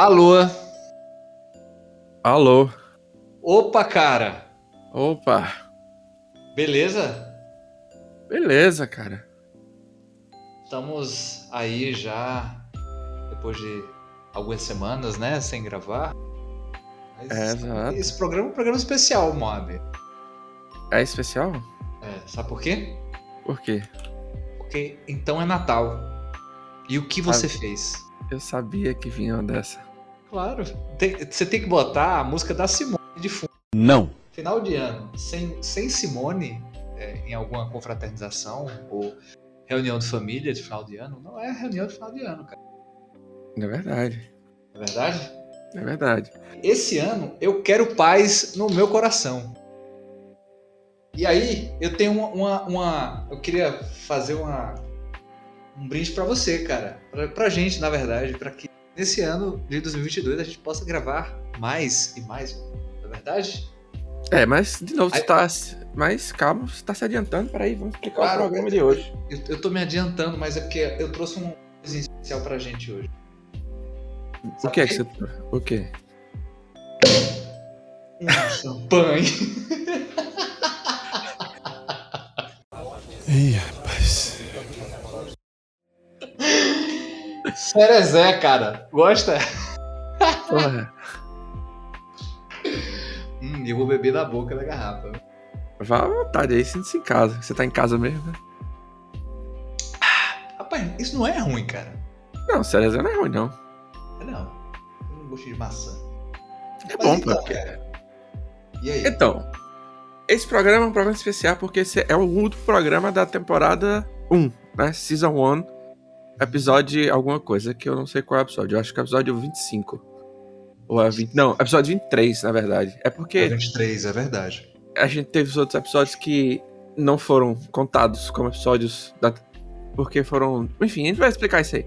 Alô? Alô? Opa, cara! Opa! Beleza? Beleza, cara. Estamos aí já depois de algumas semanas, né, sem gravar. Mas É, exato. Esse programa é um programa especial, Moab. É especial? É, sabe por quê? Por quê? Porque então é Natal. E o que você fez? Eu sabia que vinha dessa. Claro. Tem- você tem que botar a música da Simone de fundo. Não. Final de ano, sem, sem Simone, é, em alguma confraternização ou reunião de família de final de ano, não é reunião de final de ano, cara. É verdade. Não é verdade? É verdade. Esse ano eu quero paz no meu coração. E aí eu tenho uma, uma- uma- eu queria fazer uma um brinde pra você, cara, pra, pra gente, na verdade, pra que nesse ano de 2022 a gente possa gravar mais e mais, não é verdade? É, mas de novo, Aí- você tá. Mas calma, você tá se adiantando. Peraí, vamos explicar Claro. o programa de hoje. Eu, eu tô me adiantando, mas é porque eu trouxe um coisa especial pra gente hoje. O Sabe que é o que você. O quê? Um champanhe. Ih, Cerezé, cara. Gosta? Porra. Hum, eu vou beber da boca da garrafa. Vá à vontade aí, sinta-se em casa. Você tá em casa mesmo, né? Rapaz, isso não é ruim, cara. Não, Cereza não é ruim, não. Não. Eu não gosto de maçã. É Mas bom, então, pô. cara. E aí? Então, esse programa é um programa especial porque esse é o último programa da temporada 1, né? Season 1, episódio alguma coisa, que eu não sei qual é o episódio. Eu acho que é o episódio 25. Ou é 20. Não, episódio 23, na verdade. É É porque 23, é verdade. a gente teve os outros episódios que não foram contados como episódios da. Porque foram. Enfim, a gente vai explicar isso aí.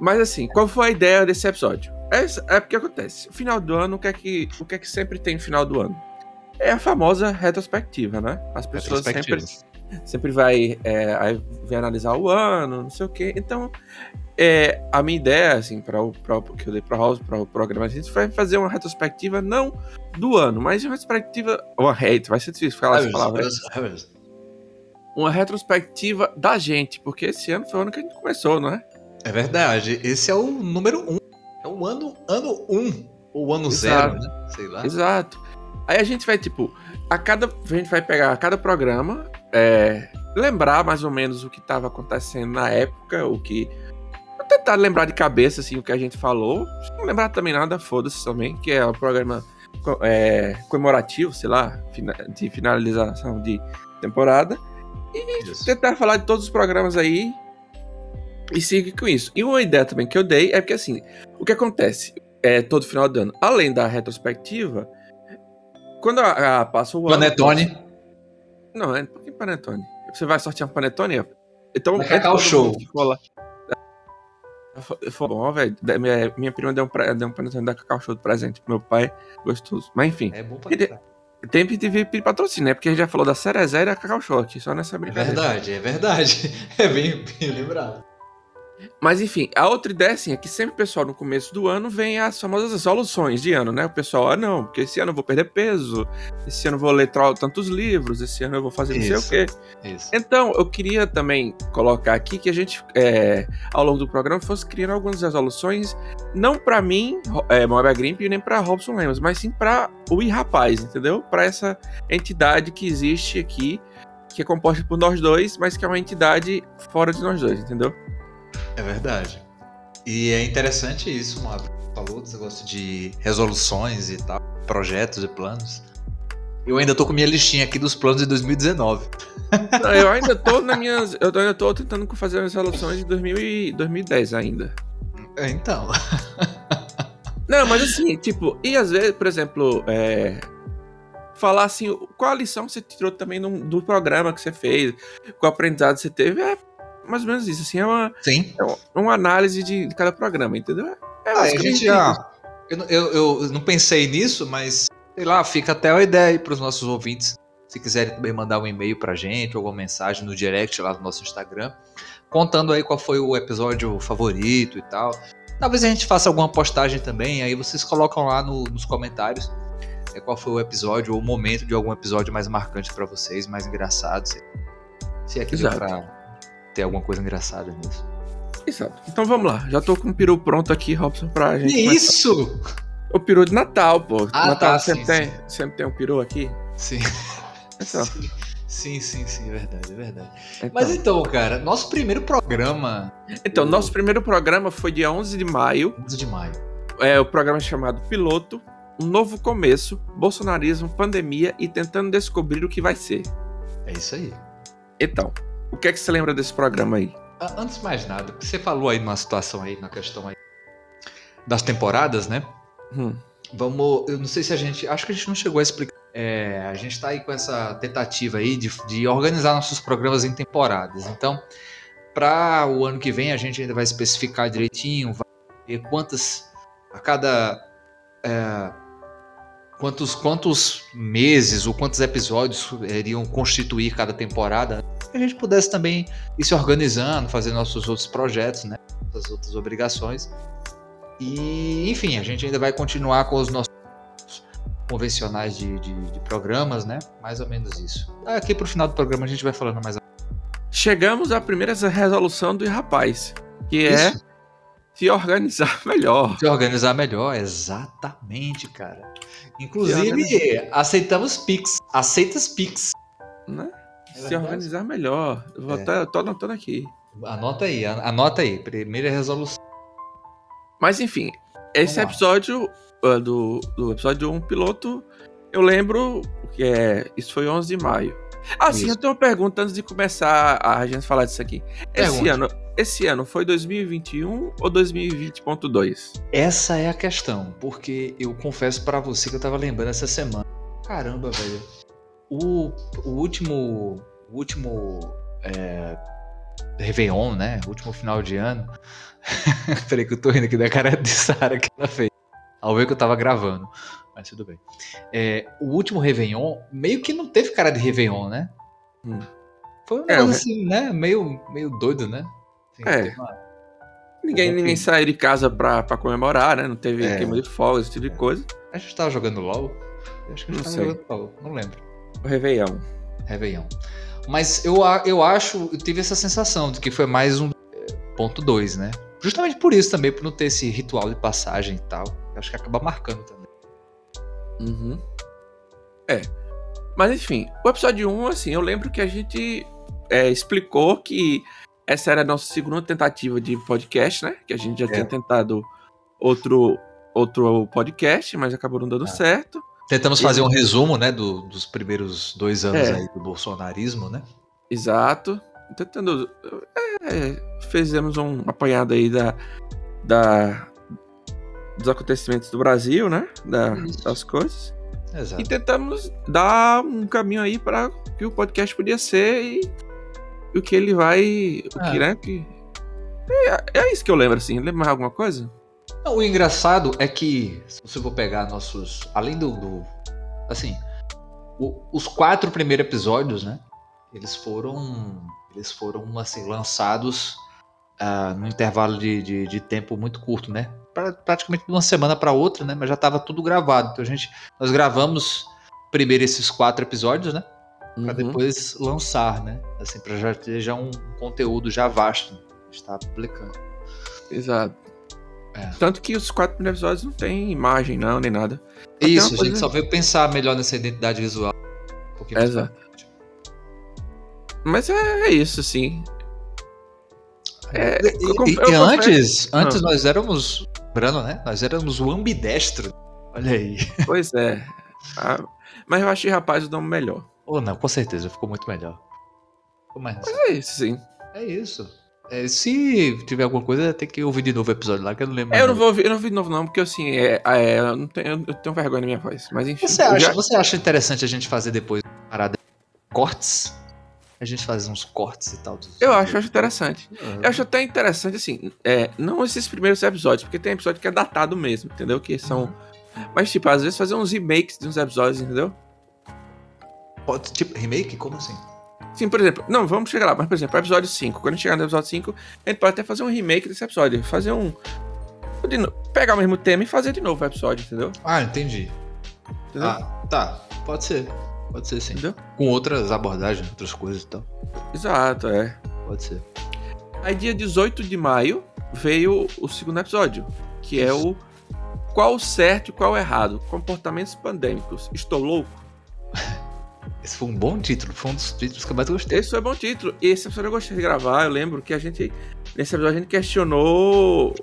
Mas assim, qual foi a ideia desse episódio? É, é porque acontece. O final do ano, o que é que, o que, é que sempre tem no final do ano? É a famosa retrospectiva, né? As pessoas sempre. Sempre vai, é, vai analisar o ano, não sei o quê. Então, é, a minha ideia, assim, para o pra, o- que eu dei para o para o programa, a gente vai fazer uma retrospectiva não do ano, mas uma retrospectiva. Uma hate, vai ser difícil falar essa palavra. Uma retrospectiva da gente, porque esse ano foi o ano que a gente começou, não é? É verdade. Esse é o número 1. Um. É o ano, ano 1. Um, ou ano Exato. zero, né? Sei lá. Exato. Aí a gente vai, tipo, a cada. A gente vai pegar cada programa, é, lembrar mais ou menos o que estava acontecendo na época, o que. vou Tentar lembrar de cabeça, assim, o que a gente falou. Se não lembrar também nada, foda-se também, que é o programa é, comemorativo, sei lá, de finalização de temporada. Isso. tentar falar de todos os programas aí e seguir com isso. E uma ideia também que eu dei é porque assim, o que acontece é todo final do ano, além da retrospectiva, quando a, a- passa o ano. Panetone. Não, é Panetone? Você vai sortear um Panetone? Então, Vai Cacau todo Show. Foi- bom, velho. Minha, minha prima deu um, pre- deu um Panetone da Cacau Show de presente pro meu pai. Gostoso. Mas enfim, É bom pra tem que pedir patrocínio, né? Porque a gente já falou da Cerezé e da Cacau Show aqui, só nessa É brincadeira. verdade, é verdade. É bem, bem lembrado. Mas enfim, a outra ideia assim, é que sempre o pessoal no começo do ano vem as famosas resoluções de ano, né? O pessoal, ah não, porque esse ano eu vou perder peso, esse ano eu vou ler tantos livros, esse ano eu vou fazer não sei o Isso. quê. Isso. Então, eu queria também colocar aqui que a gente, é, ao longo do programa, fosse criando algumas resoluções, não pra mim, é, Moab Grimp, nem pra Robson Lemos, mas sim pra o I Rapaz, entendeu? Pra essa entidade que existe aqui, que é composta por nós dois, mas que é uma entidade fora de nós dois, entendeu? É verdade. E é interessante isso, Moab. Falou desse negócio de resoluções e tal, projetos e planos. Eu ainda tô com minha listinha aqui dos planos de 2019. Não, eu ainda tô nas minhas. Eu ainda tô tentando fazer as resoluções de 2000 e 2010 ainda. É, Então. Não, mas assim, tipo, e às vezes, por exemplo, é, falar assim, qual a lição você tirou também do, do programa que você fez, qual aprendizado você teve, é mais ou menos isso, assim, é uma, Sim. é uma- uma análise de, de cada programa, entendeu? É Ah, a gente já. Eu, não- eu, eu não pensei nisso, mas sei lá, fica até a ideia aí pros nossos ouvintes. Se quiserem também mandar um e-mail pra gente, alguma mensagem no direct lá do nosso Instagram, contando aí qual foi o episódio favorito e tal. Talvez a gente faça alguma postagem também, aí vocês colocam lá no- nos comentários é, qual foi o episódio ou o momento de algum episódio mais marcante pra vocês, mais engraçado. Se, se é que deu pra ter alguma coisa engraçada nisso. Exato. Então vamos lá. Já tô com o peru pronto aqui, Robson, pra gente. Isso? O peru de Natal, pô. Ah, Natal tá, sempre, sim, tem, sempre tem um peru aqui. Sim. Então, Sim, sim, sim, é verdade, é verdade. então. Mas então, cara, nosso primeiro programa, Então, nosso primeiro programa foi dia 11 de maio. 11 de maio. É o programa chamado Piloto, Um Novo Começo, Bolsonarismo, Pandemia e Tentando Descobrir o que vai ser. É isso aí. Então, o que é que você lembra desse programa aí? Ah, Antes de mais nada, você falou aí numa situação aí, na questão aí das temporadas, né? Hum, Vamos, eu não sei se a gente, acho que a gente não chegou a explicar. É, a gente tá aí com essa tentativa aí de, de organizar nossos programas em temporadas. Então, para o ano que vem a gente ainda vai especificar direitinho, vai ver quantas a cada é, quantos quantos meses ou quantos episódios iriam constituir cada temporada. Que a gente pudesse também ir se organizando, fazer nossos outros projetos, né? Nossas outras obrigações. E, enfim, a gente ainda vai continuar com os nossos convencionais de, de, de programas, né? Mais ou menos isso. Aqui pro final do programa a gente vai falando mais. Chegamos à primeira resolução do rapaz, que é Isso. se organizar melhor. Se organizar melhor, exatamente, cara. Inclusive, aceitamos Pix. Aceitas Pix. Né? É se organizar melhor. Eu vou É. até- eu tô anotando aqui. Anota aí, an- anota aí. Primeira resolução. Mas enfim, esse Vamos episódio ah, do, do episódio 1 piloto, eu lembro que é. Isso foi 11 de maio. Ah, sim, Isso. eu tenho uma pergunta antes de começar a gente falar disso aqui. Esse Pergunte. ano, esse ano foi 2021 ou 2020.2? Essa é a questão, porque eu confesso pra você que eu tava lembrando essa semana. Caramba, velho. O, o último. O último. É, Réveillon, né? O último final de ano. Peraí, que eu tô rindo aqui da cara de Sara que ela fez. Ao ver que eu tava gravando. Mas tudo bem. É, o último Réveillon meio que não teve cara de Réveillon, né? Hum. Foi um É, negócio assim, né? Meio, meio doido, né? É. uma- Ninguém, ninguém saiu de casa pra, pra comemorar, né? Não teve É. queima de fogo, esse tipo de coisa. A gente tava jogando LOL? Eu acho que a gente Não tava sei. jogando LOL, não lembro. O Réveillon. Réveillon. Mas eu, eu acho, eu tive essa sensação de que foi mais um eh, ponto 2, né? Justamente por isso também, por não ter esse ritual de passagem e tal. Eu acho que acaba marcando também. Uhum. É. Mas enfim, o episódio 1, assim, eu lembro que a gente é, explicou que essa era a nossa segunda tentativa de podcast, né? Que a gente já É. tinha tentado outro, outro podcast, mas acabou não dando Ah. certo. Tentamos E- fazer um resumo, né, do- dos primeiros dois anos É. aí do bolsonarismo, né? Exato. Tentando. É, fizemos um apanhado aí da, da, dos acontecimentos do Brasil, né? Da, das coisas. Exato. E tentamos dar um caminho aí para que o podcast podia ser e, e o que ele vai. O que, né? Que, é, é isso que eu lembro, assim. Lembra mais alguma coisa? Não, o engraçado é que, se você for pegar nossos. Além do. do- assim. o- os quatro primeiros episódios, né? Eles foram. Eles foram, assim, lançados ah, num intervalo de, de, de tempo muito curto, né? Pra- praticamente de uma semana para outra, né? Mas já estava tudo gravado. Então a gente. Nós gravamos primeiro esses quatro episódios, né? Pra Uhum. depois lançar, né? Assim, pra já ter já um conteúdo já vasto. né? A gente tá publicando. Exato. É. Tanto que os quatro primeiros episódios não tem imagem, não, nem nada. Isso, a coisa- gente só veio pensar melhor nessa identidade visual. Um Exato. Mas é, é isso, assim. É, E, eu e- eu e confesso- antes, antes Ah. nós éramos, lembrando, né? Nós éramos o ambidestro. Olha aí. Pois é. Ah, mas eu achei rapaz o nome melhor. Ou não, com certeza, ficou muito melhor. Ficou mais- É isso, sim. É isso. É, se tiver alguma coisa, tem que ouvir de novo o episódio lá, que eu não lembro. É, mais eu não vou ouvir, eu não ouvi de novo, não, porque assim, é, é, eu, não tenho, eu tenho vergonha na minha voz. Mas enfim. Você acha, já- você acha interessante a gente fazer depois uma parada cortes? A gente fazer uns cortes e tal. Eu acho, eu acho interessante. Ah, Eu acho até interessante, assim, é, não esses primeiros episódios, porque tem episódio que é datado mesmo, entendeu? Que são. Mas, tipo, às vezes fazer uns remakes de uns episódios, entendeu? Pode- tipo, remake? Como assim? Sim, por exemplo, não, vamos chegar lá, mas, por exemplo, episódio 5. Quando a gente chegar no episódio 5, a gente pode até fazer um remake desse episódio. Fazer um. pegar o mesmo tema e fazer de novo o episódio, entendeu? Ah, entendi. Entendeu? Ah, tá. Pode ser. Pode ser sim. Entendeu? Com outras abordagens, outras coisas e tal. Exato, é. Pode ser. Aí dia 18 de maio veio o segundo episódio, que é o Qual o certo e qual errado? Comportamentos pandêmicos. Estou louco? Esse foi um bom título. Foi um dos títulos que eu mais gostei. Esse foi um bom título. E esse episódio eu gostei de gravar. Eu lembro que a gente. Nesse episódio a gente questionou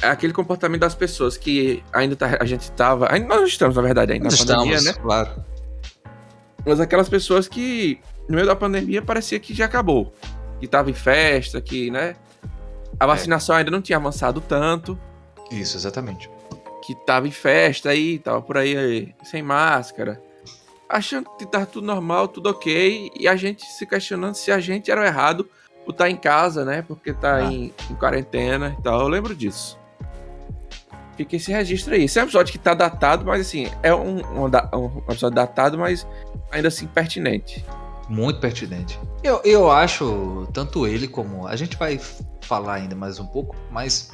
aquele comportamento das pessoas que ainda tá, a gente tava. Ainda nós estamos, na verdade, ainda na pandemia, né? claro. Mas aquelas pessoas que, no meio da pandemia, parecia que já acabou. Que tava em festa, que, né? A vacinação ainda não tinha avançado tanto. Isso, exatamente. Que tava em festa aí, tava por aí, aí sem máscara. Achando que tava tudo normal, tudo ok. E a gente se questionando se a gente era o errado por estar em casa, né? Porque tá Ah. em, em quarentena e tal. Eu lembro disso. Fica esse registro aí. Esse é um episódio que tá datado, mas assim, é um, um, um episódio datado, mas ainda assim pertinente. Muito pertinente. Eu, eu acho, tanto ele como. A gente vai falar ainda mais um pouco, mas.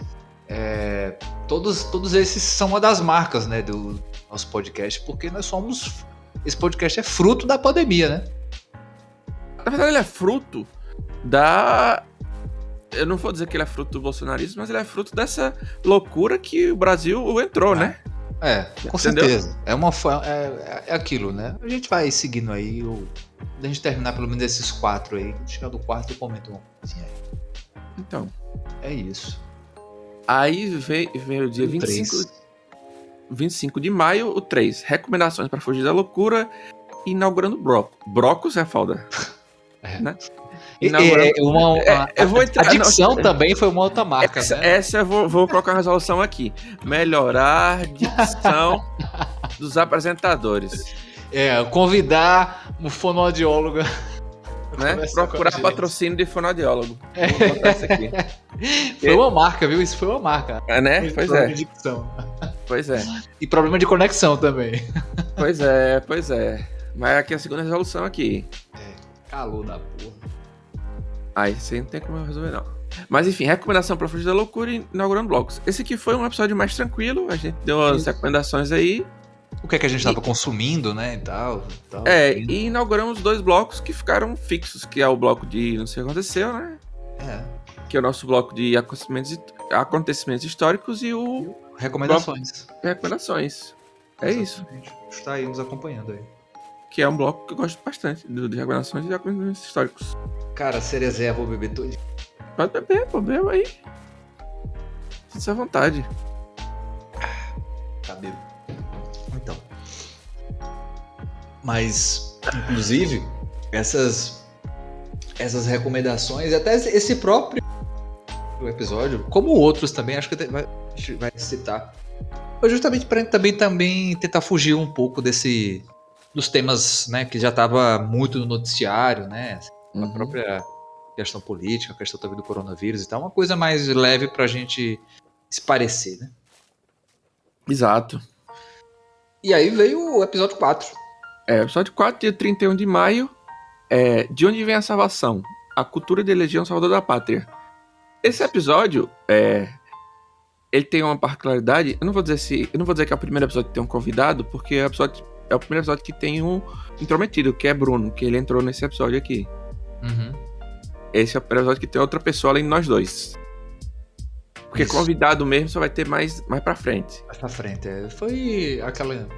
é, todos, todos esses são uma das marcas, né, do nosso podcast, porque nós somos. Esse podcast é fruto da pandemia, né? Na verdade, ele é fruto da. Eu não vou dizer que ele é fruto do bolsonarismo, mas ele é fruto dessa loucura que o Brasil entrou, Ah. né? É, com Entendeu? certeza. É, uma, fo- é, é aquilo, né? A gente vai seguindo aí. O, a gente terminar pelo menos esses quatro aí, chegar do quarto, eu comento uma coisinha aí. Então. É isso. Aí veio, veio o dia 25, Três. 25 de maio, o 3. Recomendações para fugir da loucura, inaugurando Bro Brocos é foda. É. Né? Inaugurando- é, uma, É, a, eu vou entrar- a dicção não, também foi uma outra marca, essa, né? essa eu vou, vou colocar uma resolução aqui. Melhorar a dicção dos apresentadores. É, convidar um fonoaudiólogo. Né? Procurar a patrocínio de fonoaudiólogo. Vou botar isso aqui. Foi uma marca, viu? Isso foi uma marca. É, né? Pois é, dicção. Pois é. E problema de conexão também. Pois é, pois é. Mas aqui é a segunda resolução aqui. Calor da porra. Aí você não tem como eu resolver, não. Mas enfim, recomendação pra fugir da loucura e inaugurando blocos. Esse aqui foi um episódio mais tranquilo, a gente deu as recomendações aí. O que é que a gente tava consumindo, né? E tal. e tal. É, e inauguramos dois blocos que ficaram fixos, que é o bloco de não sei o que aconteceu, né? É. Que é o nosso bloco de acontecimentos, acontecimentos históricos e o Recomendações. recomendações. É isso. Exatamente. Está aí nos acompanhando aí. Que é um bloco que eu gosto bastante, de recomendações e acontecimentos históricos. Cara, cerezé, vou beber todo. Pode beber, pô, beba aí. Sinta-se à vontade. Tá bebo. Então. Mas, inclusive, essas essas recomendações, até esse próprio episódio, como outros também, acho que vai, a gente vai citar. Foi justamente para também, também tentar fugir um pouco desse dos temas, né, que já estava muito no noticiário, né, a Uhum. própria questão política, a questão também do coronavírus e tal, uma coisa mais leve pra gente se parecer, né? Exato. E aí veio o episódio 4. É, episódio 4, dia 31 de maio. É, de onde vem a salvação? A cultura de eleger um salvador da pátria. Esse episódio, é, ele tem uma particularidade. Eu não vou dizer se, eu não vou dizer que é o primeiro episódio que tem um convidado, porque é o, episódio, é o primeiro episódio que tem um intrometido, que é Bruno, que ele entrou nesse episódio aqui. Uhum. Esse é o primeiro episódio que tem outra pessoa além de nós dois. Porque Isso. convidado mesmo só vai ter mais, mais pra frente. Mais pra frente. é. Foi aquela,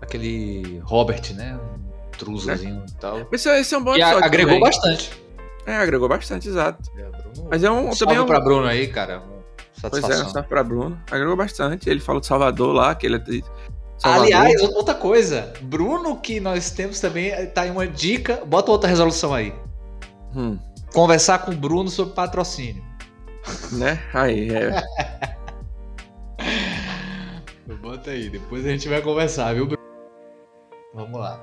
aquele Robert, né? Um truzozinho e tal. Esse, esse é um bom E episódio. agregou também. bastante. É, agregou bastante, exato. Bruno, Mas é um, salve também é um, pra Bruno aí, cara. Pois é, Satisfação. só pra Bruno. Agregou bastante. Ele falou de Salvador lá, que ele é Salvador. Aliás, outra coisa. Bruno, que nós temos também, tá aí uma dica. Bota outra resolução aí. Hum, Conversar com o Bruno sobre patrocínio. né? Aí, é. Bota aí, depois a gente vai conversar, viu, Bruno? Vamos lá.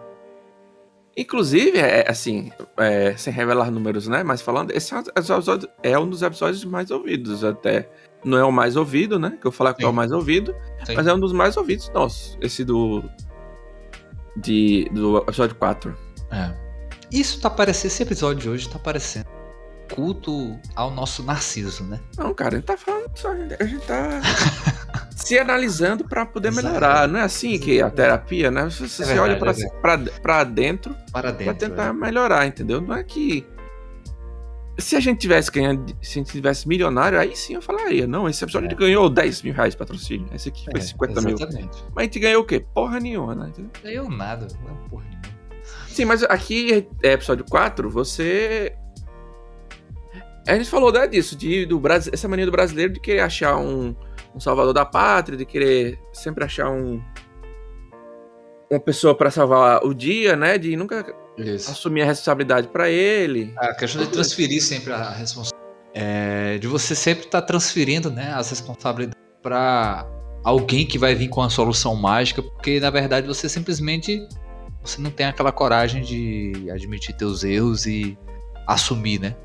Inclusive, é, assim, é, sem revelar números, né? Mas falando, esse é um episódio- é um dos episódios mais ouvidos até. Não é o mais ouvido, né? Que eu falar que é o mais ouvido, Sim. mas é um dos mais ouvidos nossos. Esse do. De, do episódio 4. É. Isso tá parecendo, esse episódio de hoje tá parecendo culto ao nosso narciso, né? Não, cara, a gente tá falando só. A gente tá se analisando pra poder melhorar. Não é assim que a terapia, né? Você, você verdade, olha pra, é pra, dentro Para tentar é. melhorar, entendeu? Não é que. Se a gente tivesse ganhando, se a gente tivesse milionário, aí sim eu falaria. Não, esse episódio a gente ganhou 10 mil reais de patrocínio. Esse aqui foi É, 50 mil. Exatamente. Mas a gente ganhou o quê? Porra nenhuma, né? Entendeu? Ganhou nada, não é porra nenhuma. Sim, mas aqui é episódio 4, você. A gente falou né, disso, de, do Brasil, essa mania do brasileiro de querer achar um, um salvador da pátria, de querer sempre achar um. Uma pessoa pra salvar o dia, né? De nunca Isso. assumir a responsabilidade pra ele. A questão de transferir sempre a responsabilidade. É, de você sempre estar transferindo né, as responsabilidades para alguém que vai vir com a solução mágica, porque na verdade você simplesmente você não tem aquela coragem de admitir teus erros e assumir, né?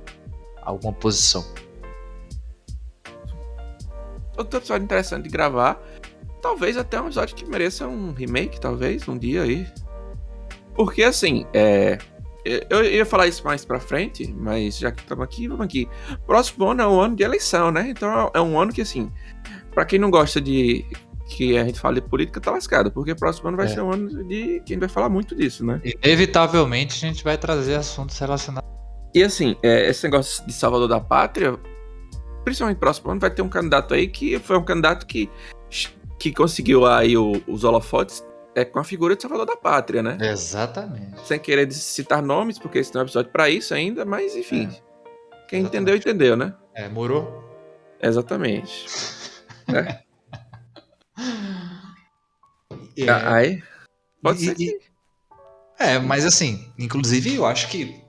Alguma posição. Outro episódio interessante de gravar. Talvez até um episódio que mereça um remake, talvez, um dia aí. Porque assim, é. Eu ia falar isso mais pra frente, mas já que estamos aqui, vamos aqui. Próximo ano é um ano de eleição, né? Então é um ano que, assim, pra quem não gosta de que a gente fale de política, tá lascado, porque próximo ano vai É. ser um ano de quem vai falar muito disso, né? Inevitavelmente a gente vai trazer assuntos relacionados. E assim, é, esse negócio de Salvador da Pátria, principalmente próximo ano, vai ter um candidato aí que foi um candidato que, que conseguiu aí o- os holofotes é, com a figura de Salvador da Pátria, né? Exatamente. Sem querer citar nomes, porque esse não é um episódio pra isso ainda, mas enfim. Quem Exatamente. entendeu, entendeu, né? É, morou? Exatamente. É, Ah, Aí, pode E- ser e- que... É, mas assim, inclusive eu acho que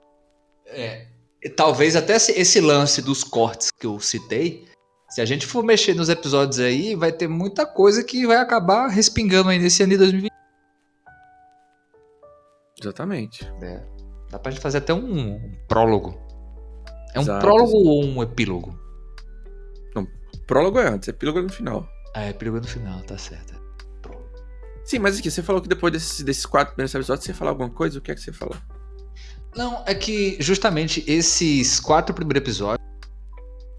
é, talvez até esse, lance dos cortes que eu citei, se a gente for mexer nos episódios aí, vai ter muita coisa que vai acabar respingando aí nesse ano de 2020. Exatamente. É, dá pra gente fazer até um, um prólogo. É um Exato. prólogo ou um epílogo? Prólogo é antes, epílogo é no final. Ah, é epílogo no final, tá certo. Sim, mas aqui, você falou que depois desses, desses quatro primeiros episódios você ia falar alguma coisa? O que é que você falou? Não, é que justamente esses quatro primeiros episódios,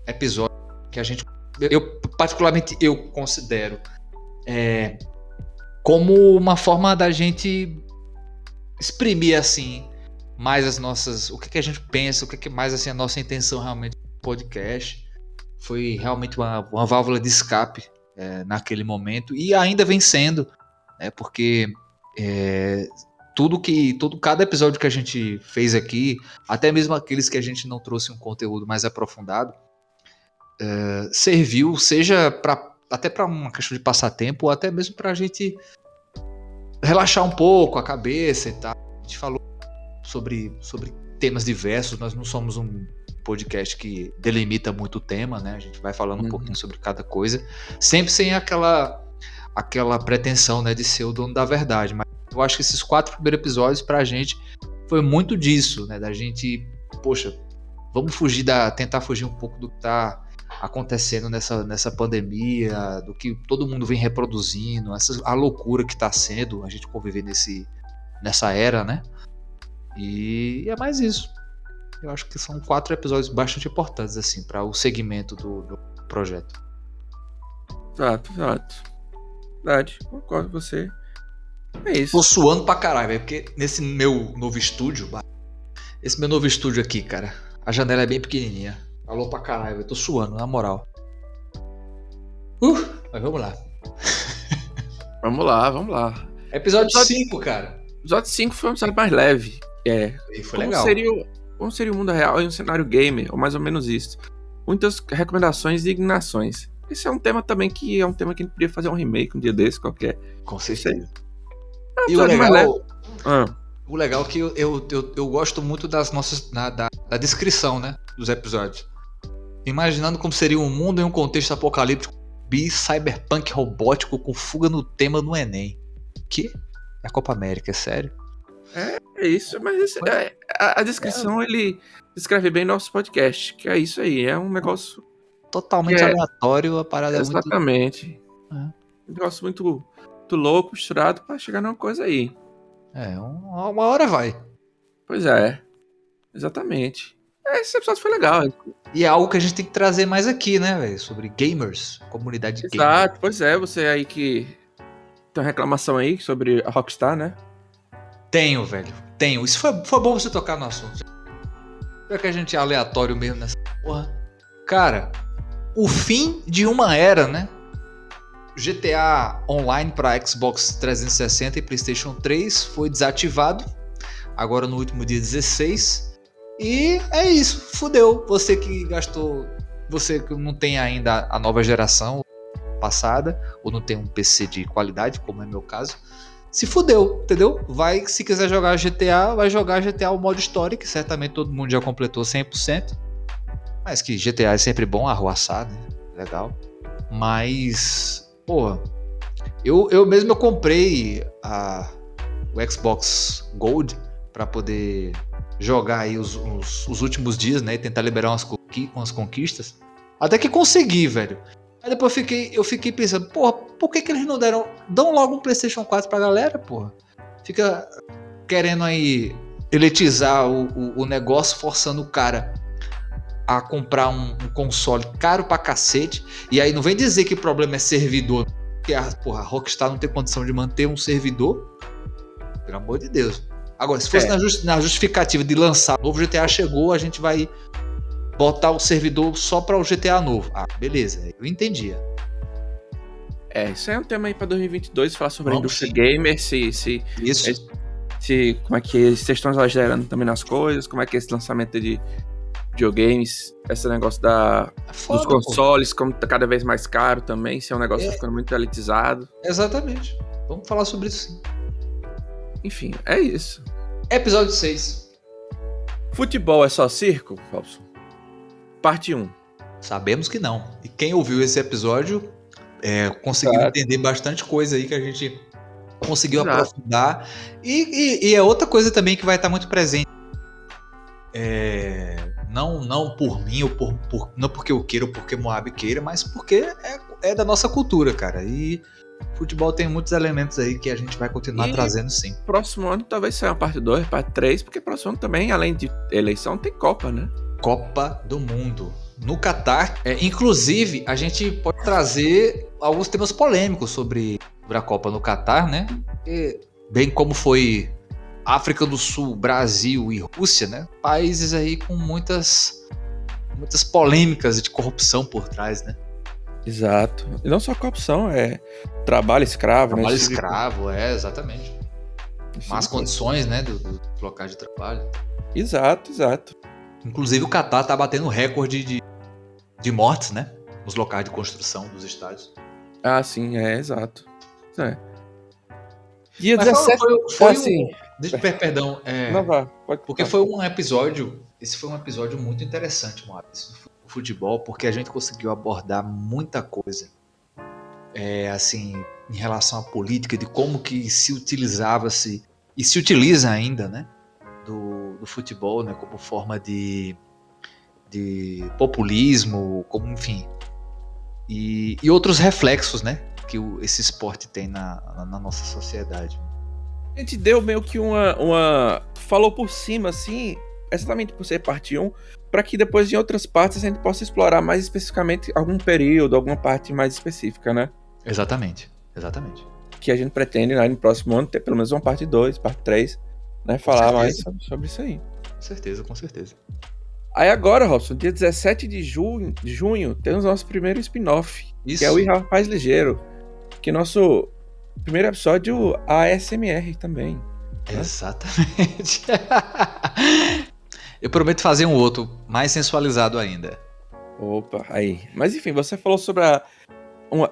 episódios que a gente, eu particularmente eu considero é, como uma forma da gente exprimir assim mais as nossas, o que, que a gente pensa, o que, que mais assim a nossa intenção realmente do podcast. Foi realmente uma, uma válvula de escape é, naquele momento e ainda vem sendo, né, porque é, tudo que todo cada episódio que a gente fez aqui, até mesmo aqueles que a gente não trouxe um conteúdo mais aprofundado, é, serviu seja para até para uma questão de passatempo ou até mesmo para a gente relaxar um pouco a cabeça e tal. A gente falou sobre sobre temas diversos. Nós não somos um podcast que delimita muito o tema, né? A gente vai falando um Uhum. pouquinho sobre cada coisa, sempre sem aquela aquela pretensão, né, de ser o dono da verdade, mas eu acho que esses quatro primeiros episódios pra gente foi muito disso, né? Da gente, poxa, vamos fugir da. tentar fugir um pouco do que tá acontecendo nessa, nessa pandemia, do que todo mundo vem reproduzindo, essa, a loucura que tá sendo a gente conviver nesse, nessa era, né? E é mais isso. Eu acho que são quatro episódios bastante importantes, assim, para o segmento do, do projeto. Exato, exato. Verdade, concordo com você. É isso. Tô suando pra caralho, velho, porque nesse meu novo estúdio, esse meu novo estúdio aqui, cara, a janela é bem pequenininha. Falou pra caralho, velho, tô suando, na moral. Uh, mas vamos lá. Vamos lá, vamos lá. Episódio Episódio- 5, cara. Episódio 5 foi um episódio mais leve. É, E foi como legal. Seria, o- como seria o mundo real em um cenário gamer, ou mais ou menos isso. Muitas recomendações e ignações. Esse é um tema também que é um tema que a gente podia fazer um remake um dia desse, qualquer. Com certeza. Um E o episódio mais legal, leve. Ah, o legal é que eu, eu, eu, eu gosto muito das nossas. na- da, da descrição, né? Dos episódios. Imaginando como seria um mundo em um contexto apocalíptico bi cyberpunk robótico com fuga no tema no Enem. Que? É a Copa América, é sério? é isso, mas esse- é, a, a descrição ele descreve bem nosso podcast, que é isso aí, é um negócio. Totalmente é- aleatório, a parada é muito. exatamente. É. Um negócio muito, muito louco, misturado, pra chegar numa coisa aí. É, um- uma hora vai. Pois é. Exatamente. Esse episódio foi legal. E é algo que a gente tem que trazer mais aqui, né, velho? Sobre gamers, comunidade Exato, gamer. pois é, você aí que tem uma reclamação aí sobre a Rockstar, né? Tenho, velho. Tenho. Isso foi, foi bom você tocar no assunto. Pior que a gente é aleatório mesmo nessa porra. Cara, o fim de uma era, né? GTA Online para Xbox 360 e PlayStation 3 foi desativado agora no último dia 16. E é isso, fudeu. Você que gastou, você que não tem ainda a nova geração passada ou não tem um PC de qualidade, como é meu caso, se fudeu, entendeu? Vai, se quiser jogar GTA, vai jogar GTA o modo história, que certamente todo mundo já completou 100%. Mas que GTA é sempre bom arruaçar, né? Legal. Mas Porra, eu, eu mesmo eu comprei a, o Xbox Gold para poder jogar aí os, os, os, últimos dias, né? E tentar liberar umas, umas conquistas. Até que consegui, velho. Aí depois eu fiquei, eu fiquei pensando, porra, por que, que eles não deram. Dão logo um PlayStation 4 pra galera, porra? Fica querendo aí eletizar o, o, o negócio, forçando o cara a comprar um, um, console caro pra cacete. E aí não vem dizer que o problema é servidor. Porque a, porra, a Rockstar não tem condição de manter um servidor. Pelo amor de Deus. Agora, se fosse é. na, just, na, justificativa de lançar o novo GTA chegou, a gente vai botar o servidor só para o GTA novo. Ah, beleza, eu entendia. É, isso é um tema aí para 2022, falar sobre Vamos a indústria gamer, se, se, isso. se, como é que vocês estão exagerando também nas coisas, como é que é esse lançamento de videogames, esse negócio da, é foda, dos consoles, pô. como tá cada vez mais caro também, se é um negócio é. tá ficando muito elitizado. Exatamente. Vamos falar sobre isso sim. Enfim, é isso. Episódio 6. Futebol é só circo, Falso? Parte 1. Sabemos que não. E quem ouviu esse episódio é, conseguiu claro. entender bastante coisa aí que a gente conseguiu Exato. aprofundar. E, e, e, é outra coisa também que vai estar muito presente. É, não, não por mim, ou por, por, não porque eu queira ou porque Moab queira, mas porque é, é da nossa cultura, cara. E futebol tem muitos elementos aí que a gente vai continuar e trazendo sim. Próximo ano talvez seja uma parte 2, parte 3, porque próximo ano também, além de eleição, tem Copa, né? Copa do Mundo. No Catar, é, inclusive, a gente pode trazer alguns temas polêmicos sobre, sobre a Copa no Catar, né? E, bem como foi África do Sul, Brasil e Rússia, né? Países aí com muitas muitas polêmicas de corrupção por trás, né? Exato. E não só corrupção, é trabalho escravo, trabalho né? Trabalho escravo, é, exatamente. Más condições, né, do, do local de trabalho. Exato, exato. Inclusive o Catar tá batendo recorde de, de mortes, né? Nos locais de construção dos estádios. Ah, sim, é, exato. É. Dia Mas 17... Foi, foi, ah, sim. Deixa, perdão. É, Não vá, pode Porque foi um episódio. Esse foi um episódio muito interessante, Maurício, no futebol, porque a gente conseguiu abordar muita coisa. É, assim, em relação à política, de como que se utilizava-se e se utiliza ainda, né, do, do, futebol, né, como forma de, de populismo, como enfim, e, e outros reflexos, né, que o, esse esporte tem na, na, na nossa sociedade. A gente deu meio que uma, uma. Falou por cima, assim, exatamente por ser parte 1, para que depois em outras partes a gente possa explorar mais especificamente algum período, alguma parte mais específica, né? Exatamente, exatamente. Que a gente pretende né, no próximo ano ter pelo menos uma parte 2, parte 3, né? Falar mais sobre, sobre, isso aí. Com certeza, com certeza. Aí agora, Robson, dia 17 de junho, de junho temos nosso primeiro spin-off, que é o Rapaz Ligeiro. Que nosso primeiro episódio ASMR também. Né? Exatamente. Eu prometo fazer um outro mais sensualizado ainda. Opa, aí. Mas enfim, você falou sobre a,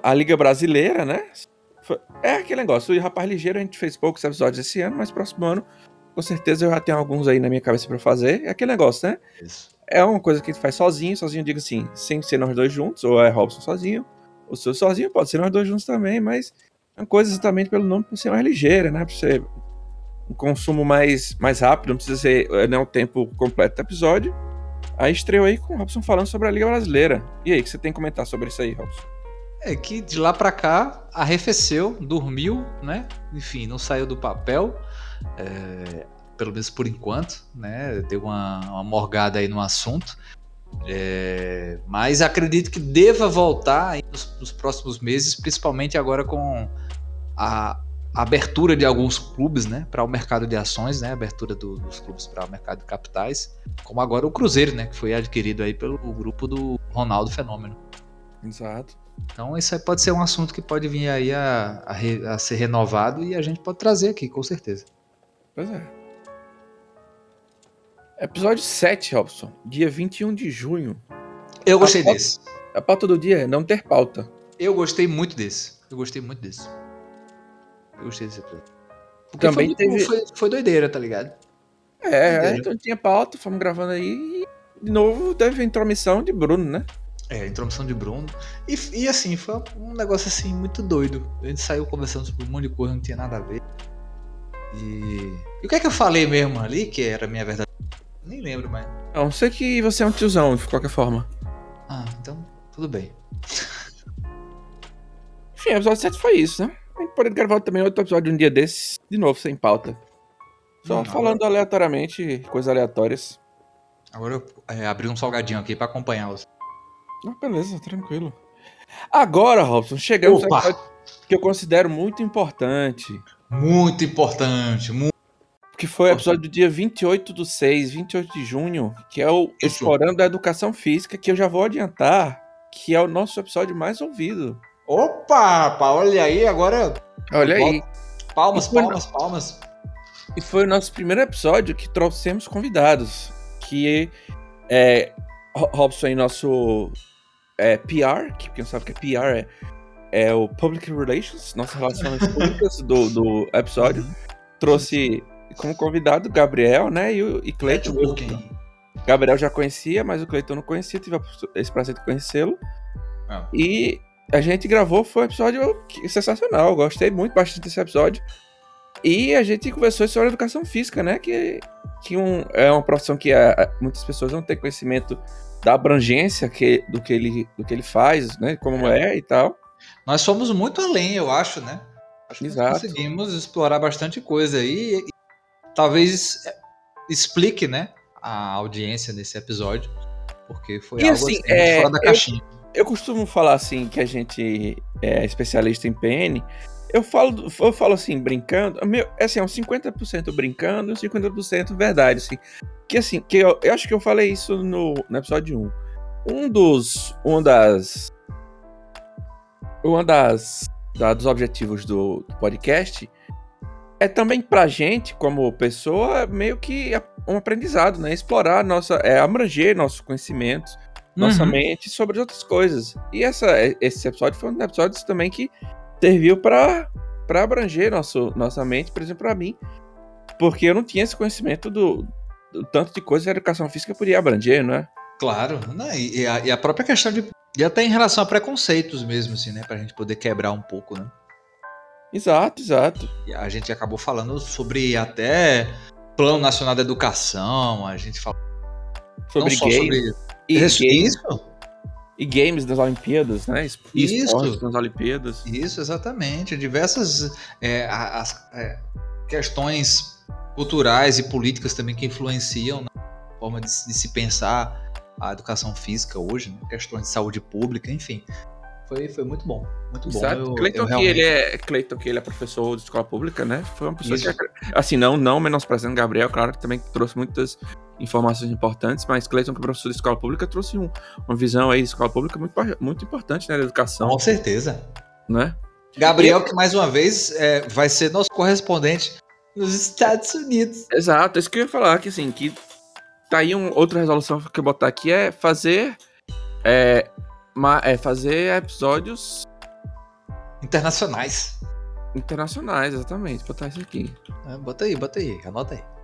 a Liga Brasileira, né? É aquele negócio. O Rapaz Ligeiro a gente fez poucos episódios esse ano, mas próximo ano, com certeza eu já tenho alguns aí na minha cabeça para fazer. É aquele negócio, né? Isso. É uma coisa que a gente faz sozinho, sozinho, digo assim, sem ser nós dois juntos, ou é Robson sozinho, ou seu sozinho, pode ser nós dois juntos também, mas uma coisa exatamente pelo nome, por ser mais ligeira, né? Por ser um consumo mais, mais rápido, não precisa ser né, o tempo completo do episódio. Aí estreou aí com o Robson falando sobre a Liga Brasileira. E aí, o que você tem que comentar sobre isso aí, Robson? É que de lá para cá arrefeceu, dormiu, né? Enfim, não saiu do papel. É... pelo menos por enquanto, né? Deu uma, uma morgada aí no assunto. É, mas acredito que deva voltar nos, nos, próximos meses, principalmente agora com a, a abertura de alguns clubes né, para o mercado de ações, né, abertura do, dos clubes para o mercado de capitais, como agora o Cruzeiro, né, que foi adquirido aí pelo grupo do Ronaldo Fenômeno. Exato. Então isso aí pode ser um assunto que pode vir aí a, a, re, a ser renovado e a gente pode trazer aqui, com certeza. Pois é. Episódio 7, Robson. Dia 21 de junho. Eu gostei a pauta, desse. A pauta do dia é não ter pauta. Eu gostei muito desse. Eu gostei muito desse. Eu gostei desse episódio. Porque Também foi, teve... foi, foi doideira, tá ligado? É, doideira. então tinha pauta, fomos gravando aí e de novo teve a intromissão de Bruno, né? É, a intromissão de Bruno. E, e assim, foi um negócio assim muito doido. A gente saiu conversando sobre um monte de coisa, não tinha nada a ver. E, e o que é que eu falei mesmo ali, que era a minha verdade? Nem lembro mais. Não, sei que você é um tiozão, de qualquer forma. Ah, então tudo bem. Enfim, o episódio 7 foi isso, né? A gente pode gravar também outro episódio um dia desses, de novo, sem pauta. Só não, falando aleatoriamente, coisas aleatórias. Agora eu é, abri um salgadinho aqui pra acompanhar os. Ah, beleza, tranquilo. Agora, Robson, chegamos a que eu considero muito importante. Muito importante, muito. Que foi o episódio do dia 28 do 6, 28 de junho, que é o Isso. Explorando a Educação Física, que eu já vou adiantar, que é o nosso episódio mais ouvido. Opa, olha aí, agora. Olha aí. Palmas, palmas, palmas. E foi o nosso primeiro episódio que trouxemos convidados, que é Robson aí, nosso é, PR, que quem sabe que é PR é, é o Public Relations, nossas relações públicas do, do episódio. Trouxe como convidado Gabriel, né, e, e Cleiton. Gabriel já conhecia, mas o Cleiton não conhecia, tive esse prazer de conhecê-lo. Ah. E a gente gravou, foi um episódio sensacional. Gostei muito bastante desse episódio. E a gente conversou sobre educação física, né? Que, que um, é uma profissão que a, a, muitas pessoas não têm conhecimento da abrangência que, do, que ele, do que ele faz, né? Como é. é e tal. Nós fomos muito além, eu acho, né? Acho Exato. conseguimos explorar bastante coisa aí. E, talvez é, explique, né? A audiência nesse episódio. Porque foi e algo assim, assim é, fora da caixinha. Eu eu costumo falar assim que a gente é especialista em PN. Eu falo, eu falo assim, brincando, meu, é assim, é um 50% brincando e um 50% verdade, assim. Que assim, que eu, eu acho que eu falei isso no, no episódio 1. Um dos. Um das. Uma das. Da, dos objetivos do, do podcast é também pra gente, como pessoa, meio que um aprendizado, né? Explorar nossa. É, abranger nossos conhecimentos nossa uhum. mente sobre outras coisas. E essa, esse episódio foi um dos episódios também que serviu para abranger nosso, nossa mente, por exemplo, para mim. Porque eu não tinha esse conhecimento do, do, tanto de coisas que a educação física podia abranger, não é? Claro, né? e, a, e a própria questão de. E até em relação a preconceitos mesmo, assim, né? Pra gente poder quebrar um pouco, né? Exato, exato. E a gente acabou falando sobre até Plano Nacional da Educação, a gente falou. Sobre gays. Sobre e isso, games, E games das Olimpíadas, né? Isso. nas Olimpíadas. Isso, exatamente. Diversas é, as, é, questões culturais e políticas também que influenciam na forma de, de se pensar a educação física hoje, né? questões de saúde pública, enfim. Foi, foi muito bom. Muito bom. Eu, Clayton, eu realmente... que ele é, Clayton, que ele é professor de escola pública, né? Foi uma pessoa Isso. que, assim, não, não menosprezando Gabriel, claro que também trouxe muitas informações importantes, mas Cleiton, que é professor de escola pública, trouxe um, uma visão aí de escola pública muito, muito importante né, da educação. Com certeza. Né? Gabriel, que mais uma vez é, vai ser nosso correspondente nos Estados Unidos. Exato, isso que eu ia falar, que assim, que tá aí um, outra resolução que eu botar aqui é fazer é, ma, é fazer episódios internacionais. Internacionais, exatamente, botar isso aqui. É, bota aí, bota aí, anota aí.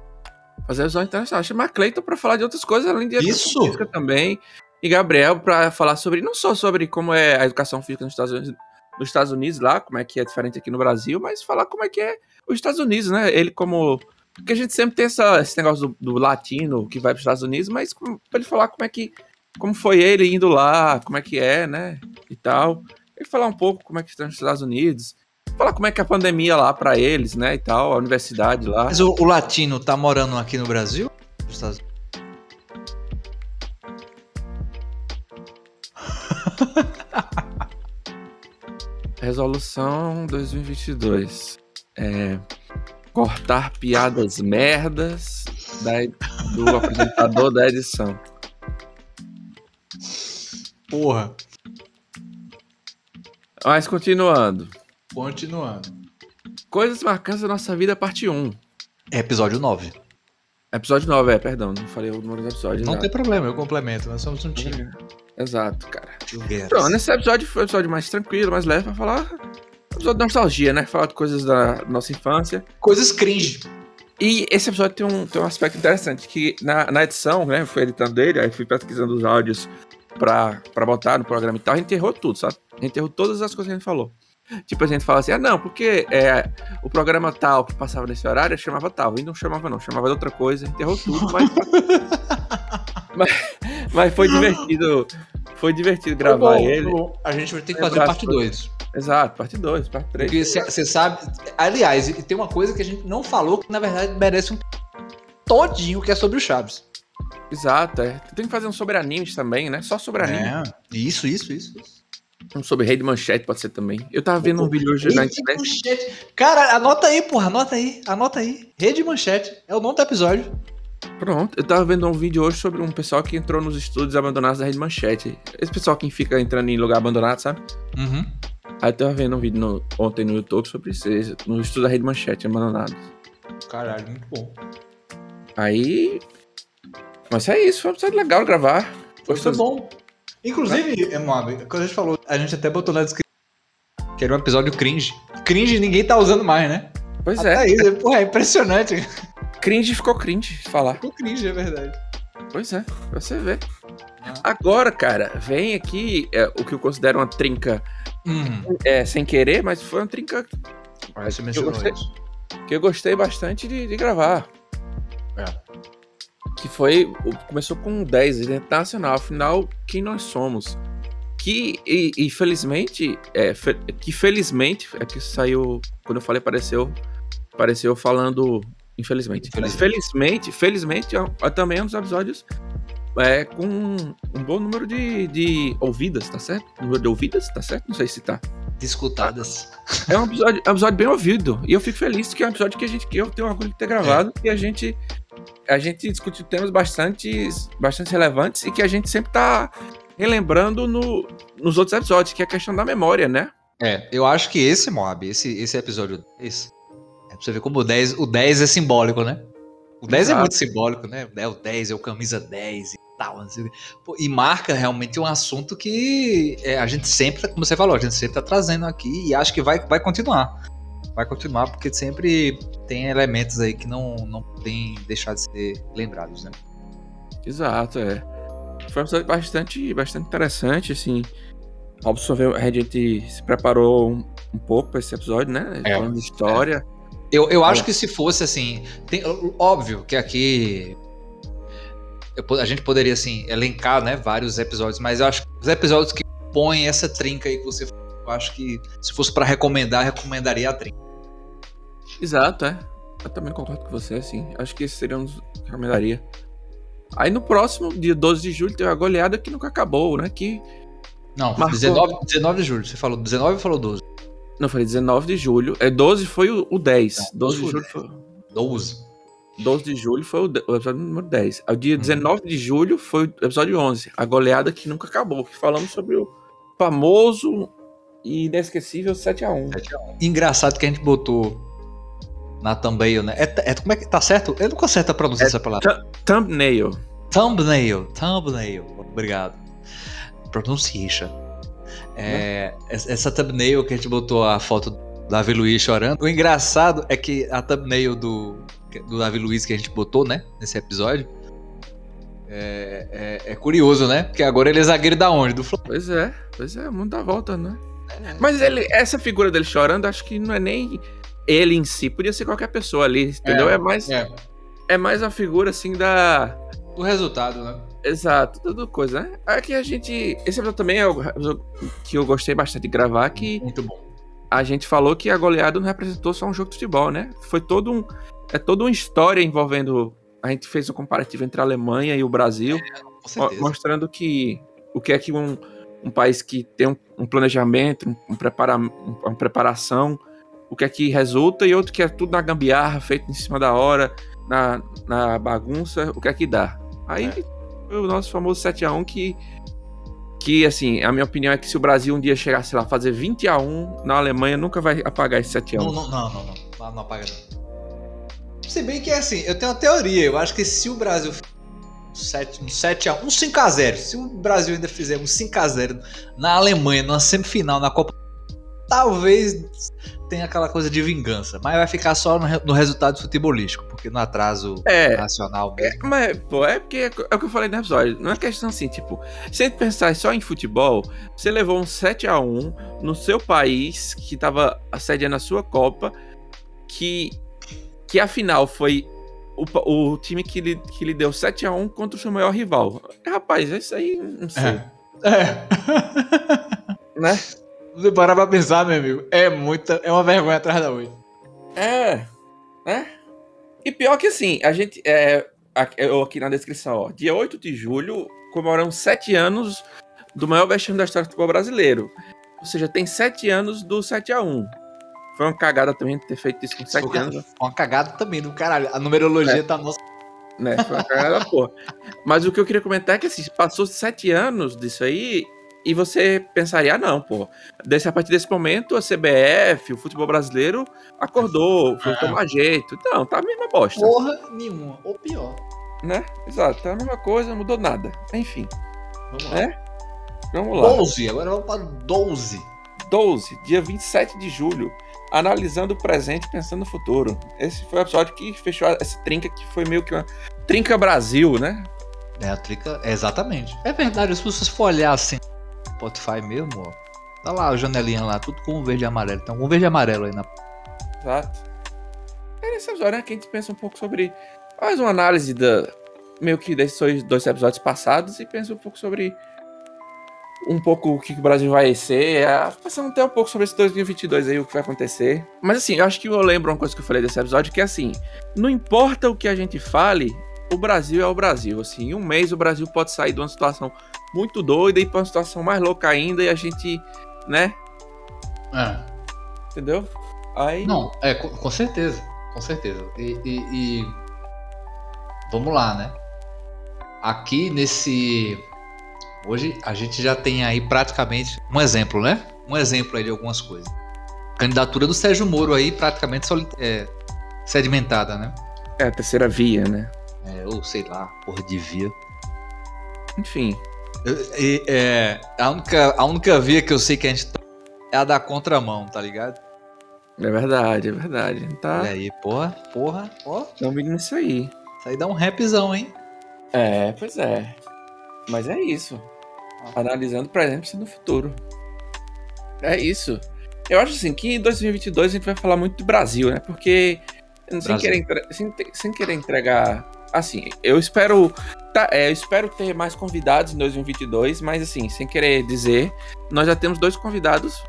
Fazer visão internacional. Chamar Cleiton para falar de outras coisas além de educação Isso. física também. E Gabriel para falar sobre, não só sobre como é a educação física nos Estados Unidos, nos Estados Unidos lá, como é que é diferente aqui no Brasil, mas falar como é que é os Estados Unidos, né? Ele como porque a gente sempre tem essa, esse negócio do, do latino que vai para os Estados Unidos, mas para ele falar como é que como foi ele indo lá, como é que é, né? E tal. Ele falar um pouco como é que está nos Estados Unidos. Falar como é que é a pandemia lá pra eles, né, e tal, a universidade lá. Mas o, o latino tá morando aqui no Brasil? Nos Estados Unidos? Resolução 2022. É, cortar piadas merdas da- do apresentador da edição. Porra. Mas continuando. Continuando. Coisas marcantes da nossa vida, parte 1. É episódio 9. Episódio 9, é, perdão, não falei o número do episódio. Não exato. tem problema, eu complemento. Nós somos um time. Exato, cara. Pronto, nesse episódio foi um episódio mais tranquilo, mais leve pra falar. Episódio de nostalgia, né? Falar de coisas da nossa infância. Coisas cringe. E esse episódio tem um, tem um aspecto interessante, que na, na edição, né? Eu fui editando ele, aí fui pesquisando os áudios pra, pra botar no programa e tal, a gente errou tudo, sabe? A gente errou todas as coisas que a gente falou. Tipo, a gente fala assim, ah, não, porque é, o programa tal que passava nesse horário chamava tal, e não chamava não, chamava de outra coisa, a gente errou tudo, mas... mas, mas foi divertido, foi divertido gravar Foi bom, ele. bom. A gente vai ter que fazer parte coisas. 2. Exato, parte 2, parte 3. Porque você sabe. Aliás, e tem uma coisa que a gente não falou que na verdade merece um todinho, que é sobre o Chaves. Exato, é. Tem que fazer um sobre animes também, né? Só sobre anime. É. Isso, isso, isso. Sobre Rei de Manchete pode ser também. Eu tava vendo um vídeo hoje na Rede internet. Manchete. Cara, anota aí, porra, anota aí, anota aí. Rede Manchete. É o nome do episódio. Pronto, eu tava vendo um vídeo hoje sobre um pessoal que entrou nos estúdios abandonados da Rede Manchete. Esse pessoal que fica entrando em lugar abandonado, sabe? Uhum. Aí eu tava vendo um vídeo no- ontem no YouTube sobre isso, eles- no estúdio da Rede Manchete, abandonados. Caralho, muito bom. Aí. Mas é isso, foi um episódio legal gravar. Foi Gostoso. bom. Inclusive, Emoab, quando a gente falou, a gente até botou na descrição que era um episódio cringe. Cringe ninguém tá usando mais, né? Pois Até é, aí, porra, é impressionante. cringe ficou cringe falar. Ficou cringe, é verdade. Pois é, pra você ver. Ah. Agora, cara, vem aqui é, o que eu considero uma trinca Uhum. é, sem querer, mas foi uma trinca você Eu gostei. isso. que eu gostei bastante de, de gravar. É. Que foi. Começou com um 10, identidade nacional. Afinal, quem nós somos? Que, e, e felizmente, é, fe- que felizmente, é que saiu. Quando eu falei, apareceu. Apareceu falando. Infelizmente. Mas felizmente, felizmente, é, é também um dos episódios é, com um bom número de, de ouvidas, tá certo? Número de ouvidas, tá certo? Não sei se tá. Discutadas. É um episódio, é um episódio bem ouvido. E eu fico feliz que é um episódio que a gente que eu tenho orgulho de ter gravado. E a gente a gente discute temas bastante, bastante relevantes e que a gente sempre tá relembrando no, nos outros episódios, que é a questão da memória, né? É, eu acho que esse Moab, esse, esse episódio 10, é pra você ver como o 10, o 10 é simbólico, né? O 10 é Exato. muito simbólico, né? É o 10, é o camisa 10 e tal. Pô, e marca realmente um assunto que é, a gente sempre, tá- como você falou, a gente sempre tá trazendo aqui e acho que vai, vai continuar. Vai continuar porque sempre tem elementos aí que não, não podem deixar de ser lembrados, né? Exato, é. Foi um episódio bastante, bastante interessante, assim. Robson, a gente se preparou um, um pouco pra esse episódio, né? É. Falando de história. Eu, eu acho É. que se fosse assim. tem- óbvio que aqui. eu a gente poderia, assim, elencar, né, vários episódios, mas eu acho que os episódios que põem essa trinca aí que você falou, eu acho que se fosse pra recomendar, eu recomendaria a trinca. Exato, é. Eu também concordo com você, assim. Acho que esse seria um dos que recomendaria. Aí no próximo, dia 12 de julho, teve a goleada que nunca acabou, né? Que. Não, Marcou. 19, 19 de julho. Você falou 19 ou falou 12? Não, falei 19 de julho. É 12 foi o, o 10. Não, 12 de foi o julho 10. foi. 12. 12 de julho foi o, o episódio número 10. Aí o dia Uhum. 19 de julho foi o episódio 11. A goleada que nunca acabou. Que falamos sobre o famoso e inesquecível 7x1. Engraçado que a gente botou na thumbnail, né? É, é- como é que tá certo? Eu nunca acerto a pronúncia É dessa palavra. Thumbnail. Thumbnail, thumbnail. Obrigado. Pronunciation. É, essa essa thumbnail que a gente botou a foto do Davi Luiz chorando. O engraçado é que a thumbnail do, do Davi Luiz que a gente botou, né? Nesse episódio. É, é- é curioso, né? Porque agora ele é zagueiro da onde? Do Flamengo. Pois é, pois é, o mundo dá volta, né? Mas ele, essa figura dele chorando, acho que não é nem ele em si, podia ser qualquer pessoa ali, entendeu? É, mais, É. é mais a figura assim da. O resultado, né? Exato, tudo coisa, né? Aqui a gente. Esse episódio também é o que eu gostei bastante de gravar, que Muito bom. a gente falou que a goleada não representou só um jogo de futebol, né? Foi todo um. É toda uma história envolvendo. A gente fez um comparativo entre a Alemanha e o Brasil, certeza. mostrando que o que é que um, um país que tem um, um planejamento, um, um prepara, um- uma preparação, o que é que resulta, e outro que é tudo na gambiarra, feito em cima da hora, na, na bagunça, o que é que dá. Aí foi o nosso famoso 7x1 que. Que, assim, a minha opinião é que se o Brasil um dia chegar, sei lá, fazer 20 a 1 na Alemanha, nunca vai apagar esse 7x1. Não, não, não, não, não. Não, apaga não. Se bem que é assim, eu tenho uma teoria. Eu acho que se o Brasil fizer um 7, um 7 a 1, um 5 a 0 se o Brasil ainda fizer um 5 a 0 na Alemanha, numa semifinal, na Copa, talvez tenha aquela coisa de vingança. Mas vai ficar só no, no resultado futebolístico, porque no atraso É, nacional mesmo. Mas, pô, é porque é o que eu falei no episódio. Não é questão assim, tipo, se a gente pensar só em futebol, você levou um 7x1 no seu país, que tava sediando a sua Copa, que, que afinal foi o, o time que lhe, que lhe deu 7x1 contra o seu maior rival. Rapaz, isso aí, não sei. É. Né? Você parar pra pensar, meu amigo, é muita. É uma vergonha atrás da outra. É, né? E pior que assim, a gente. É, aqui- eu aqui na descrição, ó. Dia 8 de julho, comemoramos 7 anos do maior vexame da história do futebol brasileiro. Ou seja, tem 7 anos do 7x1. Foi uma cagada também ter feito isso com 7 Foi anos, uma cagada também do caralho. A numerologia tá nossa. né? Foi uma cagada, porra. Mas o que eu queria comentar é que assim, passou 7 anos disso aí. E você pensaria, ah, não, pô. Desse, a partir desse momento, a CBF, o futebol brasileiro, acordou, foi Ah. tomar jeito. Não, tá a mesma bosta. Porra nenhuma. Ou pior. né? Exato, é a mesma coisa, não mudou nada. Enfim, Vamos lá. É? vamos lá. 12, agora vamos para 12. 12, dia 27 de julho, analisando o presente e pensando no futuro. Esse foi o episódio que fechou essa trinca que foi meio que uma trinca Brasil, né? É, a trica. É, exatamente. É verdade, se vocês for olhar assim, Spotify mesmo, ó. Tá lá a janelinha lá, tudo com verde e amarelo. Tem algum verde e amarelo aí na. Exato. É nesse episódio né, que a gente pensa um pouco sobre. Faz uma análise da. Meio que desses dois- episódios passados e pensa um pouco sobre. Um pouco o que o Brasil vai ser. É, pensando até um pouco sobre esse 2022 aí, o que vai acontecer. Mas assim, eu acho que eu lembro uma coisa que eu falei desse episódio, que é assim: não importa o que a gente fale, o Brasil é o Brasil. Assim, em um mês o Brasil pode sair de uma situação muito doida e ir pra uma situação mais louca ainda e a gente, né? É. Entendeu? Aí. Não, é, com, com certeza. Com certeza. E, e- e- Vamos lá, né? Aqui nesse. Hoje a gente já tem aí praticamente um exemplo, né? Um exemplo aí de algumas coisas. Candidatura do Sérgio Moro aí praticamente soli- é, sedimentada, né? É a terceira via, né? É, ou sei lá, porra de via. Enfim. E, é, a, única, a única via que eu sei que a gente tá é a da contramão, tá ligado? É verdade, é verdade. Tá Olha aí, porra, porra, ó. estamos indo nisso aí. Isso aí dá um rapzão, hein? É, pois é. Mas é isso. Analisando o presente e no futuro. É isso. Eu acho assim que em 2022 a gente vai falar muito do Brasil, né? Porque sem Brasil. querer, sem, sem querer entregar. Assim, eu espero. Tá, é, eu espero ter mais convidados em 2022, mas assim, sem querer dizer, nós já temos dois convidados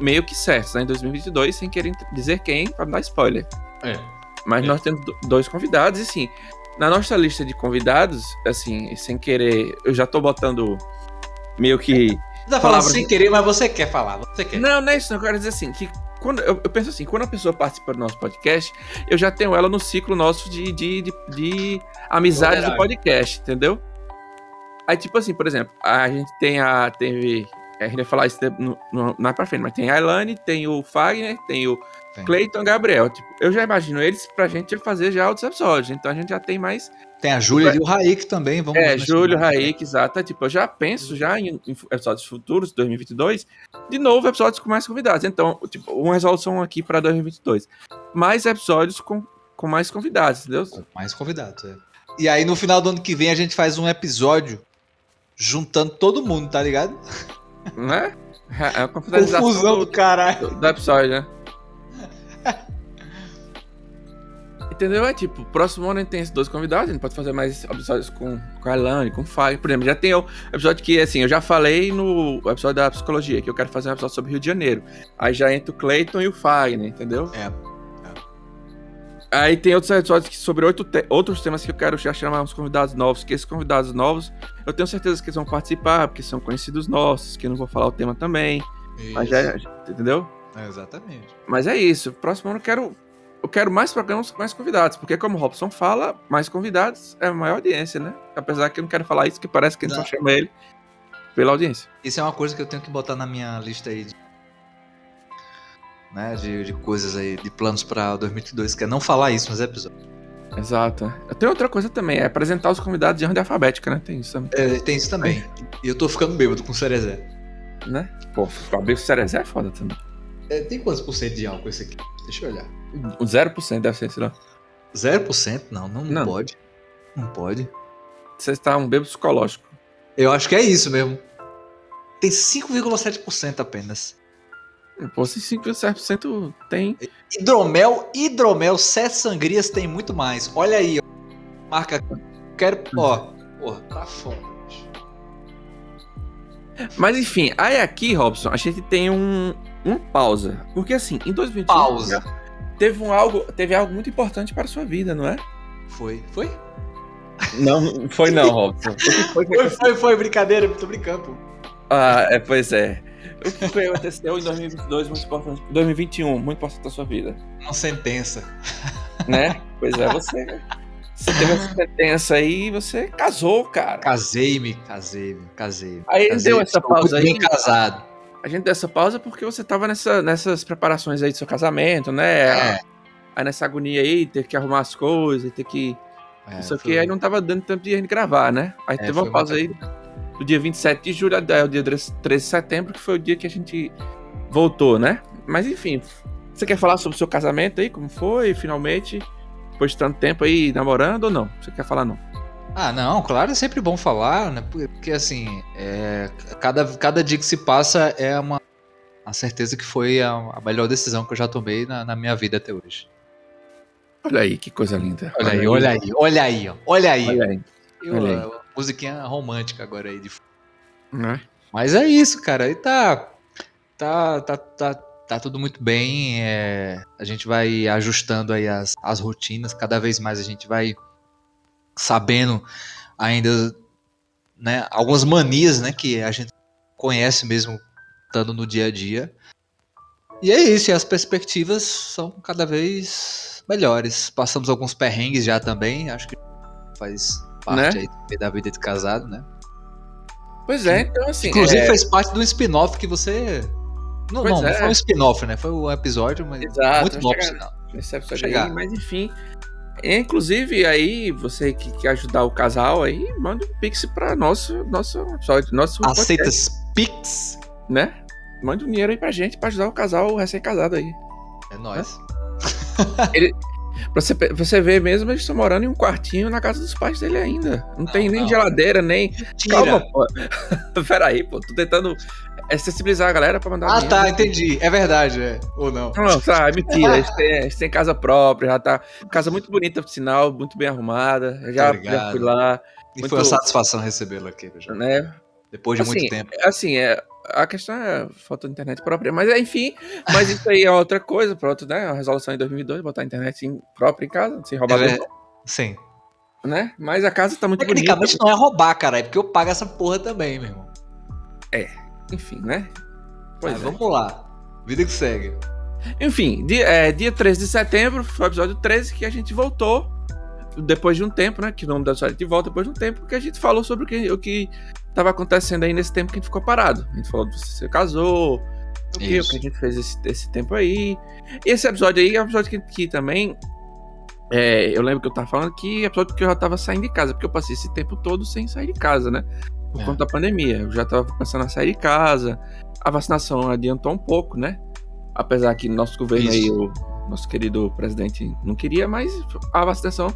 meio que certos né, em 2022, sem querer dizer quem, pra não dar spoiler. É. Mas É. nós temos do- dois convidados, e assim, na nossa lista de convidados, assim, sem querer, eu já tô botando meio que. Você tá falando sem querer, mas você quer falar. Você quer. Não, não é isso, eu quero dizer assim, que quando, eu, eu penso assim, quando a pessoa participa do nosso podcast, eu já tenho ela no ciclo nosso de, de, de, de amizades do podcast, entendeu? Aí, tipo assim, por exemplo, a gente tem a. Teve. A gente vai falar isso no, no, mais pra frente, mas tem a Elane, tem o Fagner, tem o. Cleiton Gabriel. Tipo, eu já imagino eles pra gente fazer já outros episódios. Então a gente já tem mais Tem a Júlia e o Raik também. Vamos é. Júlio, Raik, exato. É, Tipo, eu já penso já em, em episódios futuros, 2022, de novo episódios com mais convidados. Então, tipo, uma resolução aqui para 2022. Mais episódios com, com mais convidados, entendeu? Com Mais convidados, é. E aí no final do ano que vem a gente faz um episódio juntando todo mundo, tá ligado? Né? É a Confusão do do, caralho. do episódio, né? Entendeu? É tipo, próximo ano a gente tem esses dois convidados, a gente pode fazer mais episódios com, com a Elane, com o Fag. Por exemplo, já tem o episódio que, assim, eu já falei no episódio da psicologia, que eu quero fazer um episódio sobre Rio de Janeiro. Aí já entra o Clayton e o Fagner, entendeu? É. Aí tem outros episódios que, sobre oito te outros temas que eu quero já chamar uns convidados novos, que esses convidados novos, eu tenho certeza que eles vão participar, porque são conhecidos nossos, que eu não vou falar o tema também. Isso. Mas já, entendeu? É, exatamente. Mas é isso. Próximo ano eu quero. Eu quero mais programas com mais convidados, porque como o Robson fala, mais convidados é a maior audiência, né? Apesar que eu não quero falar isso, que parece que a gente Não. só chama ele pela audiência. Isso é uma coisa que eu tenho que botar na minha lista aí de, né, de, de coisas aí, de planos pra 2022, que é não falar isso nos episódios. Exato. Eu tenho outra coisa também, é apresentar os convidados de ordem alfabética, né? Tem isso também, É, tem isso também. E eu tô ficando bêbado com cerezé. né? Pô, o Abel Cerezé é foda também. É, tem quantos por cento de álcool esse aqui? Deixa eu olhar. O 0% deve ser, sei lá. 0%? Não, não, Não. pode. Não pode. Você está um bebo psicológico. Eu acho que é isso mesmo. Tem 5,7% apenas. Pô, se 5,7% tem. Hidromel, hidromel, sete sangrias tem muito mais. Olha aí, ó. Marca. Quero. Ó. Porra, tá bicho. Mas enfim, aí aqui, Robson, a gente tem um, uma pausa. Porque assim, em 2021. Pausa. Teve, um algo, teve algo muito importante para a sua vida, não é? Foi. Foi? Não, foi não, Robson. Foi Foi, foi, foi. Brincadeira, tô brincando. pô. Ah, é, pois é. O que foi aconteceu em 2022 muito importante, 2021, muito importante da sua vida, Uma sentença. né? Pois é, você você teve essa sentença aí e você casou, cara. Casei-me, casei-me, casei. Aí casei, deu essa pausa aí. Bem casado. A gente deu essa pausa porque você tava nessa, nessas preparações aí do seu casamento, né? É. Aí nessa agonia aí, ter que arrumar as coisas, ter que. É, Isso aqui foi- aí não tava dando tempo de a gente gravar, né? Aí É, teve uma pausa aí do dia 27 de julho até o dia 13 de setembro, que foi o dia que a gente voltou, né? Mas enfim, você quer falar sobre o seu casamento aí? Como foi, finalmente? Depois de tanto tempo aí namorando ou não? Você quer falar não? Ah, não, claro, é sempre bom falar, né? Porque assim, é, cada, cada dia que se passa é uma, uma certeza que foi a, a melhor decisão que eu já tomei na, na minha vida até hoje. Olha aí, que coisa linda. Olha aí, olha aí, olha aí, ó, olha aí. Olha aí. Eu, olha aí. musiquinha romântica agora aí de. Né? Mas é isso, cara. E tá. Tá, tá, tá, tá tudo muito bem. é, a gente vai ajustando aí as, as rotinas. Cada vez mais a gente vai sabendo ainda né, algumas manias né, que a gente conhece mesmo estando no dia a dia. E é isso, e as perspectivas são cada vez melhores. Passamos alguns perrengues já também, acho que faz parte Né? aí da vida de casado, né? Pois é, então assim. Inclusive é... fez parte do spin-off que você. Não, não, não é. foi um spin-off, né? Foi um episódio, mas Exato, muito bom, chegar-. Esse episódio aí, mas enfim. Inclusive, aí, você que quer ajudar o casal aí, manda um pix pra nosso, nosso episódio, nosso Aceita podcast, Pix? né? Manda um dinheiro aí pra gente pra ajudar o casal recém-casado aí. É nóis. Pra você, você ver mesmo, eles estão morando em um quartinho na casa dos pais dele ainda. Não, tem nem não. geladeira, nem. Tira. Calma, pô. Pera aí, pô. Tô tentando é, sensibilizar a galera pra mandar Ah, tá, entendi. É verdade, é. Ou não. Não, tá, é mentira. Eles têm, eles têm casa própria, já tá. Casa muito bonita, por sinal, muito bem arrumada. Já, Obrigado. já fui lá, E muito- foi uma satisfação recebê-lo aqui, já. né? Depois de assim, muito tempo. Assim, é, a questão é falta de internet própria, mas é, enfim, mas isso aí é outra coisa, pronto, né? A resolução em 2002, botar a internet em- própria em casa, sem roubar, É, Sim. né? Mas a casa tá muito bonita. Tecnicamente não é roubar, cara, é porque eu pago essa porra também, meu irmão. Enfim, né? Pois Mas é. vamos lá. Vida que segue. Enfim, dia, é, dia 13 de setembro, foi o episódio 13 que a gente voltou. Depois de um tempo, né? Que o nome da história de volta depois de um tempo, que a gente falou sobre o que, o que tava acontecendo aí nesse tempo que a gente ficou parado. A gente falou de você casou, o que, o que a gente fez esse, esse tempo aí. E esse episódio aí é um episódio que, que também. é, eu lembro que eu tava falando que é episódio que eu já tava saindo de casa, porque eu passei esse tempo todo sem sair de casa, né? Por É. conta da pandemia. Eu já tava começando a sair de casa. A vacinação adiantou um pouco, né? Apesar que nosso governo Isso. aí, o nosso querido presidente não queria, mas a vacinação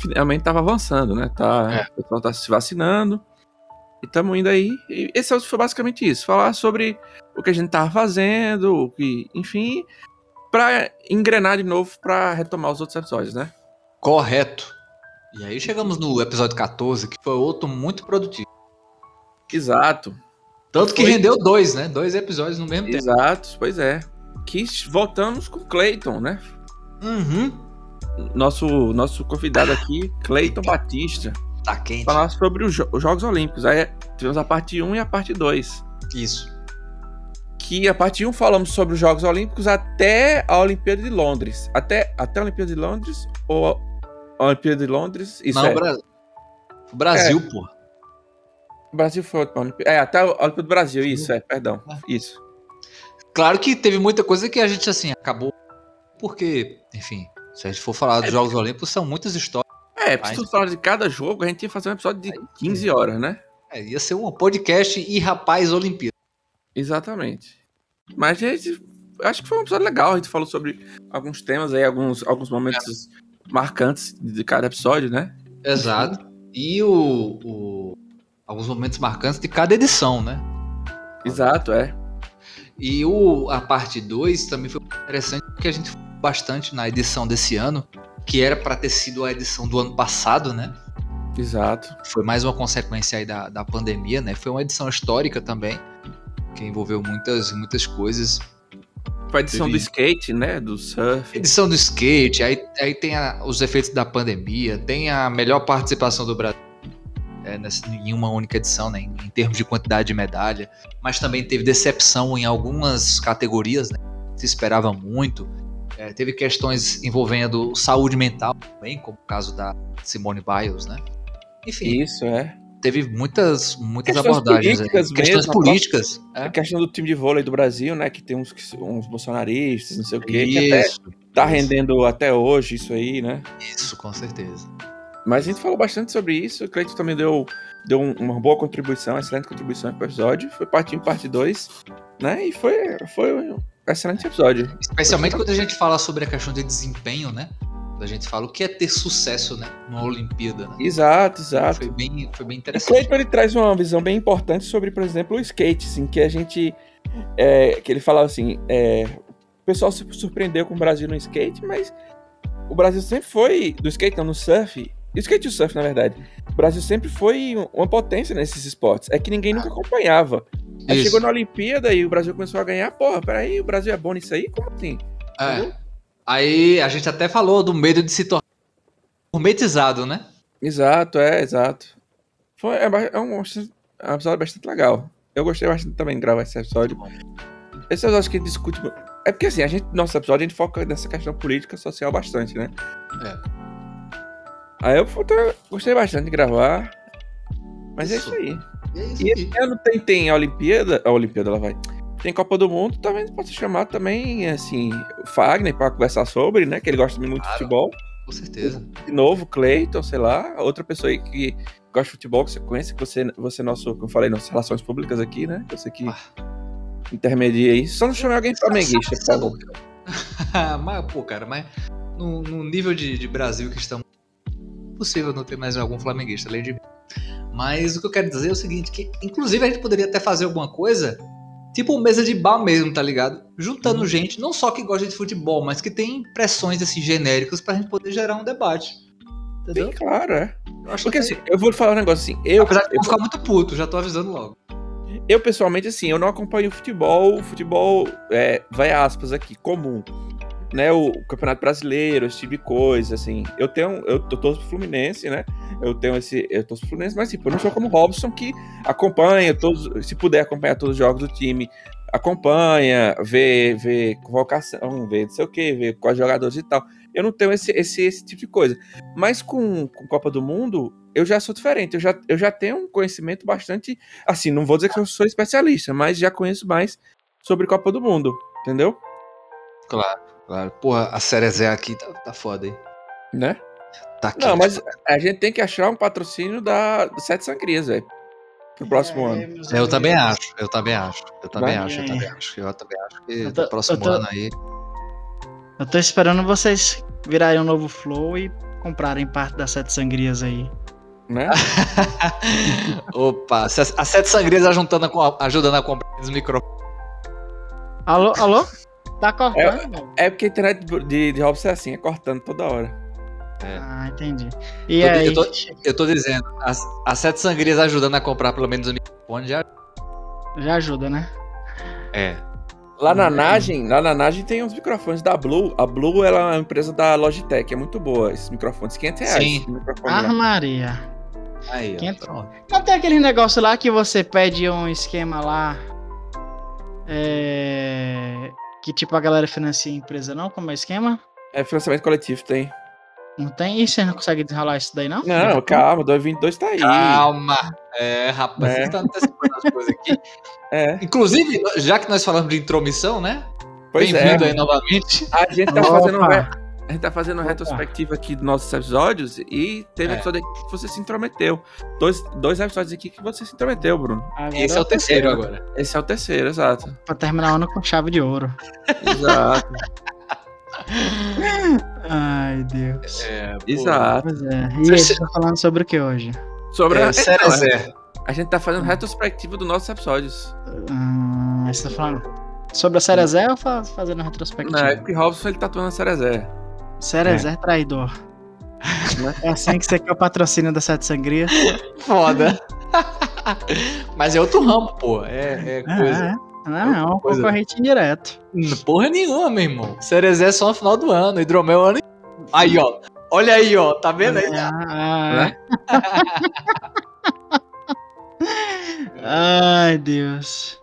finalmente estava avançando, né? Tá, É. O pessoal tá se vacinando. E estamos indo aí. E esse episódio foi basicamente isso. Falar sobre o que a gente tava fazendo, o que, enfim, pra engrenar de novo pra retomar os outros episódios, né? Correto. E aí chegamos no episódio 14, que foi outro muito produtivo. Exato. Tanto que Foi- rendeu dois, né? Dois episódios no mesmo tempo. Exato, pois é. Que voltamos com o Clayton, né? Uhum. Nosso, nosso convidado aqui, Clayton Batista, Tá quente. falar sobre os, jo- os Jogos Olímpicos. Aí tivemos a parte 1 e a parte 2. Isso. Que a parte 1 falamos sobre os Jogos Olímpicos até a Olimpíada de Londres. Até, até a Olimpíada de Londres ou a Olimpíada de Londres? Isso Não, é. o Bra- o Brasil, pô. O Brasil foi a última Olimpíada. É, até a Olimpíada do Brasil, isso, é, perdão. Ah. Isso. Claro que teve muita coisa que a gente, assim, acabou. Porque, enfim, se a gente for falar dos Jogos Olímpicos, são muitas histórias. É, se Mas- tu falar de cada jogo, a gente ia fazer um episódio de 15 horas, né? É, ia ser um podcast e rapaz Olimpíada. Exatamente. Mas a gente. Acho que foi um episódio legal. A gente falou sobre alguns temas aí, alguns, alguns momentos marcantes de cada episódio, né? Exato. E o, o- alguns momentos marcantes de cada edição, né? Exato, é. E o, a parte 2 também foi interessante porque a gente foi bastante na edição desse ano, que era para ter sido a edição do ano passado, né? Exato. Foi mais uma consequência aí da, da pandemia, né? Foi uma edição histórica também, que envolveu muitas, muitas coisas. Foi a edição Teve- do skate, né? Do surf. Edição do skate, aí, aí tem a- os efeitos da pandemia, tem a melhor participação do Brasil é, nessa, em uma única edição, né? Em, termos de quantidade de medalha. Mas também teve decepção em algumas categorias, né? Se esperava muito. É, teve questões envolvendo saúde mental também, como o caso da Simone Biles, né? Enfim, Isso, é. teve muitas, muitas Questões abordagens. políticas Questões mesmo, políticas. A É. questão do time de vôlei do Brasil, né? Que tem uns, uns bolsonaristas, não sei o quê. Que até Isso, tá isso. rendendo até hoje isso aí, né? isso, com certeza. Mas a gente falou bastante sobre isso. O Cleiton também deu, deu um- uma boa contribuição, excelente contribuição pro episódio. Foi parte 1, parte 2, né? E foi, foi um excelente episódio. Especialmente quando a gente fala sobre a questão de desempenho, né? Quando a gente fala o que é ter sucesso, né? Numa Olimpíada, né? Exato, exato. Foi bem, foi bem O interessante. Cleiton ele traz uma visão bem importante sobre, por exemplo, o skate, assim, que a gente. é, que ele fala assim: é, o pessoal se surpreendeu com o Brasil no skate, mas o Brasil sempre foi. Do skate, não, no surf. Skate e o surf, na verdade. O Brasil sempre foi um- uma potência nesses esportes. É que ninguém nunca acompanhava. Aí Isso. chegou na Olimpíada e o Brasil começou a ganhar. Porra, peraí, o Brasil é bom nisso aí? Como assim? É. Aí a gente até falou do medo de se tornar gourmetizado, né? Exato, é, exato. Foi, é, é um, é um episódio bastante legal. Eu gostei bastante também de gravar esse episódio. Esse episódio que discute. É porque assim, a gente, nosso episódio a gente foca nessa questão política social bastante, né? É. Aí eu fui- gostei bastante de gravar. Mas Isso. é isso aí. E é isso E esse ano tem, tem a Olimpíada. A Olimpíada ela vai. Tem Copa do Mundo, também pode ser chamado também, assim, o Fagner pra conversar sobre, né? Que ele gosta muito de Claro. futebol. Com certeza. De novo, Cleiton, sei lá, outra pessoa aí que gosta de futebol, que você conhece, que você, você é nosso, como eu falei, nossas relações públicas aqui, né? Você que Ah. intermedia aí. Só não chamei alguém flamenguista, por favor. mas, pô, cara, mas no, no nível de, de Brasil que estamos. Impossível não ter mais algum flamenguista, além de mim. Mas o que eu quero dizer é o seguinte: que inclusive a gente poderia até fazer alguma coisa, tipo mesa de bar mesmo, tá ligado? Juntando Uhum. gente, não só que gosta de futebol, mas que tem impressões assim, genéricas pra gente poder gerar um debate. Entendeu? Sim, claro, é. Eu acho Porque que assim, eu vou falar um negócio assim, eu, Apesar de eu eu, ficar muito puto, já tô avisando logo. eu pessoalmente, assim, eu não acompanho o futebol, o futebol, é, vai aspas aqui, comum. Né, o Campeonato Brasileiro, esse tipo de coisa, assim. Eu tenho, eu tô pro Fluminense, né? Eu tenho esse, eu torço pro Fluminense, mas tipo, eu não sou como o Robson que acompanha todos, se puder acompanhar todos os jogos do time, acompanha, vê, vê convocação, vê não sei o que, vê quais jogadores e tal. Eu não tenho esse, esse, esse tipo de coisa. Mas com, com Copa do Mundo, eu já sou diferente. Eu já, eu já tenho um conhecimento bastante. Assim, não vou dizer que eu sou especialista, mas já conheço mais sobre Copa do Mundo, entendeu? Claro, claro. Porra, a série Z aqui tá, tá foda, hein? Né? Tá quente. Não, mas a gente tem que achar um patrocínio da Sete Sangrias, velho. Pro próximo É, ano. meus Eu também acho, eu também acho. Eu também Vai. acho, eu também acho. Eu também acho que Eu tô- no próximo tô- ano aí. Eu tô esperando vocês virarem um novo flow e comprarem parte das sete sangrias aí. Né? Opa, as sete sangrias ajudando a, ajudando a comprar os microfones. Alô, alô? Tá cortando? É porque a internet de, de Robson é assim, é cortando toda hora. É. Ah, entendi. E Eu tô- aí, eu tô- Eu tô dizendo, as, as sete sangrias ajudando a comprar pelo menos o microfone já. já ajuda, né? É. Lá na Nagem, lá na Nagem tem uns microfones da Blue. A Blue ela é uma empresa da Logitech, é muito boa esses microfones. 500 reais. Sim. Armaria. Aí, ó. Não tem aquele negócio lá que você pede um esquema lá. É. Que tipo a galera financia a empresa, não? Como é o esquema? É financiamento coletivo, tem. Não tem? E você não consegue desenrolar isso daí, não? Não, calma, 222 tá aí. Calma. É, rapaz, É. você tá antecipando as coisas aqui. É, Inclusive, já que nós falamos de intromissão, né? pois é. Bem-vindo aí novamente. A gente tá Opa. fazendo um a gente tá fazendo uma Opa. retrospectiva aqui dos nossos episódios e teve É. episódio aqui que você se intrometeu. Dois, dois episódios aqui que você se intrometeu, Bruno. Agora Esse é o terceiro agora. Esse é o terceiro, exato. Pra terminar o ano com chave de ouro. Exato. Ai, Deus. É, exato. Pois é. E Você- aí, você tá falando sobre o que hoje? Sobre É, a, Cerezé. a gente tá fazendo retrospectiva dos nossos episódios. Hum, você tá falando sobre a Cerezé ou fa- fazendo retrospectiva? Não, é que Robson ele tatuando a Cerezé. Cerezé traidor. É assim que você quer o patrocínio da Sete Sangrias? Foda. Mas é outro ramo, pô. É, é coisa. Ah, é. Não, é um Coisa. concorrente indireto. Porra nenhuma, meu irmão. Cerezé é só no final do ano, hidromel é o ano. Aí, ó. Olha aí, ó. Tá vendo aí? Ah, Ai, Deus.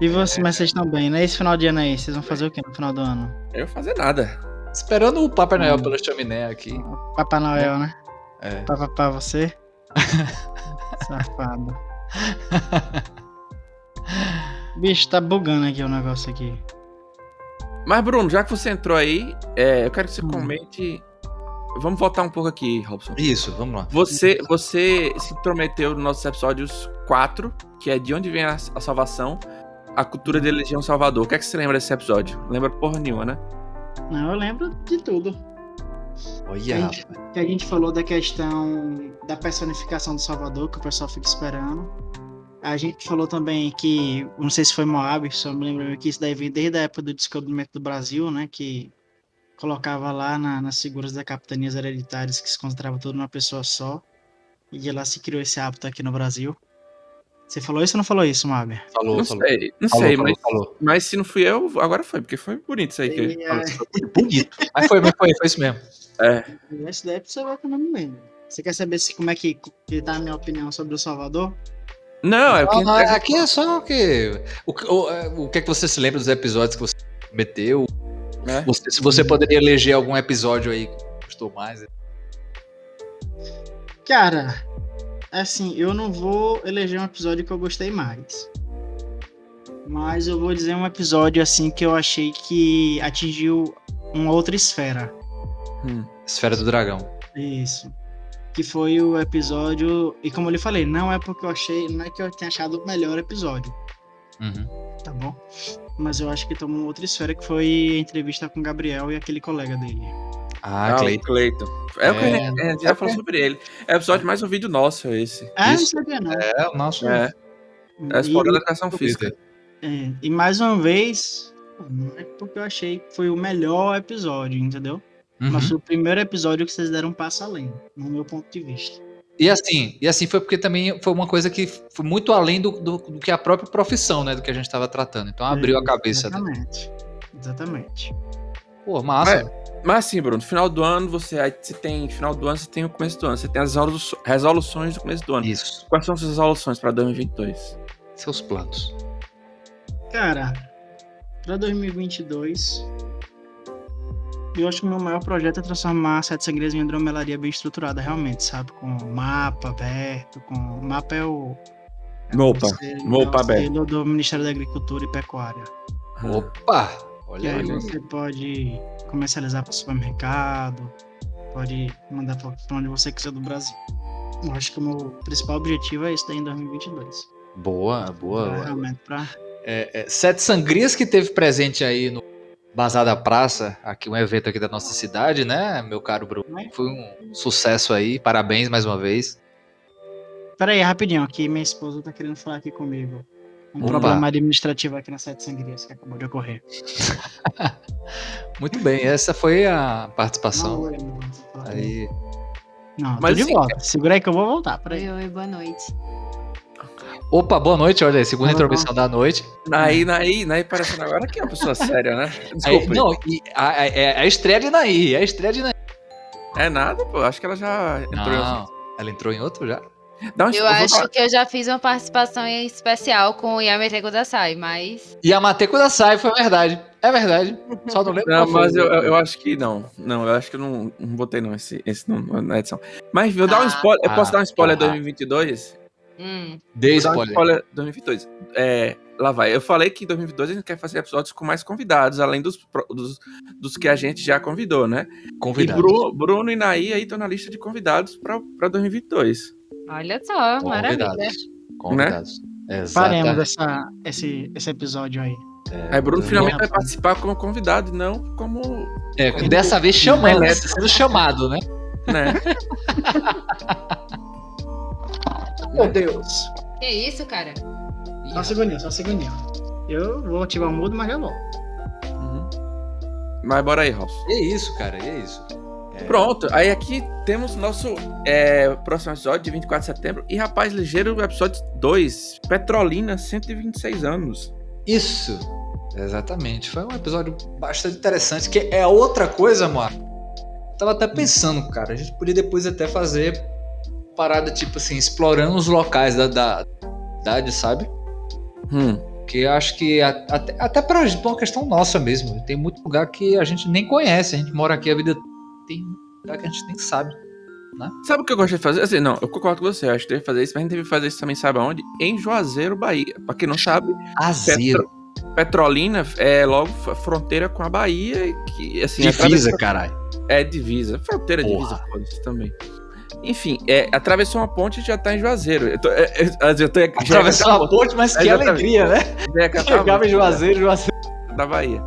E você, mas vocês estão bem, né? Esse final de ano aí, vocês vão fazer o que no final do ano? Eu vou fazer nada. Esperando o Papai Noel pela chaminé aqui. Papai Noel, né? É. Pra você. Safado. Bicho, tá bugando aqui o negócio aqui. Mas, Bruno, já que você entrou aí, é, eu quero que você Hum. comente. Vamos voltar um pouco aqui, Robson. Isso, vamos lá. Você, você se intrometeu nos nossos episódios 4, que é de onde vem a, a salvação, a cultura de Legião Salvador. O que é que você lembra desse episódio? Lembra porra nenhuma, né? Não, eu lembro de tudo. Olha, Gente, que a gente falou da questão da personificação do Salvador, que o pessoal fica esperando. A gente falou também que, não sei se foi Moab, só me lembro que isso daí vem desde a época do descobrimento do Brasil, né? Que colocava lá na- nas figuras da capitanias hereditárias que se concentrava tudo numa pessoa só. E de lá se criou esse hábito aqui no Brasil. Você falou isso ou não falou isso, Moab? falou, Não falou. sei, não Falou, sei, falou, mas, falou. mas se não fui eu, agora foi, porque foi bonito isso aí. Que... É, Bonito. Mas foi, mas foi, foi isso mesmo. É, Esse daí você vai que eu não me lembro. Você quer saber se, como é que, que tá a minha opinião sobre o Salvador? Não, é o que. Ah, aqui é só o que. O, o, o que é que você se lembra dos episódios que você meteu? É. Você- se você poderia eleger algum episódio aí que gostou mais. Cara, assim, eu não vou eleger um episódio que eu gostei mais. Mas eu vou dizer um episódio assim que eu achei que atingiu uma outra esfera. Hum. Esfera do Dragão. Isso. Que foi o episódio. E como eu lhe falei, não é porque eu achei. Não é que eu tenha achado o melhor episódio, Uhum. tá bom? Mas eu acho que tomou uma outra esfera que foi a entrevista com o Gabriel e aquele colega dele. Ah, Ah, Cleiton. É, o que a É. gente, a gente já falou sobre ele. É o episódio mais ouvido nosso, esse. Ah, Isso. não sabia não. É, o nosso. É, é E- fora da educação física. É, e mais uma vez, não é porque eu achei que foi o melhor episódio, entendeu? Uhum. Mas foi o primeiro episódio que vocês deram um passo além, no meu ponto de vista. E assim, e assim foi porque também foi uma coisa que foi muito além do, do, do que a própria profissão, né? Do que a gente estava tratando. Então abriu a cabeça. dele. Exatamente. Pô, massa. Mas assim, Bruno, final do ano, você, aí você tem. Final do ano, você tem o começo do ano. Você tem as resolu- resoluções do começo do ano. Isso. Quais são suas resoluções pra 2022? Seus planos. Cara, pra 2022, eu acho que o meu maior projeto é transformar a Sete Segredos em uma dromelaria bem estruturada, realmente, sabe? Com mapa aberto, com... O mapa é o... é o Mopa. conselho- Mopa aberto. do Ministério da Agricultura e Pecuária. Opa! E Olha aí aí. você pode comercializar para supermercado, pode mandar para onde você quiser do Brasil. Eu acho que o meu principal objetivo é isso daí em 2022. Boa, Pra boa. realmente pra... É, é, Sete Sangrias que teve presente aí no Bazar da Praça, aqui um evento aqui da nossa cidade, né, meu caro Bruno? Foi um sucesso aí, parabéns mais uma vez. Pera aí, rapidinho, aqui minha esposa tá querendo falar aqui comigo. Um Opa. problema administrativo aqui na Sete Sangrias que acabou de ocorrer. Muito bem, essa foi a participação. Não, não. Aí. Não, Mas de assim, volta. Segura aí que eu vou voltar. Peraí. Oi, oi, boa noite. Opa, boa noite, olha aí, segunda bom. intromissão da noite. Naí, Naí, Naí parecendo agora que é uma pessoa séria, né? Aí, Desculpa. não, e a, a, é a estreia de Naí, é a estreia de Naí. É nada, pô. Acho que ela já entrou em Não, ela entrou em outro já? Dá um Eu vou acho dar- que eu já fiz uma participação em especial com o Yamete Kudasai, mas. E a Mateco da Sai, foi verdade. É verdade. Só não lembro Não, mas eu, eu, eu acho que não. Não, eu acho que eu não, não botei não esse, esse não, na edição. Mas vou dar um Ah, spoiler. Eu posso ah, dar um spoiler porra. 2022? Hum. Dei dar um spoiler. spoiler 2022. É, lá vai. Eu falei que em 2022 a gente quer fazer episódios com mais convidados, além dos, dos, dos que a gente já convidou, né? Convidado. E Bruno, Bruno e Naí aí estão na lista de convidados para 2022. Olha só, maravilha. Convidados. Convidados. Faremos essa, esse, esse episódio aí. É, Aí Bruno finalmente vai participar como convidado, e não como. É, dessa vez chamando, né? Elétrico. sendo chamado, né? Né? Meu Deus. Que isso, cara? Só um segundinho, só um segundinho. Eu vou ativar o mudo, mas já volto. Uhum. Mas bora aí. E é isso, cara, é isso. É, Pronto, aí aqui temos nosso é, próximo episódio de 24 de setembro. E Rapaz Ligeiro, episódio 2, Petrolina, 126 anos. Isso. Exatamente. Foi um episódio bastante interessante, que é outra coisa, mano. Tava até pensando, cara, a gente podia depois até fazer parada, tipo assim, explorando os locais da, da cidade, sabe? Hum. Que acho que a- até, até pra uma questão nossa mesmo. Tem muito lugar que a gente nem conhece. A gente mora aqui a vida. Tem lugar que a gente nem sabe. Sabe o que eu gosto de fazer? Assim, não, eu concordo com você, eu acho que deve fazer isso, mas a gente deve fazer isso também, sabe aonde? Em Juazeiro, Bahia. Pra quem não sabe, Azeiro. Petrolina é logo fronteira com a Bahia, que assim. Divisa, atravessa- caralho. É divisa. Fronteira, Porra. divisa, foda-se também. Enfim, é, atravessou uma ponte e já tá em Juazeiro. Eu tô, é, é, eu tô, Atravessou cantar a ponte, mas que alegria, né? a Chegava em Juazeiro, Juazeiro. Da Bahia.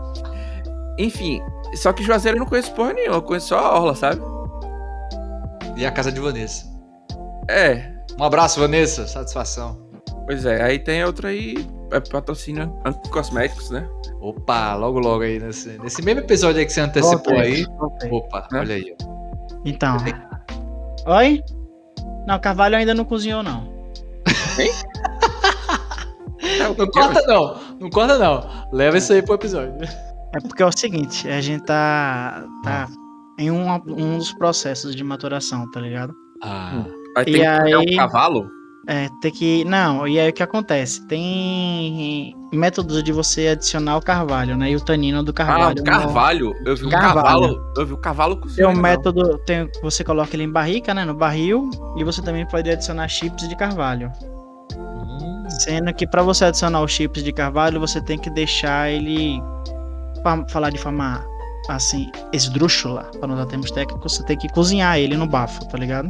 Enfim, só que Juazeiro eu não conheço porra nenhuma, eu conheço só a Orla, sabe? E a casa de Vanessa. É, Um abraço, Vanessa. Satisfação. pois é. Aí tem outra aí, é patrocínio Anticosméticos, né? Opa, logo logo aí nesse, nesse mesmo episódio aí que você antecipou Voltei, aí. voltei. Opa, Né? olha aí. ó. Então. Oi? Não, Carvalho ainda não cozinhou, não. É, o Não que corta não, não corta não. Leva isso aí pro episódio. É porque é o seguinte, a gente tá, tá em um, um dos processos de maturação, tá ligado? Ah, Aí tem E que pegar aí- um cavalo. É, tem que. Não, e aí o que acontece? Tem métodos de você adicionar o carvalho, né? E o tanino do Ah, carvalho. o carvalho. Eu vi um Carvalho. cavalo. Eu vi o cavalo Tem cozinhando. um método, tem, você coloca ele em barrica, né? No barril, e você também pode adicionar chips de carvalho. hum, Sendo que para você adicionar os chips de carvalho, você tem que deixar ele. Falar de forma assim, esdrúxula, para não usar termos técnicos, você tem que cozinhar ele no bafo, tá ligado?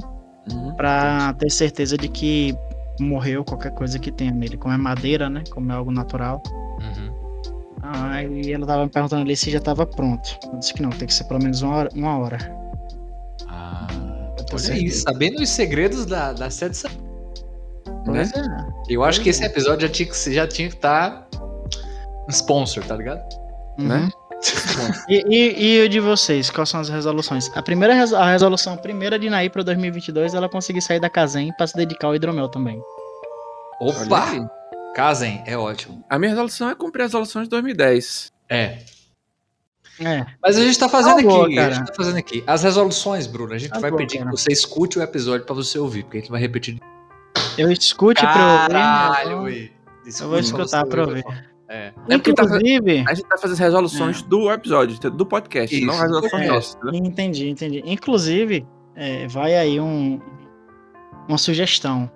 Uhum. Pra ter certeza de que morreu qualquer coisa que tenha nele. Como é madeira, né? Como é algo natural. uhum. Aí ela tava me perguntando ali se já tava pronto. Eu disse que não, tem que ser pelo menos uma hora. Uma hora. Ah, olha certeza. isso, sabendo os segredos da, da sede. Pois é. Eu acho que esse episódio já tinha que já tinha que estar um sponsor, tá ligado? Uhum. Né? E, e, e o de vocês, quais são as resoluções? A primeira a resolução primeira de Naí para 2022 ela conseguir sair da Kazem para se dedicar ao hidromel também. Opa! Casem, é ótimo. A minha resolução é cumprir a resolução de 2010. É. É. Mas a gente tá fazendo Tá boa, aqui, a cara. gente tá fazendo aqui. As resoluções, Bruno, a gente Tá vai boa, pedir cara. que você escute o episódio pra você ouvir, porque a gente vai repetir. Eu escute para ouvir. Caralho, eu. Eu vou escutar pra ouvir. É. É porque tá- Inclusive, A gente vai fazer as resoluções do episódio, do podcast, Isso, não resoluções é. nossas. né? entendi, entendi. Inclusive, é, vai aí um uma sugestão.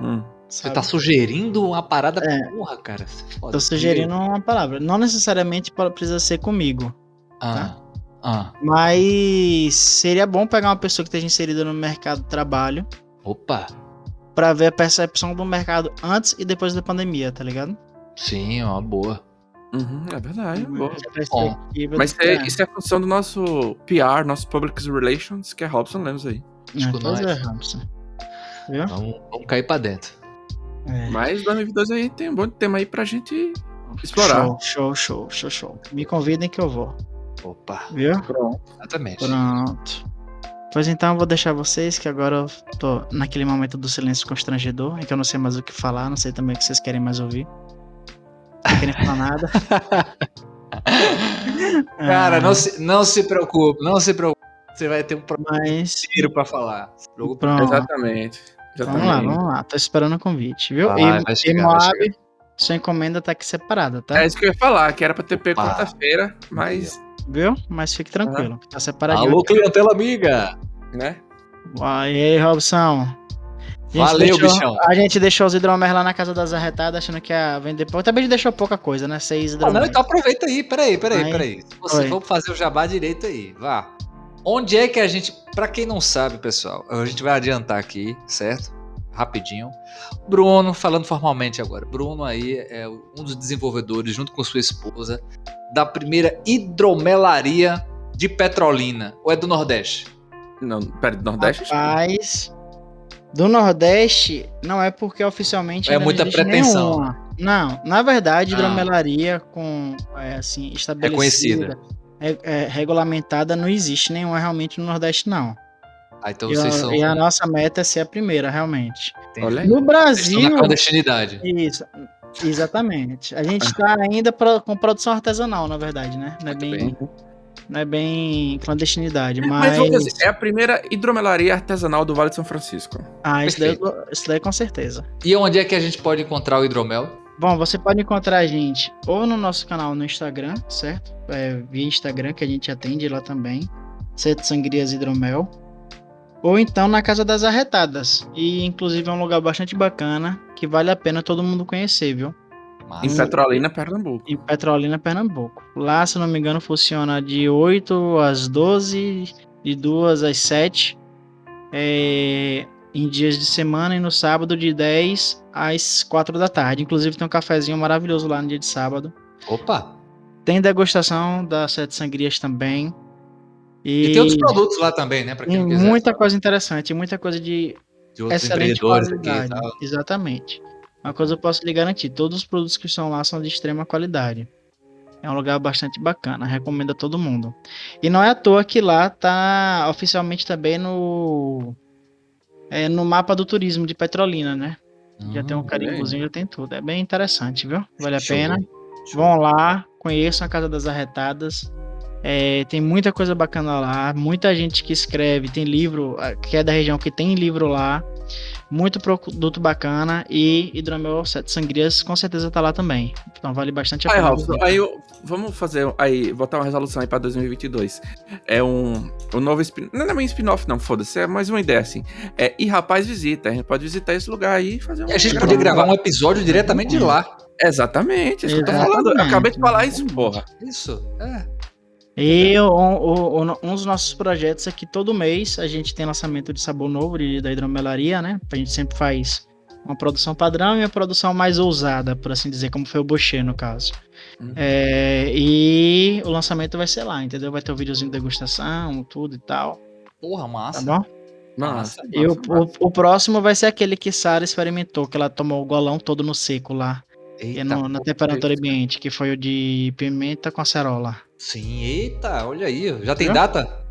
Hum. Você tá sugerindo uma parada É. porra, cara. É. Tô sugerindo uma palavra. Não necessariamente precisa ser comigo. Ah, ah. Mas seria bom pegar uma pessoa que esteja inserida no mercado de trabalho Opa. pra ver a percepção do mercado antes e depois da pandemia, tá ligado? Sim, ó, boa. Uhum, é verdade, boa. A perspectiva Mas é- é, isso é função do nosso PR, nosso Public Relations, que é Robson Lemos aí. Tipo, pois nós. é, Robson. Viu? Vamos, vamos cair pra dentro. É. Mas 2022 aí tem um bom tema aí pra gente explorar. Show, show, show, show, show. Me convidem que eu vou. Opa. Viu? Pronto. Exatamente. Pronto. Pois então eu vou deixar vocês, que agora eu tô naquele momento do silêncio constrangedor, em que eu não sei mais o que falar, não sei também o que vocês querem mais ouvir. Não querem falar nada. Cara, Ah, não se, não se preocupe, não se preocupe. Você vai ter um Mas. inteiro pra falar. Pronto. Exatamente. Vamos lá, vamos lá. Tô esperando o convite, viu? Vai, e e chegar, vai Moab, sua encomenda tá aqui separada, tá? É isso que eu ia falar, que era pra ter pego Opa. quarta-feira, mas, Viu? Mas fique tranquilo, tá separadinho. Alô, clientela amiga. né? E aí, Robson? A gente Valeu, deixou- bichão. A gente deixou os hidromers lá na casa das arretadas, achando que ia vender pouco. Também a gente deixou pouca coisa, né? Seis Ah, hidromers. não, então aproveita aí, peraí, peraí, Aí. peraí. Se você Oi. for fazer o jabá direito aí, vá. Onde é que a gente. Pra quem não sabe, pessoal, a gente vai adiantar aqui, certo? Rapidinho. Bruno, falando formalmente agora. Bruno aí é um dos desenvolvedores, junto com sua esposa, da primeira hidromelaria de Petrolina. Ou é do Nordeste? Não, pera, do Nordeste? Rapaz, do Nordeste, não é porque oficialmente É ainda não muita existe pretensão. nenhuma. Não, na verdade, Ah. hidromelaria com, é, assim, estabelecida, Reconhecida. é, é, regulamentada, não existe nenhuma realmente no Nordeste, não. Ah, então E, vocês a, são. e a nossa meta é ser a primeira, realmente. entendi. Olha aí. No Brasil, na clandestinidade. Isso, exatamente. A gente está ainda pro- com produção artesanal, na verdade, né? Não é bem, bem. Não é bem clandestinidade, Mas, mas. vamos dizer, é a primeira hidromelaria artesanal do Vale de São Francisco. ah, isso daí, isso daí com certeza. E onde é que a gente pode encontrar o hidromel? Bom, você pode encontrar a gente ou no nosso canal no Instagram, certo? É, via Instagram, que a gente atende lá também. Sete Sangrias Hidromel. Ou então na Casa das Arretadas. E inclusive é um lugar bastante bacana que vale a pena todo mundo conhecer, viu? Massa. Em Petrolina, Pernambuco. em Petrolina, Pernambuco. Lá, se não me engano, funciona de 8 às 12, de 2 às 7, é, em dias de semana e no sábado de 10 às 4 da tarde. Inclusive tem um cafezinho maravilhoso lá no dia de sábado. Opa! Tem degustação das Sete Sangrias também. E, E tem outros produtos lá também, né? Pra quem quiser. muita coisa interessante, muita coisa de de outros excelente empreendedores aqui qualidade. tal. Exatamente. Uma coisa eu posso lhe garantir, todos os produtos que estão lá são de extrema qualidade. É um lugar bastante bacana, recomendo a todo mundo. E não é à toa que lá tá oficialmente também no é, no mapa do turismo de Petrolina, né? Já tem um carimbozinho, já tem tudo. É bem interessante, viu? Vale a show. pena. Show. Vão lá, conheçam a Casa das Arretadas. É, tem muita coisa bacana lá, muita gente que escreve, tem livro, ah, que é da região que tem livro lá, muito produto bacana e Hidromel Sete Sangrias com certeza tá lá também. Então vale bastante a Aí, pena. Robson, visitar. aí eu- vamos fazer aí, botar uma resolução aí pra 2022. É um, um novo spin Não é nem spin-off, não, foda-se, é mais uma ideia assim. É, e rapaz, visita. A gente pode visitar esse lugar aí e fazer um. E a gente podia gravar um episódio diretamente de lá. Exatamente, é isso que eu tô Exatamente. falando. Eu acabei de falar isso, porra. Isso, é. E o- o- o- um dos nossos projetos é que todo mês a gente tem lançamento de sabor novo de- da hidromelaria, né? A gente sempre faz uma produção padrão e uma produção mais ousada, por assim dizer, como foi o Boucher no caso. Uhum. É, e o lançamento vai ser lá, entendeu? Vai ter o videozinho de degustação, tudo e tal, Porra, tá massa. bom? Massa. E o, massa, massa. o- o próximo vai ser aquele que Sara experimentou, que ela tomou o golão todo no seco lá, e Eita, no- na temperatura ambiente, que foi o de pimenta com acerola. Sim, eita, olha aí. Já tem Viu? data?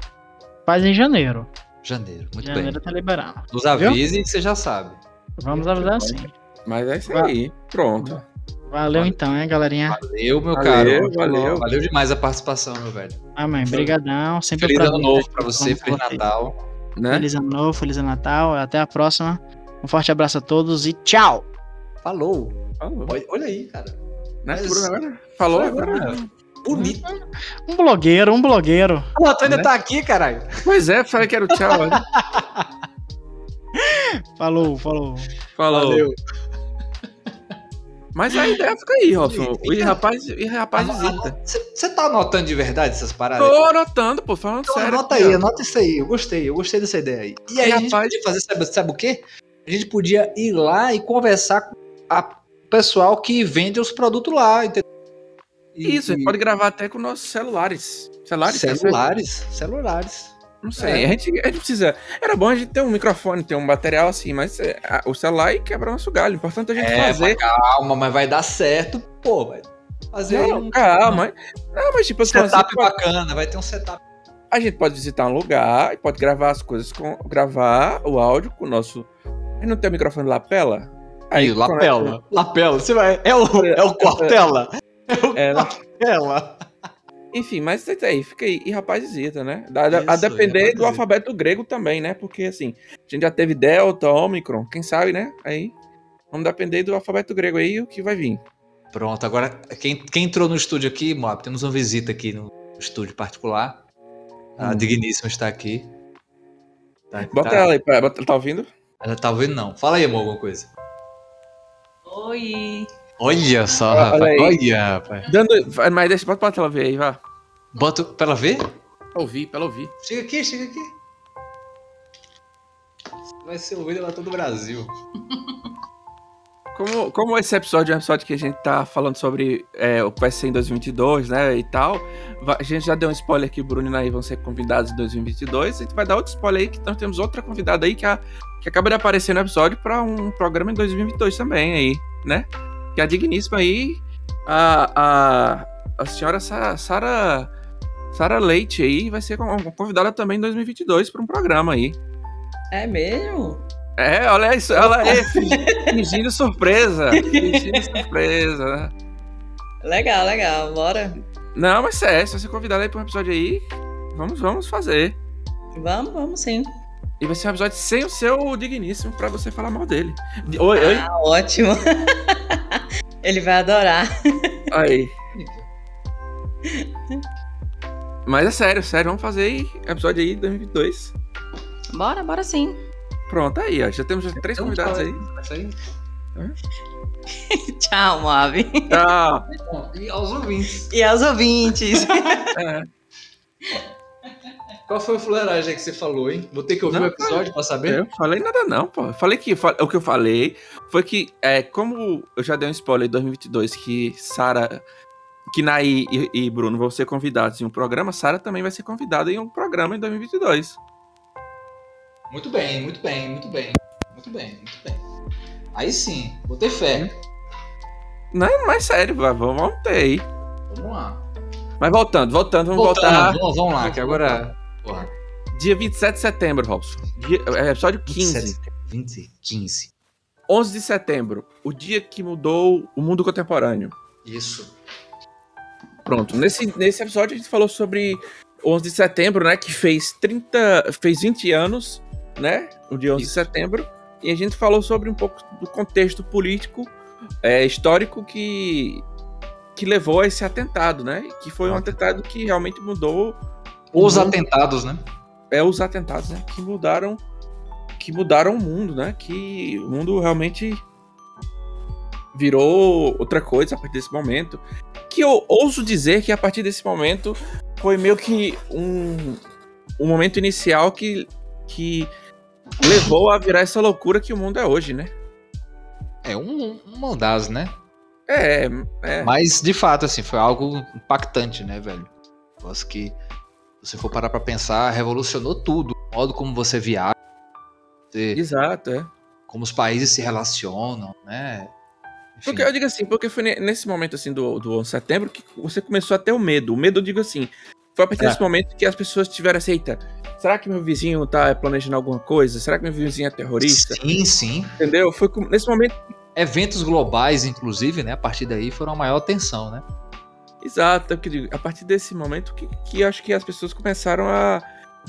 Faz em janeiro. Janeiro, muito janeiro bem. tá liberando. Nos avise que você já sabe. Vamos avisar assim. Mas é isso aí. Pronto. Valeu Valeu. então, hein, galerinha. Valeu, meu Valeu, caro. valeu. Valeu demais a participação, meu velho. Amém. Brigadão. Sempre Feliz ano novo pra você, feliz. Natal. Né? Feliz ano novo, feliz ano Natal. Até a próxima. Um forte abraço a todos e tchau! Falou. Falou. Olha, olha aí, cara. Né? Mas- Bruno agora? Falou agora? Bonito. Um blogueiro, um blogueiro. Ah, tu ainda Né? tá aqui, caralho. Pois é, falei que era o tchau. né? Falou, falou. Falou. Valeu. Mas a ideia fica aí, Robson. E- E rapaz, e rapaz visita. Você tá anotando de verdade essas paradas? Tô anotando, pô, falando Então, sério. anota aqui, aí, ó. anota isso aí. Eu gostei, eu gostei dessa ideia aí. E aí E, a gente rapaz- podia fazer, sabe, sabe o quê? A gente podia ir lá e conversar com o pessoal que vende os produtos lá, entendeu? E- Isso, a gente pode gravar até com nossos celulares. Celulares? tá celulares, celulares. Não sei. É. A, gente, a gente precisa. Era bom a gente ter um microfone, ter um material assim, mas é, a- o celular e quebra nosso galho. O importante é a gente É, fazer. calma, mas vai dar certo, pô, vai fazer Não, um calma. Não, mas tipo, assim, setup assim, bacana, vai ter um setup. A gente pode visitar um lugar e pode gravar as coisas com. gravar o áudio com o nosso. A gente não tem o microfone lapela? Aí, lapela. Lapela. Você vai. É o, é o Cortella? É o É, Cortella. Enfim, mas isso aí, fica aí. E rapaz visita, né? Dá- a Isso, depender do alfabeto grego também, né? Porque assim, a gente já teve Delta, Omicron, quem sabe, né? Aí. Vamos depender do alfabeto grego aí o que vai vir. Pronto, agora quem, quem entrou no estúdio aqui, Moab, temos uma visita aqui no estúdio particular. A Hum. Digníssima está aqui. Tá, Bota tá, ela aí, pra, bota, tá ouvindo? Ela tá ouvindo não. Fala aí, amor, alguma coisa. Oi. Olha só, Olha rapaz. aí. Olha, rapaz. Dando. Mas deixa, bota pra tela ver aí, vá. Bota pra ela ver? Pra ouvir, pra ela ouvir. Chega aqui, chega aqui. Vai ser ouvido lá todo o Brasil. Como, como esse episódio é um episódio que a gente tá falando sobre é, o ser em 2022, né, e tal, a gente já deu um spoiler que o Bruno e Naí vão ser convidados em 2022, a gente vai dar outro spoiler aí, que nós temos outra convidada aí que, a- que acaba de aparecer no episódio pra um programa em 2022 também aí, né, que é a digníssima aí, a, a, a senhora Sa- Sara Sara Leite aí vai ser con- convidada também em 2022 pra um programa aí. É mesmo? É, olha isso, olha aí, fingindo surpresa, fingindo surpresa, né? Legal, legal. Bora. Não, mas sério, se você convidar aí pra um episódio aí, vamos, vamos fazer. Vamos, vamos sim. E vai ser um episódio sem o seu digníssimo pra você falar mal dele. De- Oi, oi. Ah, ótimo. Ele vai adorar. Aí. Mas é sério, sério, vamos fazer aí, episódio aí 2022. Bora, bora sim. Pronto, aí, ó. Já temos já três convidados aí. Tchau, Moab. Tchau. E aos ouvintes. E aos ouvintes. É. Qual foi a fuleiragem que você falou, hein? Vou ter que ouvir Não, o episódio pra saber? Eu falei nada não, pô. Falei que o que eu falei foi que é como eu já dei um spoiler em 2022 que Sara que Naí e, e Bruno vão ser convidados em um programa, Sara também vai ser convidada em um programa em 2022. Muito bem, muito bem, muito bem. Muito bem, muito bem. Aí sim, vou ter fé. Não, mas sério, vamos vamos ter aí. Vamos lá. Mas voltando, voltando, vamos Voltando, voltar. vamos, vamos lá, que agora. Porra. Dia 27 de setembro, Robson. Dia, é, episódio 15. 27, 20, 15. 11 de setembro, o dia que mudou o mundo contemporâneo. Isso. Pronto, nesse, nesse episódio a gente falou sobre 11 de setembro, né, que fez 30, fez 20 anos, né, o dia 11 Isso. de setembro, e a gente falou sobre um pouco do contexto político, é, histórico que que levou a esse atentado, né, que foi um atentado que realmente mudou Os mundo. atentados, né? é os atentados, né, que mudaram que mudaram o mundo, né, que o mundo realmente virou outra coisa a partir desse momento. Que eu ouso dizer que a partir desse momento foi meio que um, um momento inicial que, que levou a virar essa loucura que o mundo é hoje, né? É um, um das, né? É, é. Mas, de fato, assim, foi algo impactante, né, velho? Negócio que, se você for parar pra pensar, revolucionou tudo. O modo como você viaja, você- Exato, é. como os países se relacionam, né? Enfim, Porque eu digo assim, porque foi ne- nesse momento assim do, do 11 de setembro que você começou a ter o medo. O medo, eu digo assim, foi a partir É. desse momento que as pessoas tiveram assim, eita, será que meu vizinho tá planejando alguma coisa? Será que meu vizinho é terrorista? Sim, sim. Entendeu? Foi nesse momento, Eventos globais, inclusive, né? A partir daí foram a maior tensão, né? exato, a partir desse momento que, que acho que as pessoas começaram a,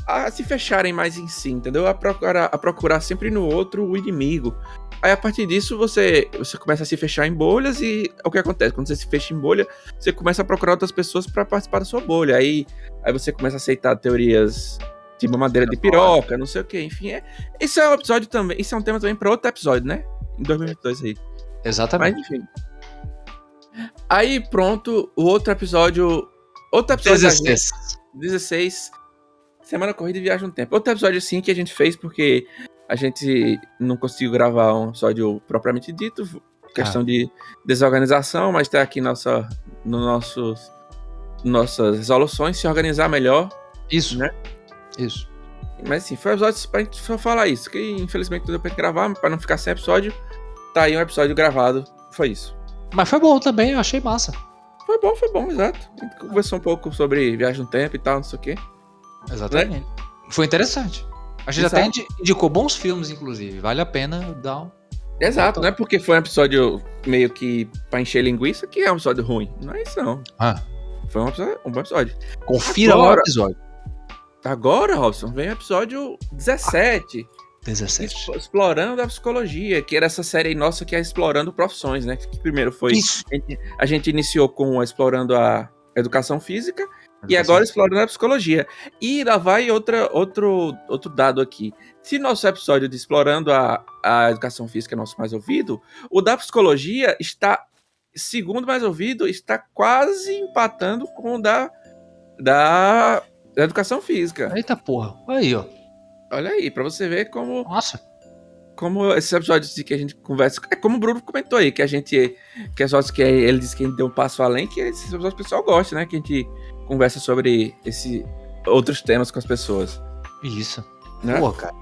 a se fecharem mais em si, entendeu? A procurar, a procurar sempre no outro o inimigo. Aí a partir disso você, você começa a se fechar em bolhas e o que acontece? Quando você se fecha em bolha, você começa a procurar outras pessoas para participar da sua bolha. Aí, aí você começa a aceitar teorias tipo madeira de piroca, não sei o que, enfim. É, isso é um episódio também, isso é um tema também para outro episódio, né? Em 2022 aí. Exatamente. Mas enfim. Aí pronto, o outro episódio. Outro episódio da gente- 16. 16. Semana Corrida e Viagem no Tempo. Outro episódio assim que a gente fez porque a gente não conseguiu gravar um episódio propriamente dito. Questão de desorganização, mas tá aqui nossa, no nossos, nossas resoluções, se organizar melhor. Isso, Né? Isso. Mas assim, foi um episódio pra gente só falar isso. Que infelizmente não deu pra gravar, pra não ficar sem episódio. Tá aí um episódio gravado. Foi isso. Mas foi bom também, eu achei massa. Foi bom, foi bom, exato. A gente conversou um pouco sobre viagem no tempo e tal, não sei o quê. Exatamente. Foi interessante. A gente Exato. até indi- indicou bons filmes, inclusive. Vale a pena dar um. Exato, não é porque foi um episódio meio que pra encher linguiça que é um episódio ruim. Não é isso, não. Ah. Foi um, episódio- um bom episódio. Confira Agora- o episódio. Agora, Robson, vem o episódio 17. 17. Expo- Explorando a psicologia, que era essa série aí nossa que é Explorando Profissões, né? Que primeiro foi. Isso. A gente, a gente iniciou com Explorando a Educação Física e agora Explorando a Psicologia. E lá vai outra, outro, outro dado aqui. Se nosso episódio de Explorando a, a Educação Física é nosso mais ouvido, o da Psicologia está, segundo mais ouvido, está quase empatando com o da, da, da Educação Física. Eita porra. Aí, ó. Olha aí, pra você ver como Nossa. como esses episódios que a gente conversa. É como o Bruno comentou aí, que a gente. Que as horas que ele disse que a gente deu um passo além, que esses episódios o pessoal gosta, né? Que a gente conversa sobre esse, outros temas com as pessoas. Isso. Né? Pô, cara.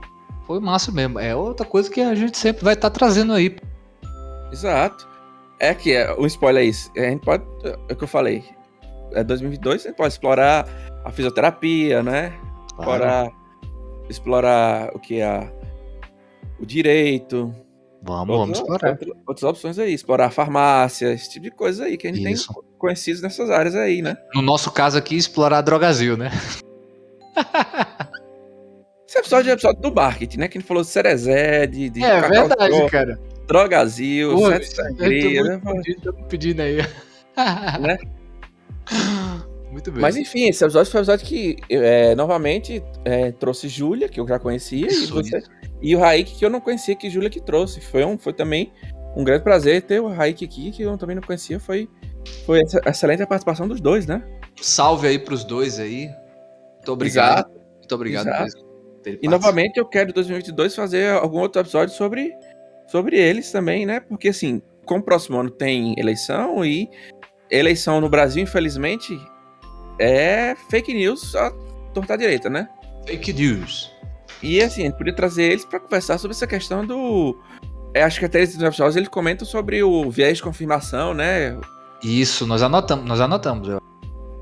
Foi massa mesmo. É outra coisa que a gente sempre vai estar trazendo aí. Exato. É que é, o spoiler é isso. A gente pode. É o que eu falei. É 2022, a gente pode explorar a fisioterapia, né? Explorar. Explorar o que é o direito. Vamos, vamos Outras- explorar. outra- Outras opções aí, explorar a farmácia, esse tipo de coisa aí que a gente Isso. tem conhecidos nessas áreas aí, né? No nosso caso aqui, explorar a Drogazil, né? Esse episódio é o episódio do marketing, né? Que a gente falou de Cerezé, de, de É Cacau verdade, Show, cara. Drogazil, Pô, Sete Sangria, né? pedindo, pedindo aí. Né? Muito bem. Mas enfim, esse episódio foi um episódio que, é, novamente, é, trouxe Júlia, que eu já conhecia, e, você, e o Raik, que eu não conhecia, que Júlia que trouxe. Foi, um, foi também um grande prazer ter o Raik aqui, que eu também não conhecia. Foi, foi ex- excelente a participação dos dois, né? Salve aí pros dois aí. Muito obrigado. Exato. Muito obrigado Exato. E novamente eu quero em 2022 fazer algum outro episódio sobre, sobre eles também, né? Porque assim, como o próximo ano tem eleição e eleição no Brasil, infelizmente, é fake news à torta direita, né? Fake news. E assim, a gente podia trazer eles para conversar sobre essa questão do. é, acho que até eles comentam sobre o viés de confirmação, né? Isso, nós anotamos, nós anotamos. eu-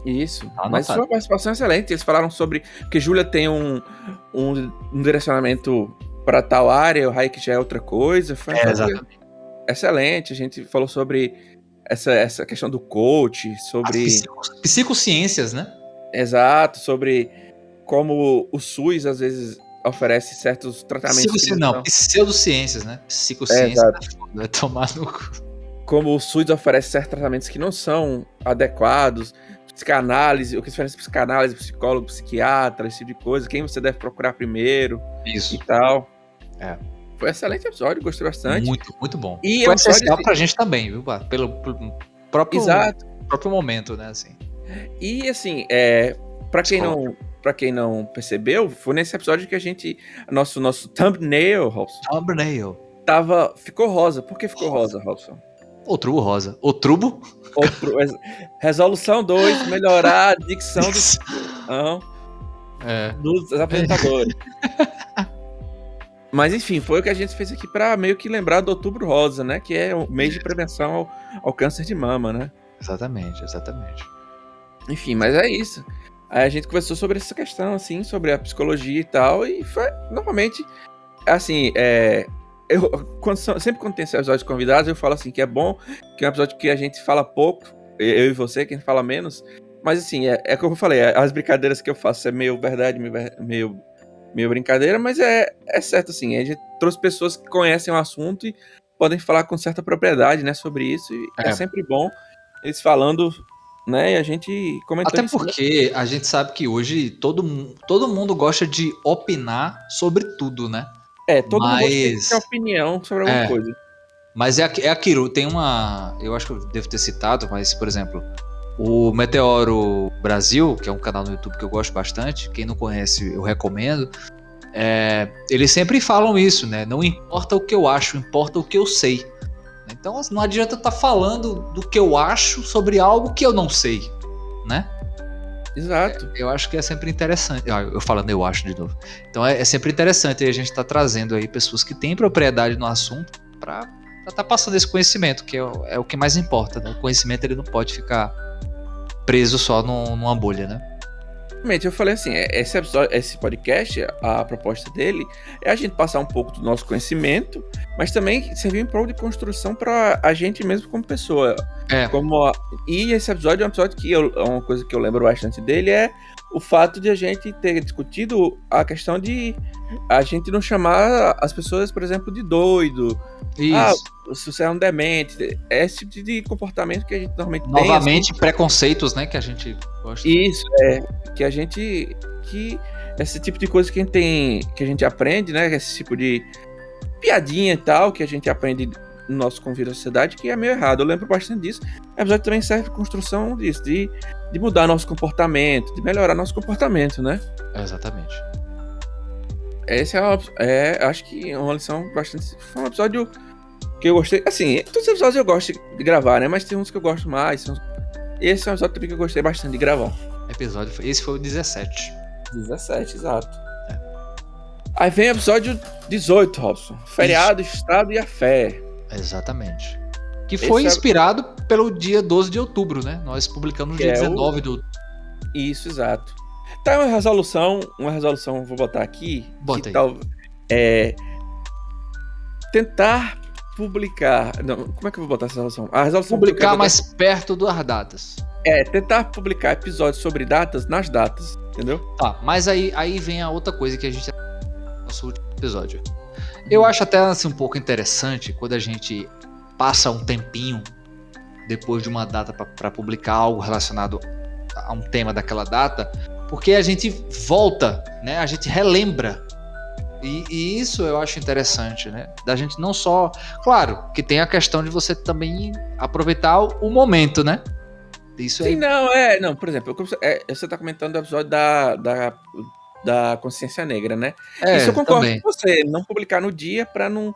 Isso. Tá Mas anotado. foi uma participação excelente. Eles falaram sobre que Júlia tem um, um, um direcionamento para tal área, o Raik já é outra coisa. Foi É, exatamente. excelente. A gente falou sobre essa, essa questão do coach, sobre. psico- psicociências, né? Exato, sobre como o SUS às vezes oferece certos tratamentos. Psicoci... não pseudociências, né? Psicociência. É, foda, Vai tomar no cu. Como o SUS oferece certos tratamentos que não são adequados, psicanálise, o que diferença psicanálise, psicólogo, psiquiatra, esse tipo de coisa, quem você deve procurar primeiro Isso. e tal. É. Foi um excelente episódio, gostei bastante. Muito, muito bom. E Foi é episódio essencial de- pra gente também, viu? Bá? Pelo, pelo próprio, Exato. próprio momento, né? Assim. E assim, é, para quem Escola. não para quem não percebeu, foi nesse episódio que a gente nosso nosso thumbnail, Robson, Thumbnail. tava ficou rosa. Por que ficou rosa, Robson? Outrubo rosa. Outrubo? Outro, res- resolução 2, melhorar a dicção dos, não, É. dos apresentadores. Mas enfim, foi o que a gente fez aqui pra meio que lembrar do Outubro Rosa, né? Que é o mês de prevenção ao, ao câncer de mama, né? Exatamente, exatamente. Enfim, mas é isso. Aí a gente conversou sobre essa questão, assim, sobre a psicologia e tal, e foi, normalmente, assim, é. Eu, quando sempre quando tem esses episódios convidados, eu falo assim que é bom, que é um episódio que a gente fala pouco, eu e você, que a gente fala menos. Mas assim, é, é como eu falei, as brincadeiras que eu faço é meio verdade, meio, meio, brincadeira, mas é, é certo, assim, a gente trouxe pessoas que conhecem o assunto e podem falar com certa propriedade, né, sobre isso, e é, É. sempre bom eles falando, né, e a gente comentou Até isso, né? porque a gente sabe que hoje todo, todo mundo gosta de opinar sobre tudo, né? É, todo mundo Mas- tem que ter opinião sobre alguma É. coisa. Mas é, é aquilo, tem uma. Eu acho que eu devo ter citado, mas, por exemplo, o Meteoro Brasil, que é um canal no YouTube que eu gosto bastante, quem não conhece, eu recomendo. é, eles sempre falam isso, né? Não importa o que eu acho, importa o que eu sei. Então não adianta estar falando do que eu acho sobre algo que eu não sei, né? Exato. Eu acho que é sempre interessante. Ah, Eu falando eu acho de novo. Então é, é sempre interessante a gente estar trazendo aí pessoas que têm propriedade no assunto para estar passando esse conhecimento, que é, o- é o que mais importa. Né? O conhecimento ele não pode ficar preso só num- numa bolha, né? Realmente, eu falei assim, é, esse, episódio, esse podcast, a proposta dele é a gente passar um pouco do nosso conhecimento, mas também servir em prol de construção para a gente mesmo como pessoa. É. Como e esse episódio é um episódio que eu, uma coisa que eu lembro bastante dele é o fato de a gente ter discutido a questão de a gente não chamar as pessoas, por exemplo, de doido, Isso. Ah, se você é um demente, é esse tipo de comportamento que a gente normalmente tem. assim, Novamente, preconceitos, né? Que a gente gosta. Isso, é. Que a gente. Que esse tipo de coisa que a gente tem. Que a gente aprende, né? Esse tipo de piadinha e tal, que a gente aprende no nosso convívio à sociedade, que é meio errado. Eu lembro bastante disso. O episódio também serve de construção disso, de, de mudar nosso comportamento, de melhorar nosso comportamento, né? Exatamente. Esse é, é acho que é uma lição bastante. Foi um episódio que eu gostei. Assim, todos os episódios eu gosto de gravar, né? Mas tem uns que eu gosto mais. uns- Esse é um episódio também que eu gostei bastante de gravar. Episódio foi- Esse foi o 17. 17, exato. Aí vem o episódio 18, Robson. Feriado, Estado e a Fé. Exatamente. Que Esse foi é- inspirado pelo dia 12 de outubro, né? Nós publicamos no dia é o- 19 do. Isso, exato. Tá uma resolução, uma resolução, vou botar aqui. Bota que aí. tal, é, tentar publicar. Não, como é que eu vou botar essa resolução? A resolução Publicar quero botar- mais perto das datas. É, tentar publicar episódios sobre datas nas datas, entendeu? Tá, mas aí, aí vem a outra coisa que a gente. Nosso último episódio. Eu acho até assim, um pouco interessante quando a gente passa um tempinho depois de uma data para publicar algo relacionado a um tema daquela data, porque a gente volta, né? A gente relembra. E, e isso eu acho interessante, né? Da gente não só. Claro, que tem a questão de você também aproveitar o, momento, né? Isso Sim, aí. não, é. Não, por exemplo, eu- é, você tá comentando o episódio da, da, da consciência negra, né? É, Isso eu concordo também. com você. Não publicar no dia pra não.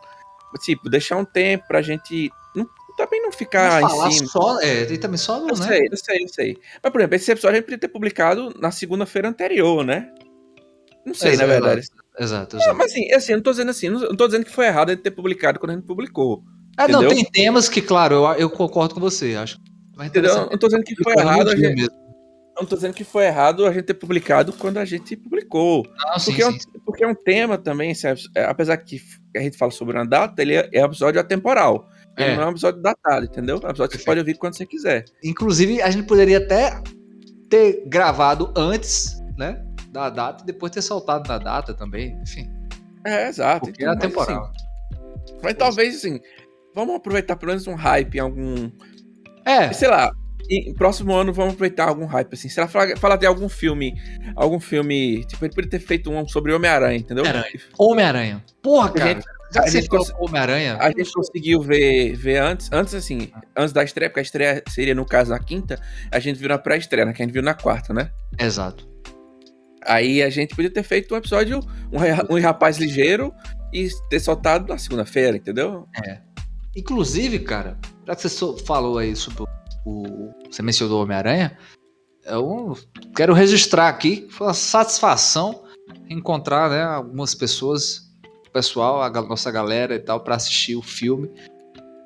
Tipo, deixar um tempo pra gente. Não, também não ficar Mas falar em cima. só, é, e também só Eu no, né? sei, eu sei, eu sei. Mas, por exemplo, esse episódio a gente podia ter publicado na segunda-feira anterior, né? Não sei, na Exato, verdade. Exato, exato. mas assim, assim, eu não tô dizendo assim, não tô dizendo que foi errado a gente ter publicado quando a gente publicou. Ah, não, entendeu? tem temas que, claro, eu, eu concordo com você. Acho mais Entendeu? Eu não tô dizendo que foi errado a gente. mesmo. Não tô dizendo que foi errado a gente ter publicado quando a gente publicou. Não, sim, Porque, é um, sim. porque é um tema também, sabe? É, apesar que a gente fala sobre uma data, ele é, é um episódio atemporal. Ele É. não é um episódio datado, entendeu? É um episódio que você pode ouvir quando você quiser. Inclusive, a gente poderia até ter gravado antes, né? Da data e depois ter soltado na data também. Enfim, É, exato. porque Então, é mas, temporal. assim, mas talvez, assim, vamos aproveitar pelo menos um hype em algum. É, Sei lá, em próximo ano vamos aproveitar algum hype, assim. Sei lá, falar, falar de algum filme. Algum filme. Tipo, ele poderia ter feito um sobre Homem-Aranha, entendeu? Homem-Aranha. Porra, A cara. gente- já que você cons- Homem-Aranha. A gente conseguiu ver, ver antes, antes assim, antes da estreia, porque a estreia seria no caso na quinta, a gente viu na pré-estreia, né? Que a gente viu na quarta, né? Exato. Aí a gente podia ter feito um episódio, um, um rapaz ligeiro e ter soltado na segunda-feira, entendeu? Inclusive, cara, já que você falou aí sobre o. Você mencionou o Homem-Aranha, eu quero registrar aqui. Foi uma satisfação encontrar né, algumas pessoas, o pessoal, a nossa galera e tal, pra assistir o filme.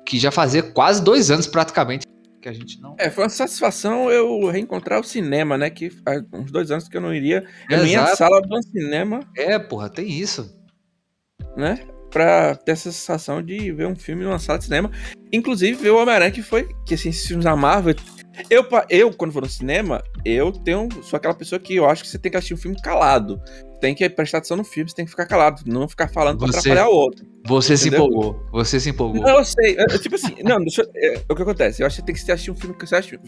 Que já fazia quase dois anos praticamente que a gente não. É, foi uma satisfação eu reencontrar o cinema, né? Que há uns dois anos que eu não iria. Ia à Exato. sala do cinema, É, porra, tem isso. né? Pra ter essa sensação de ver um filme numa sala de cinema. Inclusive, ver o Homem-Aranha, que foi. Que assim, esses filmes da Marvel. Eu, eu, quando vou no cinema, eu tenho. Sou aquela pessoa que eu acho que você tem que assistir um filme calado. Tem que prestar atenção no filme, você tem que ficar calado. Não ficar falando pra Você- atrapalhar o outro. Você se Entendeu? empolgou. Você se empolgou. Não, eu sei. eu- eu, tipo assim, não, deixa eu- é, o que acontece? Eu acho que tem que assistir um filme que você acha.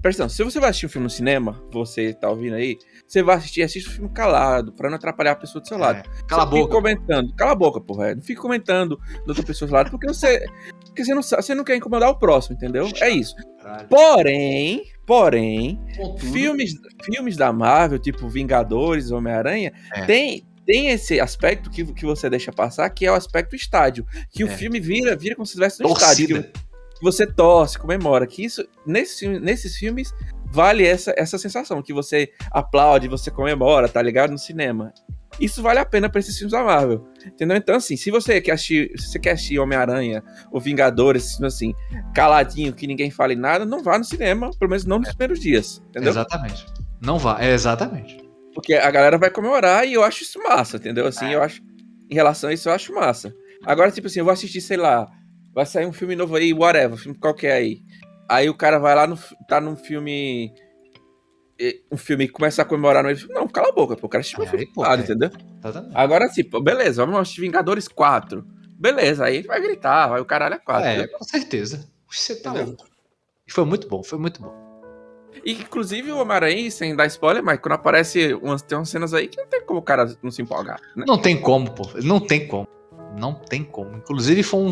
Presta atenção, se você vai assistir um filme no cinema, você tá ouvindo aí, você vai assistir, assiste o filme calado, pra não atrapalhar a pessoa do seu lado. É, Cala a Você fica boca. comentando. Cala a boca, porra. Não fica comentando da outra pessoa do lado, porque você. Porque você não, você não quer incomodar o próximo, entendeu? É isso. Porém, porém, Contudo, filmes, filmes da Marvel, tipo Vingadores, Homem-Aranha, É. tem, tem esse aspecto que, que você deixa passar, que é o aspecto estádio. Que o É. filme vira, vira como se estivesse no estádio. Torcida. Que, que você torce, comemora. Que isso, nesse, nesses filmes, vale essa, essa sensação, que você aplaude, você comemora, tá ligado? No cinema. Isso vale a pena pra esses filmes da Marvel. Entendeu? Então, assim, se você quer assistir, se você quer assistir Homem-Aranha ou Vingadores, assim, caladinho, que ninguém fale nada, não vá no cinema, pelo menos não nos primeiros dias. Entendeu? Exatamente. Não vai, é exatamente. Porque a galera vai comemorar e eu acho isso massa, entendeu? Assim, É. eu acho. Em relação a isso, eu acho massa. Agora, tipo assim, eu vou assistir, sei lá, vai sair um filme novo aí, whatever, filme qualquer aí. Aí o cara vai lá, no, tá num filme. Um filme começa a comemorar no Não, cala a boca, pô. O cara assistiu um É, filme pô, é. entendeu? Exatamente. Agora, assim, pô, beleza, vamos assistir Vingadores 4. Beleza, aí vai gritar, vai o caralho a 4. é, com certeza. Você tá Entendeu? louco. E foi muito bom, foi muito bom. E inclusive o Homem-Aranha, sem dar spoiler, mas quando aparece umas, tem umas cenas aí que não tem como o cara não se empolgar, né? Não tem como, pô. Não tem como. Não tem como. Inclusive foi um,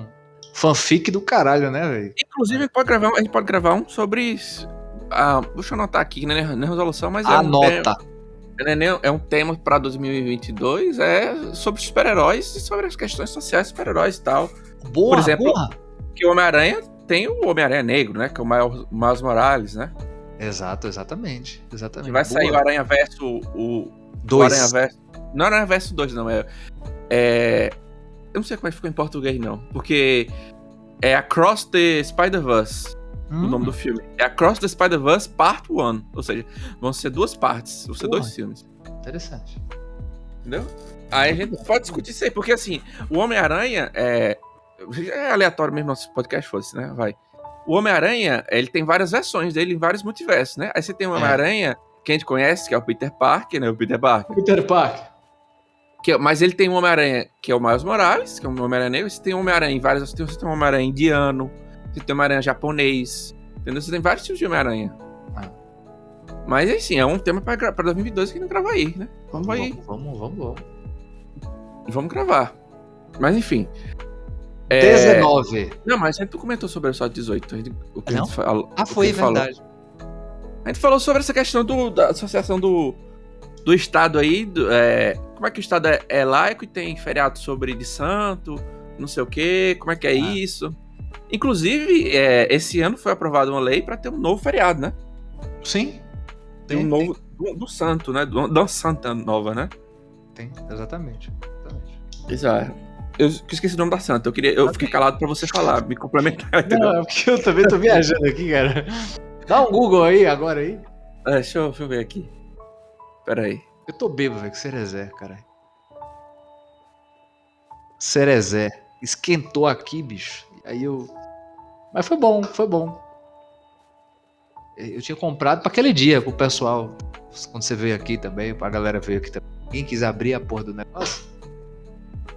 um fanfic do caralho, né, velho? Inclusive, a gente pode gravar, a gente pode gravar um sobre. Ah, deixa eu anotar aqui, né? Não é resolução, mas é um, Anota. tema, é, é um tema pra 2022, é sobre super-heróis e sobre as questões sociais super-heróis e tal. Boa, Por exemplo, boa. Que o Homem-Aranha tem o Homem-Aranha Negro, né? Que é o Miles Morales, né? Exato, exatamente. Exatamente. Que vai sair o Boa. Aranha Verso. O, o Dois. Aranha Verso. Não, Aranha Verso 2, não. É, é. Eu não sei como é que ficou em português, não. Porque é Across the Spider-Verse. Hum, o nome do filme. É Across the Spider-Verse Part 1. Ou seja, vão ser duas partes, vão ser Porra. dois filmes. Interessante. Entendeu? Aí a gente pode discutir isso aí, porque assim, o Homem-Aranha é. É aleatório mesmo nosso podcast, fosse, né? Vai. O Homem-Aranha, ele tem várias versões dele em vários multiversos, né? Aí você tem o É. Homem-Aranha, que a gente conhece, que é o Peter Parker, né? O Peter Parker. Peter Parker. Que, é- mas ele tem um Homem-Aranha que é o Miles Morales, que é um Homem-Aranha negro. Você tem um Homem-Aranha em várias. Você tem, um Homem-Aranha indiano, você tem um Homem-Aranha japonês. Entendeu? Você tem vários tipos de Homem-Aranha. Ah. Mas assim, é um tema pra, pra 2022 que não grava aí, né? Vamos aí. Vamos, vamos, vamos. vamos. Vamos gravar. Mas enfim. É, 19. Não, mas a gente comentou sobre o só 18. a gente- O que a Não? gente falou, Ah, foi a gente falou. verdade. A gente falou sobre essa questão do- da associação do, do Estado aí. do- é, como é que o Estado é, é laico e tem feriado sobre de santo, não sei o quê, como é que é Ah. isso. Inclusive, é, esse ano foi aprovada uma lei para ter um novo feriado, né? Sim. Tem um novo. Do, do santo, né? Do, da santa nova, né? Tem, exatamente. exatamente. Exato. Eu esqueci o nome da santa. Eu, queria, eu fiquei calado pra você falar, me complementar. entendeu? Não, é porque eu também tô viajando aqui, cara. Dá um Google aí, agora aí. É, deixa, eu, deixa eu ver aqui. Pera aí. Eu tô bêbado, velho, com Cerezé, caralho. Cerezé. Esquentou aqui, bicho. Aí eu. Mas foi bom, foi bom. Eu tinha comprado pra aquele dia, pro pessoal. Quando você veio aqui também, pra galera veio aqui também. Quem quis abrir a porra do negócio.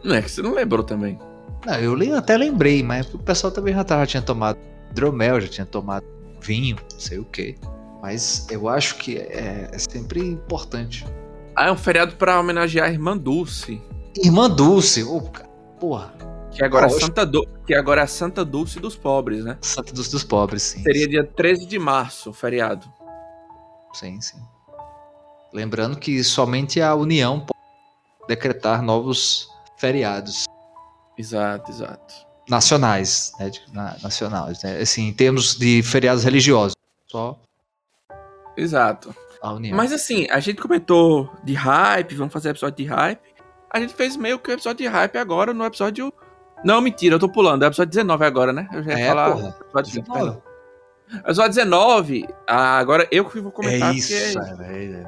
Não é que você não lembrou também. Não, eu até lembrei, mas o pessoal também já, tava, já tinha tomado hidromel, já tinha tomado vinho, não sei o que. Mas eu acho que é, é sempre importante. Ah, é um feriado pra homenagear a irmã Dulce. Irmã Dulce, cara, porra. Que agora, é Poxa. Santa Du- que agora é a Santa Dulce dos pobres, né? Santa Dulce dos pobres, sim. Seria dia 13 de março, feriado. Sim, sim. Lembrando que somente a União pode decretar novos feriados Exato, exato. nacionais, né? na- nacionais, né? Assim, em termos de feriados religiosos. Só Exato. a União. Mas assim, a gente comentou de hype, vamos fazer episódio de hype. A gente fez meio que o episódio de hype agora no episódio. Não, mentira, eu tô pulando. É episódio 19 agora, né? Eu já ia É, falar. porra. Episódio 20, 19. perdão. Episódio 19, ah, agora eu que vou comentar. é isso, porque- é, velho.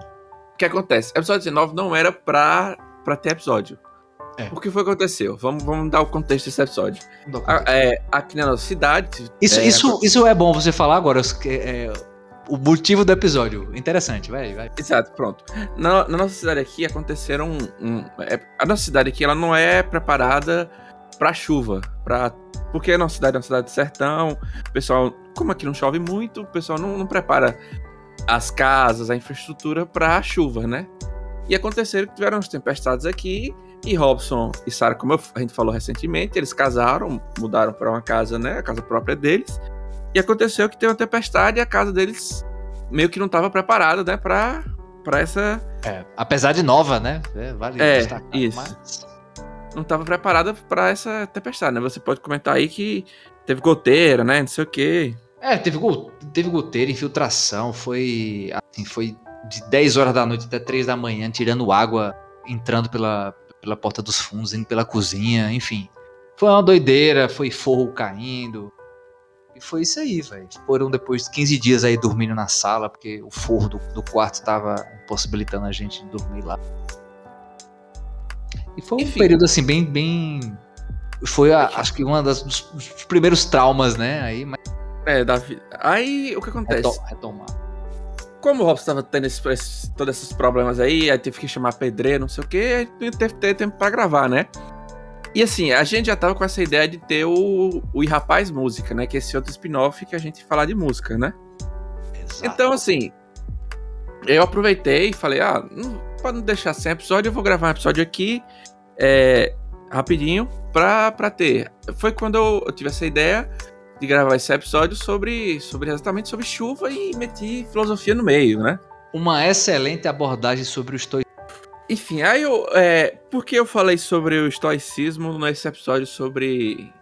O que acontece? Episódio 19 não era pra, pra ter episódio. É. O que foi que aconteceu? Vamos, vamos dar o contexto desse episódio. Dá A- é, aqui na nossa cidade. Isso, é, isso, isso é bom você falar agora. É, o motivo do episódio. Interessante, vai, vai. Exato, pronto. Na, na nossa cidade aqui aconteceram. Um, um- é- a nossa cidade aqui ela não é preparada pra chuva. Pra, porque a nossa cidade é uma cidade de sertão. O pessoal, como aqui não chove muito, o pessoal não, não prepara as casas, a infraestrutura pra chuva, né? E aconteceram que tiveram as tempestades aqui. E Robson e Sarah, como eu- a gente falou recentemente, eles casaram, mudaram pra uma casa, né? A casa própria deles. E aconteceu que teve uma tempestade e a casa deles meio que não estava preparada, né, pra, pra essa. É, apesar de nova, né? É, vale É, destacar, isso. mas- Não estava preparada pra essa tempestade, né? Você pode comentar aí que teve goteira, né? Não sei o quê. É, teve, teve goteira, infiltração, foi assim, foi de 10 horas da noite até 3 da manhã, tirando água, entrando pela, pela porta dos fundos, indo pela cozinha, enfim. Foi uma doideira, foi forro caindo. E foi isso aí, velho. Foram depois de 15 dias aí dormindo na sala, porque o forro do, do quarto tava impossibilitando a gente de dormir lá. E foi um Enfim. período assim, bem. bem... Foi, a- acho que das, dos, dos primeiros traumas, né? Aí, mas É, da vida. Aí o que acontece? reto- retomar. Como o Robson tava tendo esses, todos esses problemas aí, aí teve que chamar pedreiro, não sei o aí não teve que ter tempo pra gravar, né? E assim, a gente já tava com essa ideia de ter o, o Rapaz Música, né? Que é esse outro spin-off que a gente fala de música, né? Então, assim, eu aproveitei e falei, ah, não, pra não deixar sem episódio, eu vou gravar um episódio aqui, é, rapidinho, pra, pra ter. Foi quando eu, eu tive essa ideia de gravar esse episódio sobre, sobre exatamente sobre chuva e meti filosofia no meio, né? Uma excelente abordagem sobre o estoicismo. Enfim, aí eu. É, por que eu falei sobre o estoicismo nesse episódio sobre.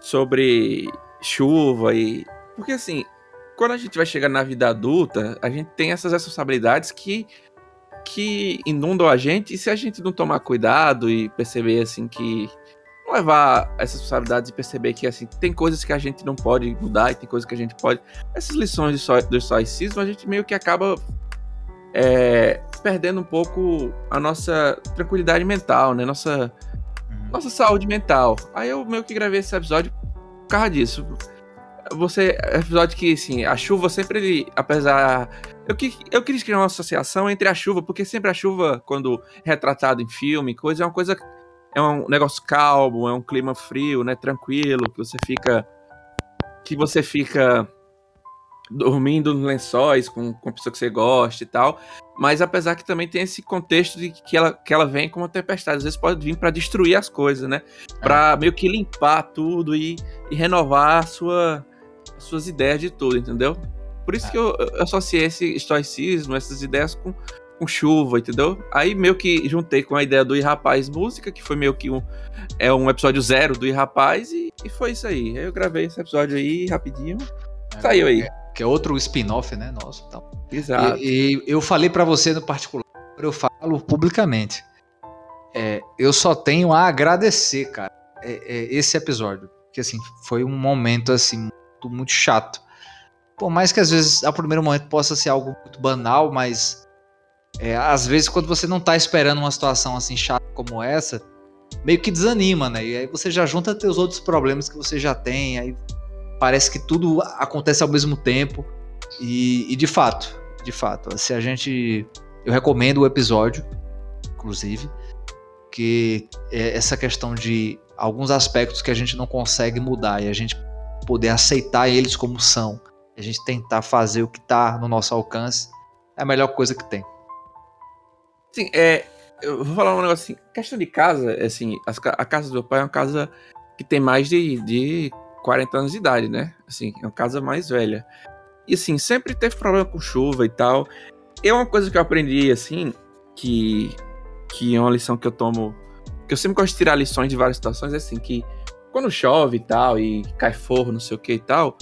sobre chuva e. Porque assim, quando a gente vai chegar na vida adulta, a gente tem essas responsabilidades que. Que inundam a gente, e se a gente não tomar cuidado e perceber assim que. não levar essas responsabilidades e perceber que assim, tem coisas que a gente não pode mudar e tem coisas que a gente pode. Essas lições do estoicismo, a gente meio que acaba é, perdendo um pouco a nossa tranquilidade mental, né? Nossa, nossa saúde mental. Aí eu meio que gravei esse episódio por causa disso. Você, episódio que, assim, a chuva sempre, apesar. Eu, que, eu queria criar uma associação entre a chuva, porque sempre a chuva, quando retratado em filme, coisa, é uma coisa. É um negócio calmo, é um clima frio, né? Tranquilo, que você fica. Que você fica dormindo nos lençóis com, com a pessoa que você gosta e tal. Mas apesar que também tem esse contexto de que ela, que ela vem com uma tempestade. Às vezes pode vir pra destruir as coisas, né? Pra meio que limpar tudo e, e renovar a sua, as suas ideias de tudo, entendeu? Por isso que eu, eu associei esse estoicismo, essas ideias com, com chuva, entendeu? Aí meio que juntei com a ideia do I Rapaz Música, que foi meio que um, é um episódio zero do I Rapaz, e, e foi isso aí. Aí eu gravei esse episódio aí rapidinho. Saiu aí. Que é outro spin-off, né? Nosso. Então. Exato. E, e eu falei pra você no particular, eu falo publicamente. É, eu só tenho a agradecer, cara, é- é esse episódio. Porque assim, foi um momento assim, muito, muito chato. Por mais que às vezes, ao primeiro momento, possa ser algo muito banal, mas é, às vezes quando você não tá esperando uma situação assim chata como essa, meio que desanima, né? E aí você já junta teus outros problemas que você já tem, aí parece que tudo acontece ao mesmo tempo. E, e de fato, de fato, se a gente. Eu recomendo o episódio, inclusive, que é essa questão de alguns aspectos que a gente não consegue mudar e a gente poder aceitar eles como são, a gente tentar fazer o que está no nosso alcance, é a melhor coisa que tem. Assim, é, eu vou falar um negócio assim. Questão de casa, é assim, a casa do meu pai é uma casa que tem mais de, de 40 anos de idade, né? Assim, é uma casa mais velha. E assim, sempre teve problema com chuva e tal. É uma coisa que eu aprendi, assim, que, que é uma lição que eu tomo. Que eu sempre gosto de tirar lições de várias situações, é assim, que quando chove e tal, e cai forro, não sei o que e tal,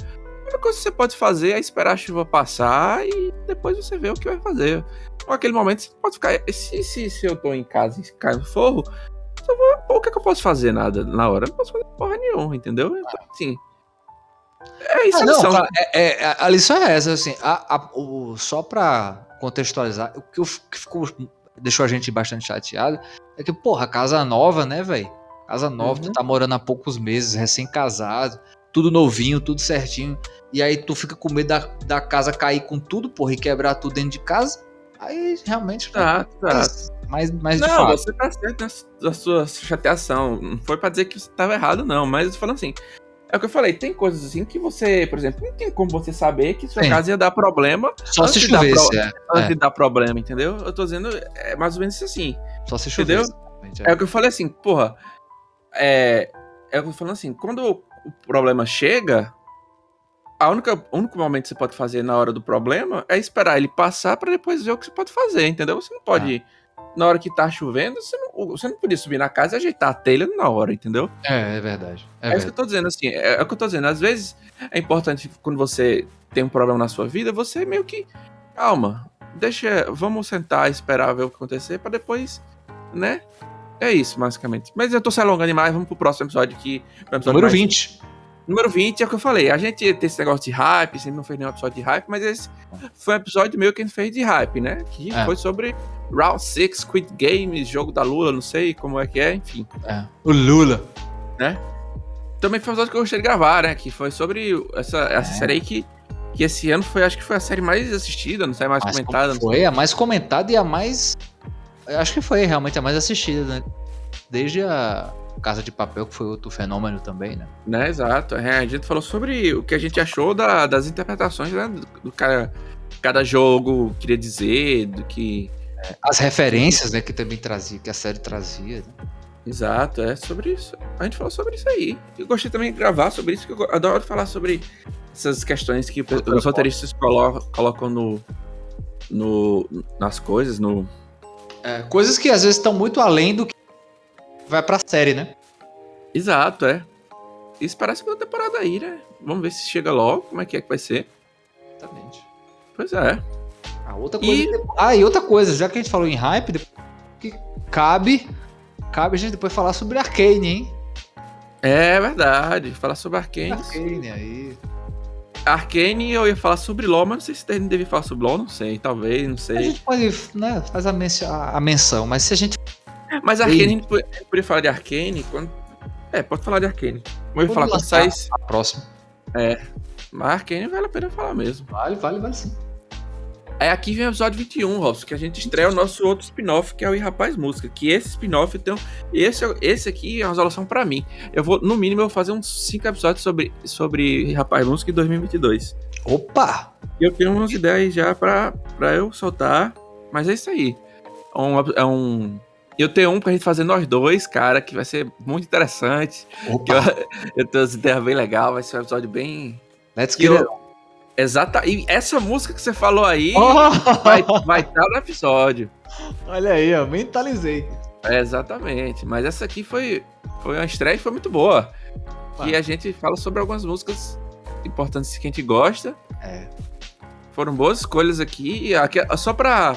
a única coisa que você pode fazer é esperar a chuva passar e depois você vê o que vai fazer naquele momento você pode ficar. Se, se, se eu tô em casa e cai no forro, eu vou, pô, o que, é que eu posso fazer nada na hora? Eu não posso fazer porra nenhuma, entendeu? Então, assim. É isso Ah, a não, lição. cara, é- é- a lição é essa, assim, a- a- o- só pra contextualizar, o que, eu- que ficou, deixou a gente bastante chateado é que, porra, casa nova, né, velho? Casa nova, tu Uhum. tá morando há poucos meses, recém-casado, tudo novinho, tudo certinho, e aí tu fica com medo da, da casa cair com tudo, porra, e quebrar tudo dentro de casa, aí realmente Tá, tá. mais, mais, mais de Não, você tá certo na sua chateação. Não foi pra dizer que você tava errado, não. Mas falando assim. É o que eu falei, tem coisas assim que você, por exemplo, não tem como você saber que sua Sim. casa ia dar problema Só se chovesse, pro- é, antes É. de dar problema, entendeu? Eu tô dizendo, é mais ou menos isso assim. só se Entendeu? chovesse. exatamente, é. É o que eu falei assim, porra. É. É o que eu tô falando assim, quando o problema chega, a única, o único momento que você pode fazer na hora do problema é esperar ele passar pra depois ver o que você pode fazer, entendeu? Você não pode. Na hora que tá chovendo, você não, você não podia subir na casa e ajeitar a telha na hora, entendeu? É, é verdade. É É, isso verdade. que eu tô dizendo, assim. É, é o que eu tô dizendo. Às vezes é importante, quando você tem um problema na sua vida, você meio que. Calma. Deixa. Vamos sentar e esperar ver o que acontecer pra depois. Né? É isso, basicamente. Mas eu tô se alongando demais. Vamos pro próximo episódio episódio Número mais- 20. Número 20 é o que eu falei. A gente tem esse negócio de hype, sempre não fez nenhum episódio de hype, mas esse foi um episódio meio que a gente fez de hype, né? Que É. foi sobre Round 6, Squid Games, jogo da Lula, não sei como é que é, enfim. É. O Lula. Também foi um episódio que eu gostei de gravar, né? Que foi sobre essa, essa É. série aí que, que esse ano foi, acho que foi a série mais assistida, não sei, mais Mas comentada. não Foi a mais comentada e a mais. Acho que foi realmente a mais assistida, né? Desde a Casa de Papel, que foi outro fenômeno também, né? Né, exato. É, a gente falou sobre o que a gente achou da- das interpretações, né? Do, do cara, cada jogo queria dizer, do que. As referências, né, que também trazia, que a série trazia. Né? Exato, é sobre isso. A gente falou sobre isso aí. Eu gostei também de gravar sobre isso, porque eu adoro falar sobre essas questões que Outra os roteiristas colo- colocam no, no, nas coisas, no. É, coisas que às vezes estão muito além do que vai pra série, né? Exato, é. Isso parece uma temporada aí, né? Vamos ver se chega logo, como é que é que vai ser. Exatamente. Pois é. Ah, outra coisa. E- Ah, e outra coisa, já que a gente falou em hype, que cabe, cabe a gente depois falar sobre Arcane, hein? É verdade. Falar sobre Arcane. Arcane aí. Arcane, eu ia falar sobre LoL, mas não sei se deve devia falar sobre LoL, não sei. Talvez, não A sei. gente pode, né, faz a, a- a menção, mas se a gente Mas Arcane, a gente po- a gente podia falar de Arcane quando. É, pode falar de Arcane. Ia Quando falar lançar. sai. a próxima. Mas Arcane vale a pena falar mesmo. Vale, vale, vale sim. Aí aqui vem o episódio 21, Robson, que a gente estreia o nosso outro spin-off, que é o E Rapaz Música. Que esse spin-off um- Esse, esse aqui é uma resolução pra mim. Eu vou, no mínimo, eu vou fazer uns 5 episódios sobre, sobre Rapaz Música em 2022. Opa! E eu tenho umas ideias já pra, pra eu soltar. Mas é isso aí. É um. É um eu tenho um pra gente fazer nós dois, cara, que vai ser muito interessante. Opa! eu, eu tenho umas ideias bem legais, vai ser um episódio bem. Let's get it. eu- Exata. E essa música que você falou aí Oh! vai vai estar no episódio. Olha aí, ó, mentalizei. É, exatamente. Mas essa aqui foi, foi uma estreia e foi muito boa. Opa. E a gente fala sobre algumas músicas importantes que a gente gosta. É. Foram boas escolhas aqui. Aqui só pra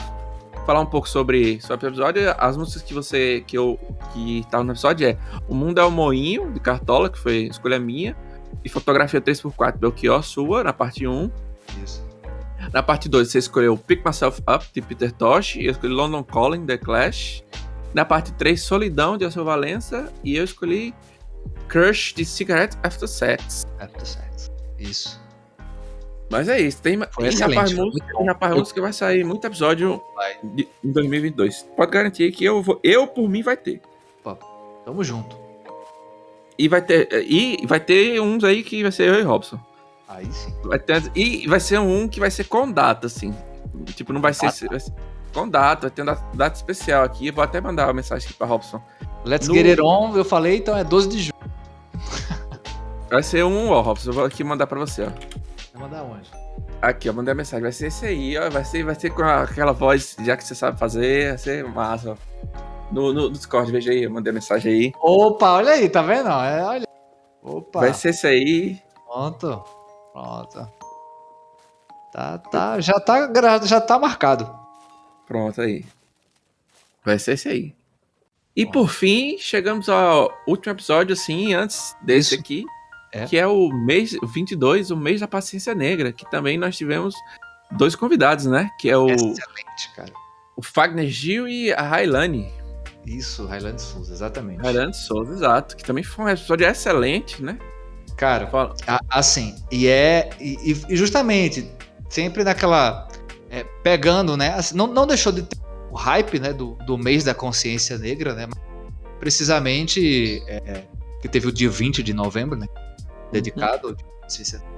falar um pouco sobre, sobre o episódio, as músicas que você. que eu. que estavam no episódio é O Mundo é o Moinho, de Cartola, que foi escolha minha. E fotografia 3x4 Belchior, sua, na parte 1. Isso. Na parte 2, você escolheu Pick Myself Up, de Peter Tosh. E eu escolhi London Calling, The Clash. Na parte 3, Solidão, de Alceu Valença. E eu escolhi Crush, de Cigarette After Sex. After sex. Isso. Mas é isso. Tem, Foi excelente, Rapaz Música, e Rapaz Música vai sair muito episódio Vai. de- em 2022. Pode garantir que eu, vou, eu, por mim, vai ter. Tamo junto. E vai ter, e vai ter uns aí que vai ser eu e Robson. Aí sim. Vai ter, e vai ser um que vai ser com data, assim. Tipo, não vai ser, vai ser com data, vai ter uma data, data especial aqui. Eu vou até mandar uma mensagem aqui pra Robson. Let's No- get it on, eu falei, então é 12 de junho. Vai ser um, ó, Robson. Eu vou aqui mandar pra você, ó. Vai mandar onde? Aqui, ó, mandei a mensagem. Vai ser esse aí, ó. Vai ser, vai ser com aquela voz, já que você sabe fazer, vai ser massa. No, no Discord, veja aí, eu mandei a mensagem aí. Opa, olha aí, tá vendo? É, olha. Opa. Vai ser esse aí. Pronto. Pronto. Tá, tá, já tá, já tá marcado. Pronto aí. Vai ser esse aí. E por fim, chegamos ao último episódio, assim, antes desse Isso. aqui. É. Que é o mês o 22, o mês da paciência negra. Que também nós tivemos dois convidados, né? Que é o, Excelente, cara. o Fagner Gil e a Railane. Isso, Highland Souza, exatamente. Railane Souza, exato. Que também foi um episódio excelente, né? Cara, Fala- a- assim, e é. E, e- justamente, sempre naquela. é, pegando, né? assim, não, não deixou de ter o hype, né? Do, do mês da consciência negra, né? Precisamente. é, é, que teve o dia 20 de novembro, né? Dedicado ao dia da consciência negra.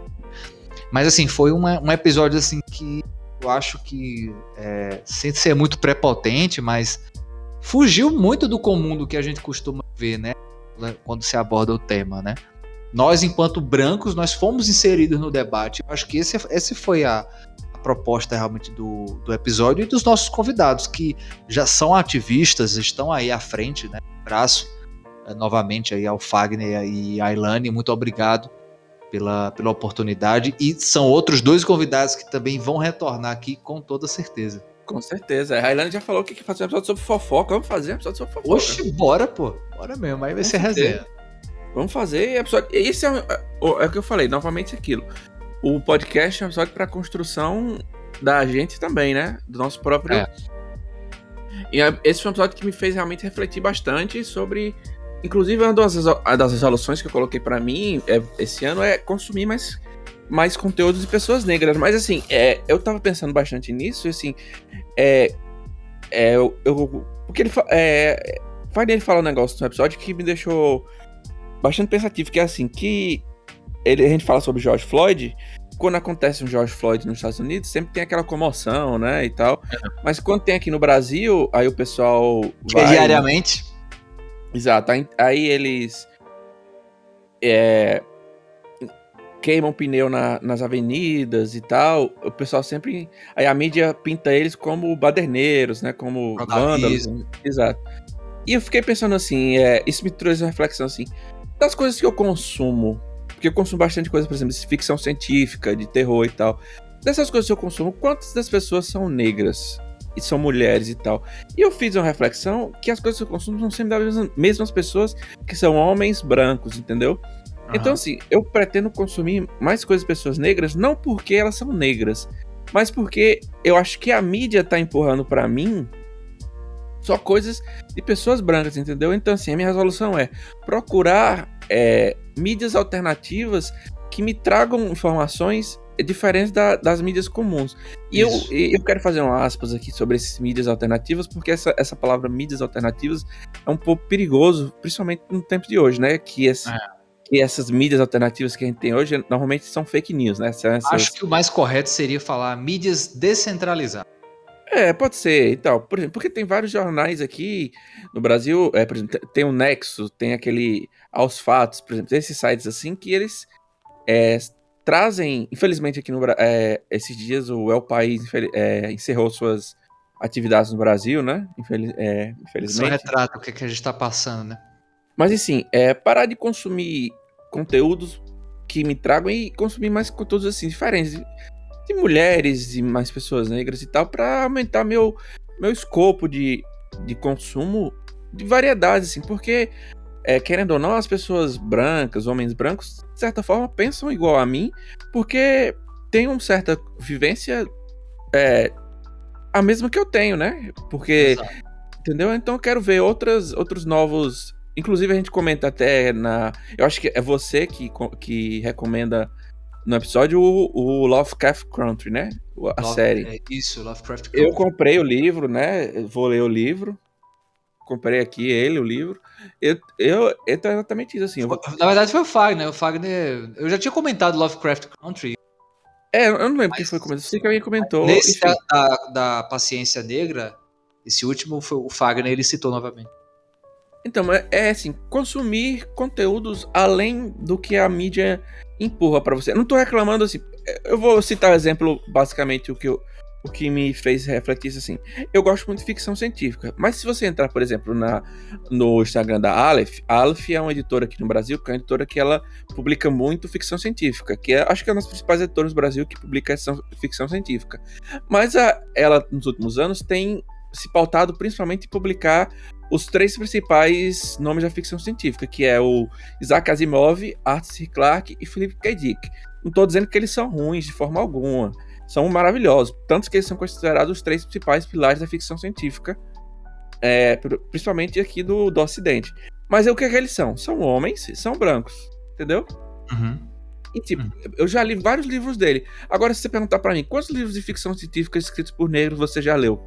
Mas assim, foi uma- um episódio assim que eu acho que. É, sem ser muito prepotente, mas fugiu muito do comum do que a gente costuma ver, né? Quando se aborda o tema, né? nós, enquanto brancos, nós fomos inseridos no debate. Eu acho que esse, esse foi a, a proposta realmente do, do episódio e dos nossos convidados, que já são ativistas, estão aí à frente, né? Braço novamente aí ao Fagner e à Ilane, muito obrigado pela, pela oportunidade. E são outros dois convidados que também vão retornar aqui com toda certeza. Com certeza. A Railane já falou que quer fazer um episódio sobre fofoca. Vamos fazer um episódio sobre fofoca. Oxe, bora, pô. Bora mesmo, aí vai ser resenha. Vamos fazer episódio. Esse é, é, é o que eu falei, novamente aquilo. O podcast é um episódio para construção da gente também, né? Do nosso próprio. É. E é- esse foi um episódio que me fez realmente refletir bastante sobre. Inclusive, uma das, das resoluções que eu coloquei pra mim é, esse ano é consumir mais, mais conteúdos de pessoas negras. Mas, assim, é, eu tava pensando bastante nisso, e, assim. É, é, eu, eu- porque ele. É, Wagner fala um negócio no episódio que me deixou bastante pensativo, que é assim, que ele, a gente fala sobre George Floyd, quando acontece um George Floyd nos Estados Unidos, sempre tem aquela comoção, né, e tal. Mas quando tem aqui no Brasil, aí o pessoal é vai... diariamente. Exato, aí, eles é, queimam pneu na- nas avenidas e tal. O pessoal sempre. Aí a mídia pinta eles como baderneiros, né? Como vândalos. Exato. E eu fiquei pensando assim, é, isso me trouxe uma reflexão assim, das coisas que eu consumo. Porque eu consumo bastante coisa, por exemplo, de ficção científica, de terror e tal. Dessas coisas que eu consumo, quantas das pessoas são negras? E são mulheres e tal. E eu fiz uma reflexão que as coisas que eu consumo são sempre das mesmas, pessoas que são homens brancos, entendeu? Então, assim, eu pretendo consumir mais coisas de pessoas negras, não porque elas são negras, mas porque eu acho que a mídia tá empurrando pra mim só coisas de pessoas brancas, entendeu? Então, assim, a minha resolução é procurar é, mídias alternativas que me tragam informações diferentes da- das mídias comuns. E eu, Isso. eu quero fazer um aspas aqui sobre essas mídias alternativas, porque essa, essa palavra mídias alternativas é um pouco perigoso, principalmente no tempo de hoje, né? Que, esse- É. que essas mídias alternativas que a gente tem hoje normalmente são fake news, né? São essas- Acho que o mais correto seria falar mídias descentralizadas. É, pode ser e tal. Por exemplo, porque tem vários jornais aqui no Brasil, é, por exemplo, tem o Nexo, tem aquele Aos Fatos, por exemplo, esses sites assim que eles é, trazem, infelizmente aqui no Brasil, esses dias o El País é, encerrou suas atividades no Brasil, né? Infeliz- é, Só infelizmente. retrata o que, a gente tá passando, né? Mas assim, é parar de consumir conteúdos que me tragam e consumir mais conteúdos assim diferentes de, de mulheres e mais pessoas negras e tal para aumentar meu meu escopo de, de consumo de variedades assim, porque é, querendo ou não as pessoas brancas, homens brancos, de certa forma pensam igual a mim, porque tem uma certa vivência é, a mesma que eu tenho, né? Porque Exato. Entendeu? Então eu quero ver outras, outros novos. Inclusive a gente comenta até na. Eu acho que é você que, que recomenda no episódio o, o Lovecraft Country, né? A Love- série. é, isso, Lovecraft Eu Country. comprei o livro, né? Eu Vou ler o livro. Comprei aqui ele, o livro. Eu, eu, então é exatamente isso, assim. eu Na verdade foi o Fagner. O Fagner. Eu já tinha comentado Lovecraft Country. é, eu não lembro quem foi comentou. Sei que alguém comentou. Nesse da, da, Paciência Negra, esse último foi o Fagner, ele citou novamente. Então, é, é assim, consumir conteúdos além do que a mídia empurra pra você. Eu não tô reclamando assim. Eu vou citar exemplo, basicamente, o que, eu- o que me fez refletir isso assim. Eu gosto muito de ficção científica, mas se você entrar, por exemplo, na, no Instagram da Aleph, a Aleph é uma editora aqui no Brasil, que é uma editora que ela publica muito ficção científica, que é, acho que é uma das principais editoras do Brasil que publica ficção científica. Mas a- ela, nos últimos anos, tem se pautado principalmente em publicar os três principais nomes da ficção científica, que é o Isaac Asimov, Arthur C. Clarke e Philip K. Dick. Não estou dizendo que eles são ruins de forma alguma. São maravilhosos. Tanto que eles são considerados os três principais pilares da ficção científica, é, pr- principalmente aqui do, do Ocidente. Mas é o que, é que eles são? São homens, são brancos, entendeu? E, tipo, Hum. eu já li vários livros dele. Agora, se você perguntar pra mim, quantos livros de ficção científica escritos por negros você já leu?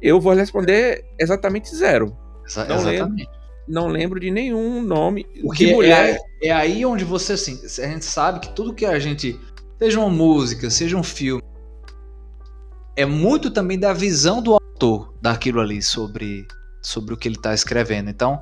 Eu vou responder exatamente zero. Exa- Não exatamente. Não lembro de nenhum nome Porque de mulher. é, é aí onde você, assim, a gente sabe que tudo que a gente, seja uma música, seja um filme, é muito também da visão do autor daquilo ali sobre, sobre o que ele está escrevendo. Então,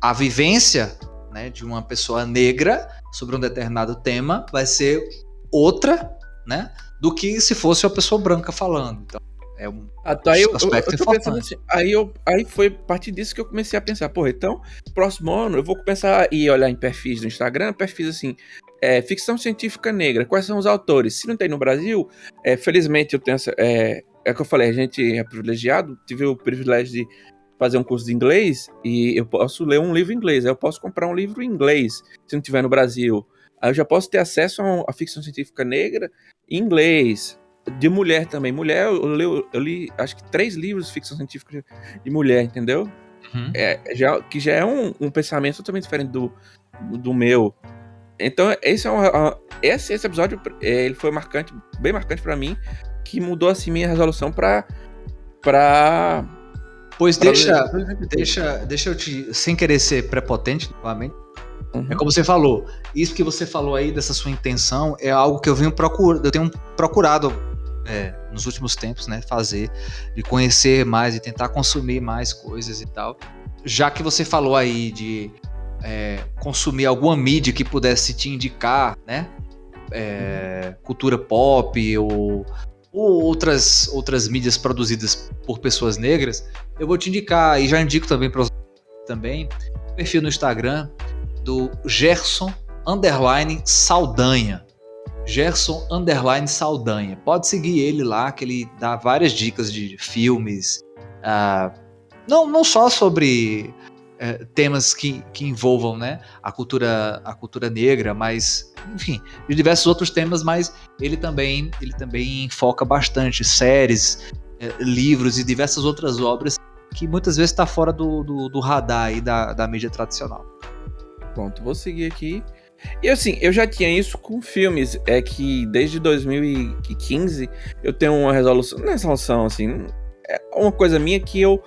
a vivência né, de uma pessoa negra sobre um determinado tema vai ser outra, né, do que se fosse uma pessoa branca falando. Então, é um Até aí eu, eu, aspecto eu pensando importante. assim, aí, eu, aí foi a partir disso que eu comecei a pensar, porra, então, próximo ano eu vou começar a ir olhar em perfis do Instagram, perfis assim, é, ficção científica negra, quais são os autores? Se não tem no Brasil, é, felizmente eu tenho essa. É, é o que eu falei, a gente é privilegiado, tive o privilégio de fazer um curso de inglês e eu posso ler um livro em inglês. Eu posso comprar um livro em inglês, se não tiver no Brasil. Aí eu já posso ter acesso a, ficção científica negra em inglês. De mulher também. Mulher, eu li, eu li acho que três livros de ficção científica de mulher, entendeu? Uhum. É, já, que já é um, um, pensamento totalmente diferente do, do meu. Então, esse é um, esse, esse episódio é, ele foi marcante, bem marcante para mim, que mudou assim minha resolução para para Pois deixa, deixa, deixa eu te, sem querer ser prepotente novamente. Uhum. É como você falou, isso que você falou aí dessa sua intenção é algo que eu venho procurando, eu tenho procurado é, nos últimos tempos, né, fazer, de conhecer mais e tentar consumir mais coisas e tal. Já que você falou aí de é, consumir alguma mídia que pudesse te indicar, né, é, cultura pop ou ou outras, outras mídias produzidas por pessoas negras, eu vou te indicar, e já indico também para também, o perfil no Instagram do Gerson Underline Saldanha. Gerson Underline Saldanha. Pode seguir ele lá, que ele dá várias dicas de filmes. Uh, não, não só sobre uh, temas que, que envolvam né, a, cultura, a cultura negra, mas enfim, de diversos outros temas, mas ele também, ele também foca bastante séries, é, livros e diversas outras obras que muitas vezes está fora do, do, do, radar aí da, da mídia tradicional. Pronto, vou seguir aqui. E assim, eu já tinha isso com filmes, é que desde 2015 eu tenho uma resolução, não é resolução, assim, é uma coisa minha que eu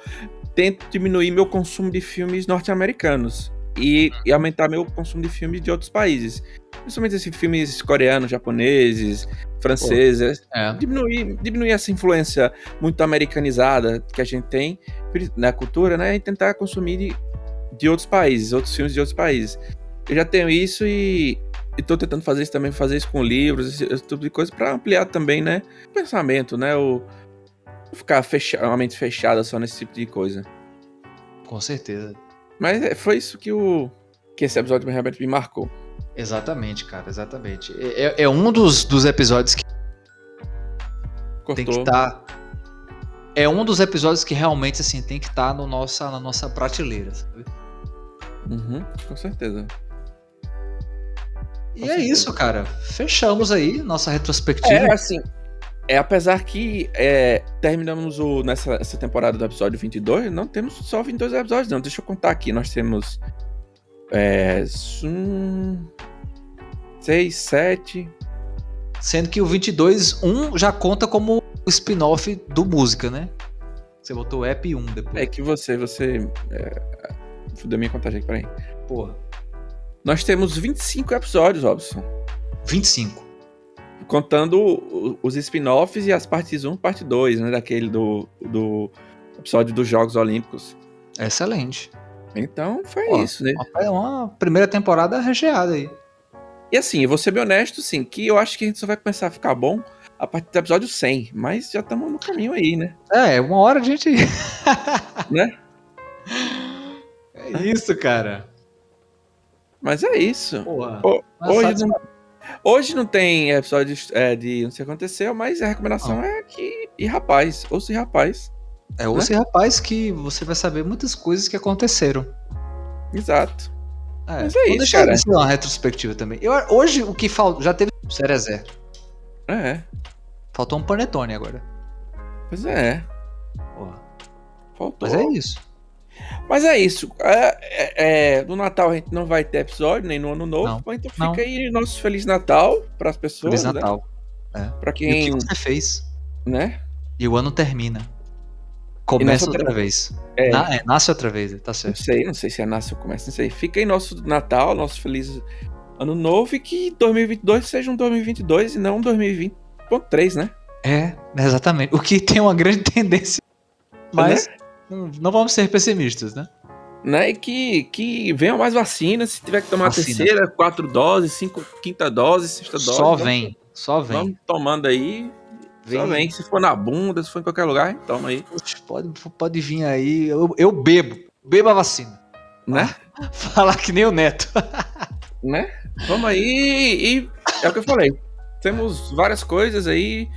tento diminuir meu consumo de filmes norte-americanos e, e, aumentar meu consumo de filmes de outros países. Principalmente esses filmes coreanos, japoneses, franceses. É. Diminuir, diminuir essa influência muito americanizada que a gente tem na cultura, né? E tentar consumir de, de outros países, outros filmes de outros países. Eu já tenho isso e estou tentando fazer isso também, fazer isso com livros, esse, esse tipo de coisa, para ampliar também, né? O pensamento, né? O, ficar fechado, uma mente fechada só nesse tipo de coisa. Com certeza. Mas é, foi isso que o que esse episódio realmente me marcou. Exatamente, cara, exatamente. É, é, é um dos, dos episódios que Cortou. tem que estar. Tá, é um dos episódios que realmente assim tem que estar tá no nossa, na nossa prateleira, sabe? Uhum, com certeza. E com é certeza. isso, cara. Fechamos aí nossa retrospectiva. É, assim, é, apesar que é, terminamos o, nessa essa temporada do episódio 22, não temos só 22 episódios, não. Deixa eu contar aqui. Nós temos. É, um, 6, 7. Sendo que o 22, 1 já conta como spin-off do música, né? Você botou app 1 depois. É que você, você. É, fudeu minha contagem aqui, peraí. Porra. Nós temos 25 episódios, Robson. 25 contando os spin-offs e as partes 1 parte 2, né? Daquele do, do episódio dos Jogos Olímpicos. Excelente. Então foi Pô, isso, né? É uma primeira temporada recheada aí. E assim, eu vou ser bem honesto, sim, que eu acho que a gente só vai começar a ficar bom a partir do episódio 100, mas já estamos no caminho aí, né? É, uma hora a gente. né? É isso, cara. Mas é isso. Porra, hoje, não, Hoje não tem episódio é, de Não sei o que aconteceu, mas a recomendação ah. é que. E rapaz, ou se rapaz. É, ou né? se rapaz que você vai saber muitas coisas que aconteceram. Exato. É, mas é isso, deixar uma retrospectiva também. Eu, hoje o que falta. Já teve Cerezé. É. Faltou um panetone agora. Pois é. Porra. Faltou. Mas é isso. Mas é isso. É, é, é, no Natal a gente não vai ter episódio, nem no Ano Novo. Não, então fica não. aí nosso Feliz Natal para as pessoas. Feliz né? Natal. Né? É. Para quem. E o que você fez? Né? E o ano termina. Começa outra, outra vez. É. Na, é, nasce outra vez, tá certo. Não sei, não sei se é nasce ou começa, não sei. Fica aí nosso Natal, nosso Feliz Ano Novo e que 2022 seja um 2022 e não um 2020.3, né? É, exatamente. O que tem uma grande tendência. Mas. Né? Não, vamos ser pessimistas, né? Né, e que, que venham mais vacinas, se tiver que tomar Vacina. a terceira, quatro doses, cinco, quinta dose, sexta dose. Só vem, só vem. Vamos tomando aí, Vem. Só vem. Se for na bunda, se for em qualquer lugar, toma aí. pode, pode vir aí. Eu, eu bebo. Bebo a vacina. Né? Falar que nem o Neto. né? Vamos aí e é o que eu falei. Temos várias coisas aí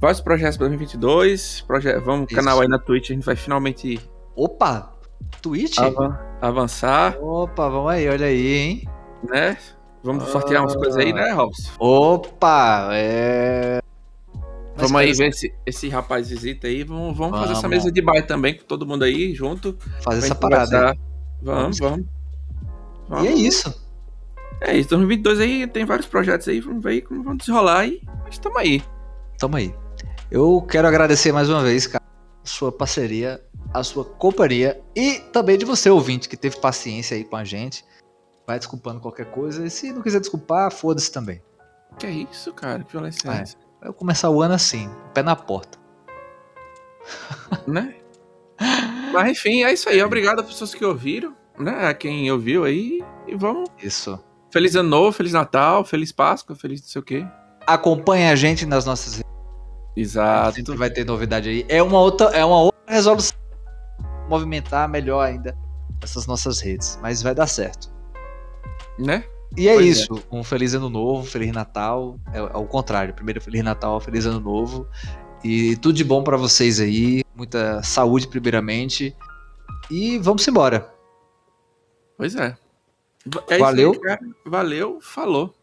vários projetos para 2022. Proje vamos, Isso. canal aí na Twitch, a gente vai finalmente Opa! Twitch? Avan- avançar, Opa, vamos aí, olha aí, hein? né? Vamos sortear umas coisas aí, né, Robson? Opa! É. Vamos aí ver esse, esse rapaz visita aí. Vamos, vamos, fazer essa Vamos. mesa de baile também com todo mundo aí junto. Fazer essa parada. aí. Vamos, vamos. E Vamos. é isso. É isso, 2022 aí tem vários projetos aí, vamos ver como vão desenrolar e estamos aí. Tamo aí. Eu quero agradecer mais uma vez, cara, a sua parceria, a sua companhia e também de você, ouvinte, que teve paciência aí com a gente. Vai desculpando qualquer coisa. E se não quiser desculpar, foda-se também. Que é isso, cara? Que violência é É. essa? Vai começar o ano assim, pé na porta. Né? Mas enfim, é isso aí. Obrigado às pessoas que ouviram, né? A quem ouviu aí. E vamos. Isso. Feliz ano novo, Feliz Natal, Feliz Páscoa, Feliz não sei o quê. Acompanhe a gente nas nossas redes. Exato. Sempre vai ter novidade aí. É uma outra, é uma outra resolução. Movimentar melhor ainda essas nossas redes. Mas vai dar certo. Né? E é Pois é. isso. Um feliz ano novo, feliz Natal. É, é o contrário. Primeiro feliz Natal, feliz ano novo. E tudo de bom pra vocês aí. Muita saúde primeiramente. E vamos embora. Pois é. É Valeu. aí. Valeu, falou.